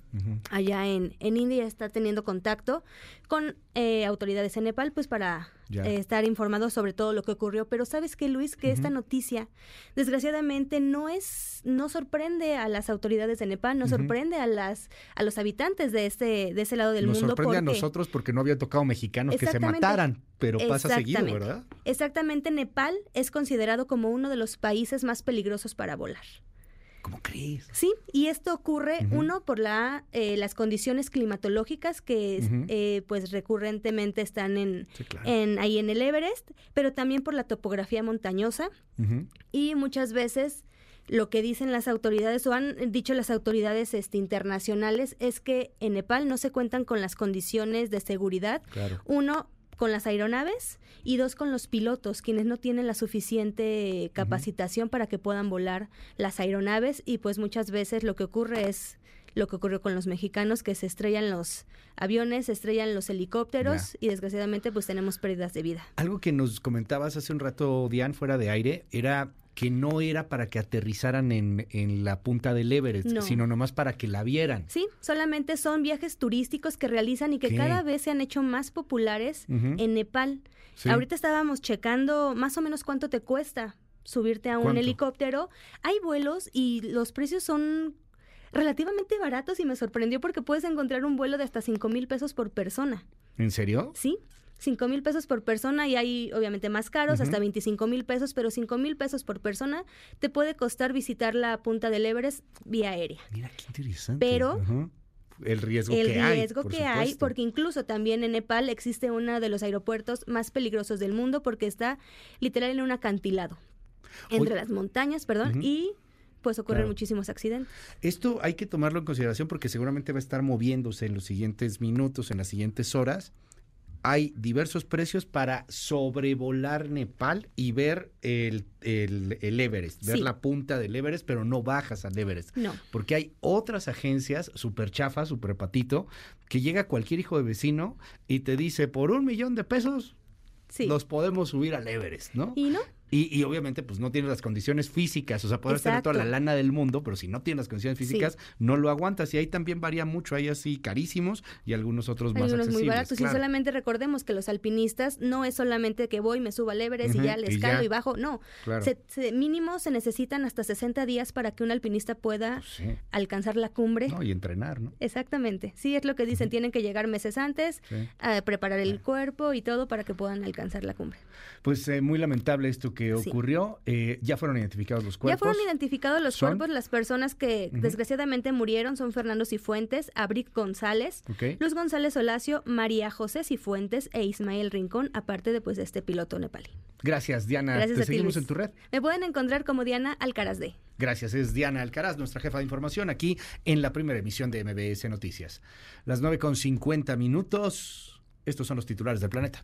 allá en, en India está teniendo contacto con eh, autoridades en Nepal pues para eh, estar informados sobre todo lo que ocurrió. Pero sabes que Luis, que esta noticia desgraciadamente no es, no sorprende a las autoridades de Nepal, no sorprende a las, a los habitantes de este, de ese lado del mundo. Nos sorprende a nosotros porque no había tocado mexicanos que se mataran, pero pasa seguido, ¿verdad? Exactamente, Nepal es considerado como uno de los países más peligrosos para volar. ¿Cómo crees? Sí, y esto ocurre, uno, por la, eh, las condiciones climatológicas que eh, pues recurrentemente están en, en, ahí en el Everest, pero también por la topografía montañosa. Y muchas veces lo que dicen las autoridades o han dicho las autoridades este, internacionales es que en Nepal no se cuentan con las condiciones de seguridad. Uno, con las aeronaves y dos con los pilotos, quienes no tienen la suficiente capacitación para que puedan volar las aeronaves. Y pues muchas veces lo que ocurre es lo que ocurrió con los mexicanos, que se estrellan los aviones, se estrellan los helicópteros y desgraciadamente pues tenemos pérdidas de vida. Algo que nos comentabas hace un rato, Diane, fuera de aire, era que no era para que aterrizaran en, en la punta del Everest, sino nomás para que la vieran. Sí, solamente son viajes turísticos que realizan y que cada vez se han hecho más populares en Nepal. Ahorita estábamos checando más o menos cuánto te cuesta subirte a un helicóptero. Hay vuelos y los precios son relativamente baratos y me sorprendió porque puedes encontrar un vuelo de hasta 5 mil pesos por persona. ¿En serio? Sí. 5 mil pesos por persona y hay obviamente más caros, hasta 25 mil pesos, pero 5 mil pesos por persona te puede costar visitar la punta del Everest vía aérea. Mira, qué interesante. Pero el riesgo que hay. El riesgo que hay, porque incluso también en Nepal existe uno de los aeropuertos más peligrosos del mundo porque está literal en un acantilado entre las montañas, perdón, y pues ocurren muchísimos accidentes. Esto hay que tomarlo en consideración porque seguramente va a estar moviéndose en los siguientes minutos, en las siguientes horas hay diversos precios para sobrevolar Nepal y ver el, el, Everest, ver la punta del Everest, pero no bajas al Everest. No. Porque hay otras agencias, super chafa, super patito, que llega cualquier hijo de vecino y te dice, por un millón de pesos, los podemos subir al Everest, ¿no? ¿Y no? Y, obviamente, pues no tienes las condiciones físicas, o sea, puedes tener toda la lana del mundo, pero si no tienes las condiciones físicas, no lo aguantas. Y ahí también varía mucho, hay así carísimos y algunos otros más algunos muy baratos. Y solamente recordemos que los alpinistas no es solamente que voy, me subo al Everest y ya le escalo y, bajo, no. mínimo se necesitan hasta 60 días para que un alpinista pueda pues alcanzar la cumbre. y entrenar, ¿no? Exactamente. Sí, es lo que dicen, tienen que llegar meses antes, a preparar el cuerpo y todo para que puedan alcanzar la cumbre. Pues eh, muy lamentable esto que ocurrió. Eh, ya fueron identificados los cuerpos. Ya fueron identificados los cuerpos. Las personas que desgraciadamente murieron son Fernando Cifuentes, Abric González, Luz González Olacio, María José Cifuentes e Ismael Rincón, aparte de pues este piloto nepalí. Gracias, Diana. Gracias Te seguimos en tu red. Me pueden encontrar como Diana Alcaraz de. Gracias, es Diana Alcaraz, nuestra jefa de información, aquí en la primera emisión de MBS Noticias. Las 9 con 50 minutos. Estos son los titulares del planeta.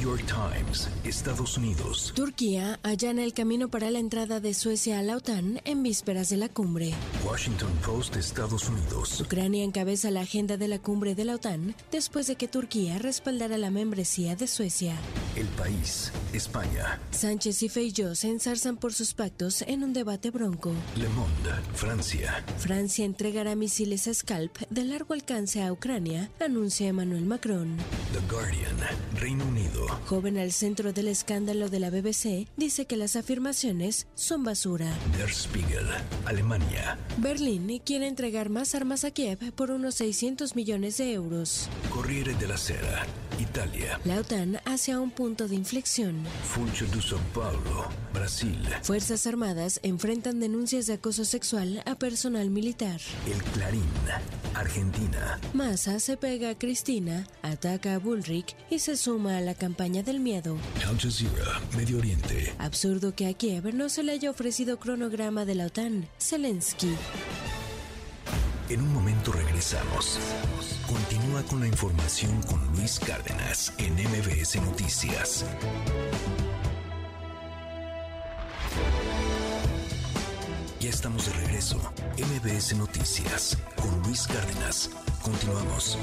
York Times, Estados Unidos. Turquía allana el camino para la entrada de Suecia a la OTAN en vísperas de la cumbre. Washington Post, Estados Unidos. Ucrania encabeza la agenda de la cumbre de la OTAN después de que Turquía respaldara la membresía de Suecia. El país, España. Sánchez y Feijóo se ensarzan por sus pactos en un debate bronco. Le Monde, Francia. Francia entregará misiles Scalp de largo alcance a Ucrania, anuncia Emmanuel Macron. The Guardian, Reino Unido. Joven al centro del escándalo de la BBC, dice que las afirmaciones son basura. Der Spiegel, Alemania. Berlín quiere entregar más armas a Kiev por unos 600 millones de euros. Corriere della Sera, Italia. La OTAN hacia un punto de inflexión. Funcho de São Paulo, Brasil. Fuerzas Armadas enfrentan denuncias de acoso sexual a personal militar. El Clarín, Argentina. Massa se pega a Cristina, ataca a Bullrich y se suma a la campaña del miedo. Al Jazeera, Medio Oriente. Absurdo que a Kiev no se le haya ofrecido cronograma de la OTAN. Zelensky. En un momento regresamos. Continúa con la información con Luis Cárdenas en MBS Noticias. Ya estamos de regreso. MBS Noticias con Luis Cárdenas. Continuamos.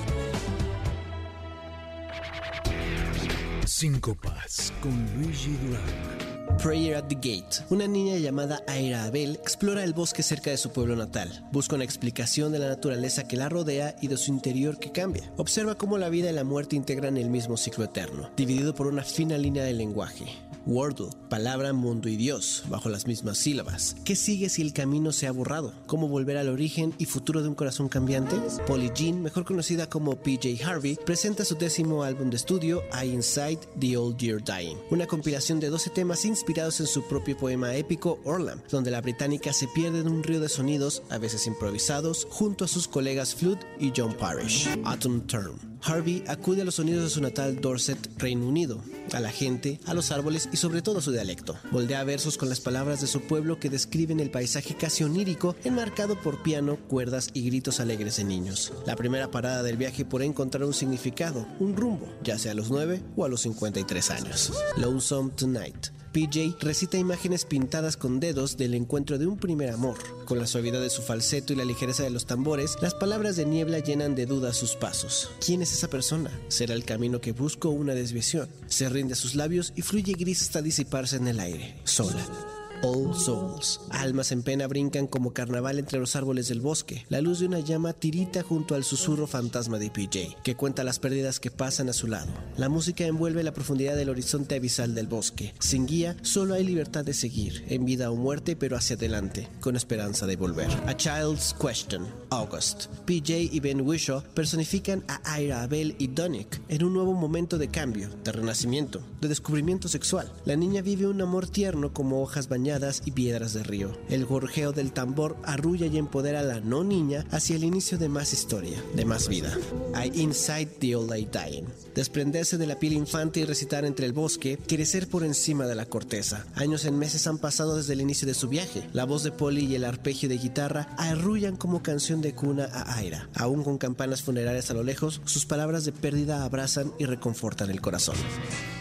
Cinco Paz con Luigi Durán. Prayer at the Gate. Una niña llamada Aira Abel explora el bosque cerca de su pueblo natal. Busca una explicación de la naturaleza que la rodea y de su interior que cambia. Observa cómo la vida y la muerte integran el mismo ciclo eterno, dividido por una fina línea de lenguaje. Wordle, palabra, mundo y Dios, bajo las mismas sílabas. ¿Qué sigue si el camino se ha borrado? ¿Cómo volver al origen y futuro de un corazón cambiante? Polly Jean, mejor conocida como PJ Harvey, presenta su décimo álbum de estudio, I Inside the Old Year Dying, una compilación de 12 temas inspirados en su propio poema épico Orlam, donde la británica se pierde en un río de sonidos, a veces improvisados, junto a sus colegas Flood y John Parrish. Autumn Term. Harvey acude a los sonidos de su natal Dorset, Reino Unido, a la gente, a los árboles y sobre todo a su dialecto. Moldea versos con las palabras de su pueblo que describen el paisaje casi onírico, enmarcado por piano, cuerdas y gritos alegres de niños. La primera parada del viaje por encontrar un significado, un rumbo, ya sea a los 9 o a los 53 años. Lonesome Tonight PJ recita imágenes pintadas con dedos del encuentro de un primer amor. Con la suavidad de su falseto y la ligereza de los tambores, las palabras de niebla llenan de duda sus pasos. ¿Quién es esa persona? ¿Será el camino que busco una desviación? Se rinde a sus labios y fluye gris hasta disiparse en el aire, sola. All Souls. Almas en pena brincan como carnaval entre los árboles del bosque. La luz de una llama tirita junto al susurro fantasma de PJ, que cuenta las pérdidas que pasan a su lado. La música envuelve la profundidad del horizonte abisal del bosque. Sin guía, solo hay libertad de seguir, en vida o muerte, pero hacia adelante, con esperanza de volver. A Child's Question, August. PJ y Ben Wishaw personifican a Ira Abel y Donick en un nuevo momento de cambio, de renacimiento, de descubrimiento sexual. La niña vive un amor tierno como hojas bañadas y piedras de río. El gorjeo del tambor arrulla y empodera a la no niña hacia el inicio de más historia, de más vida. I Inside the Old I Dying. Desprenderse de la piel infante y recitar entre el bosque, crecer por encima de la corteza. Años en meses han pasado desde el inicio de su viaje. La voz de Polly y el arpegio de guitarra arrullan como canción de cuna a Aira. Aún con campanas funerarias a lo lejos, sus palabras de pérdida abrazan y reconfortan el corazón.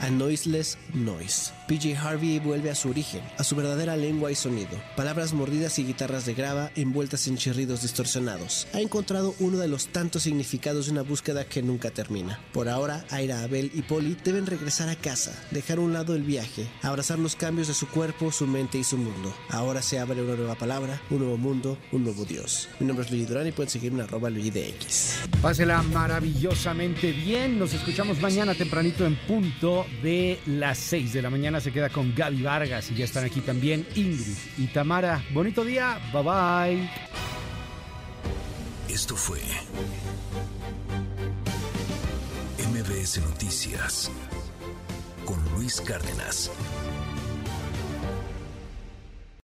A Noiseless Noise. PJ Harvey vuelve a su origen, a su verdadera verdadera lengua y sonido, palabras mordidas y guitarras de grava envueltas en chirridos distorsionados. Ha encontrado uno de los tantos significados de una búsqueda que nunca termina. Por ahora, Aira, Abel y Polly deben regresar a casa, dejar a un lado el viaje, abrazar los cambios de su cuerpo, su mente y su mundo. Ahora se abre una nueva palabra, un nuevo mundo, un nuevo Dios. Mi nombre es Luigi Durán y pueden seguirme en arroba X. Pásela maravillosamente bien. Nos escuchamos mañana tempranito en punto de las 6 de la mañana. Se queda con Gaby Vargas y ya están aquí también Ingrid y Tamara. Bonito día, bye bye. Esto fue MBS Noticias con Luis Cárdenas.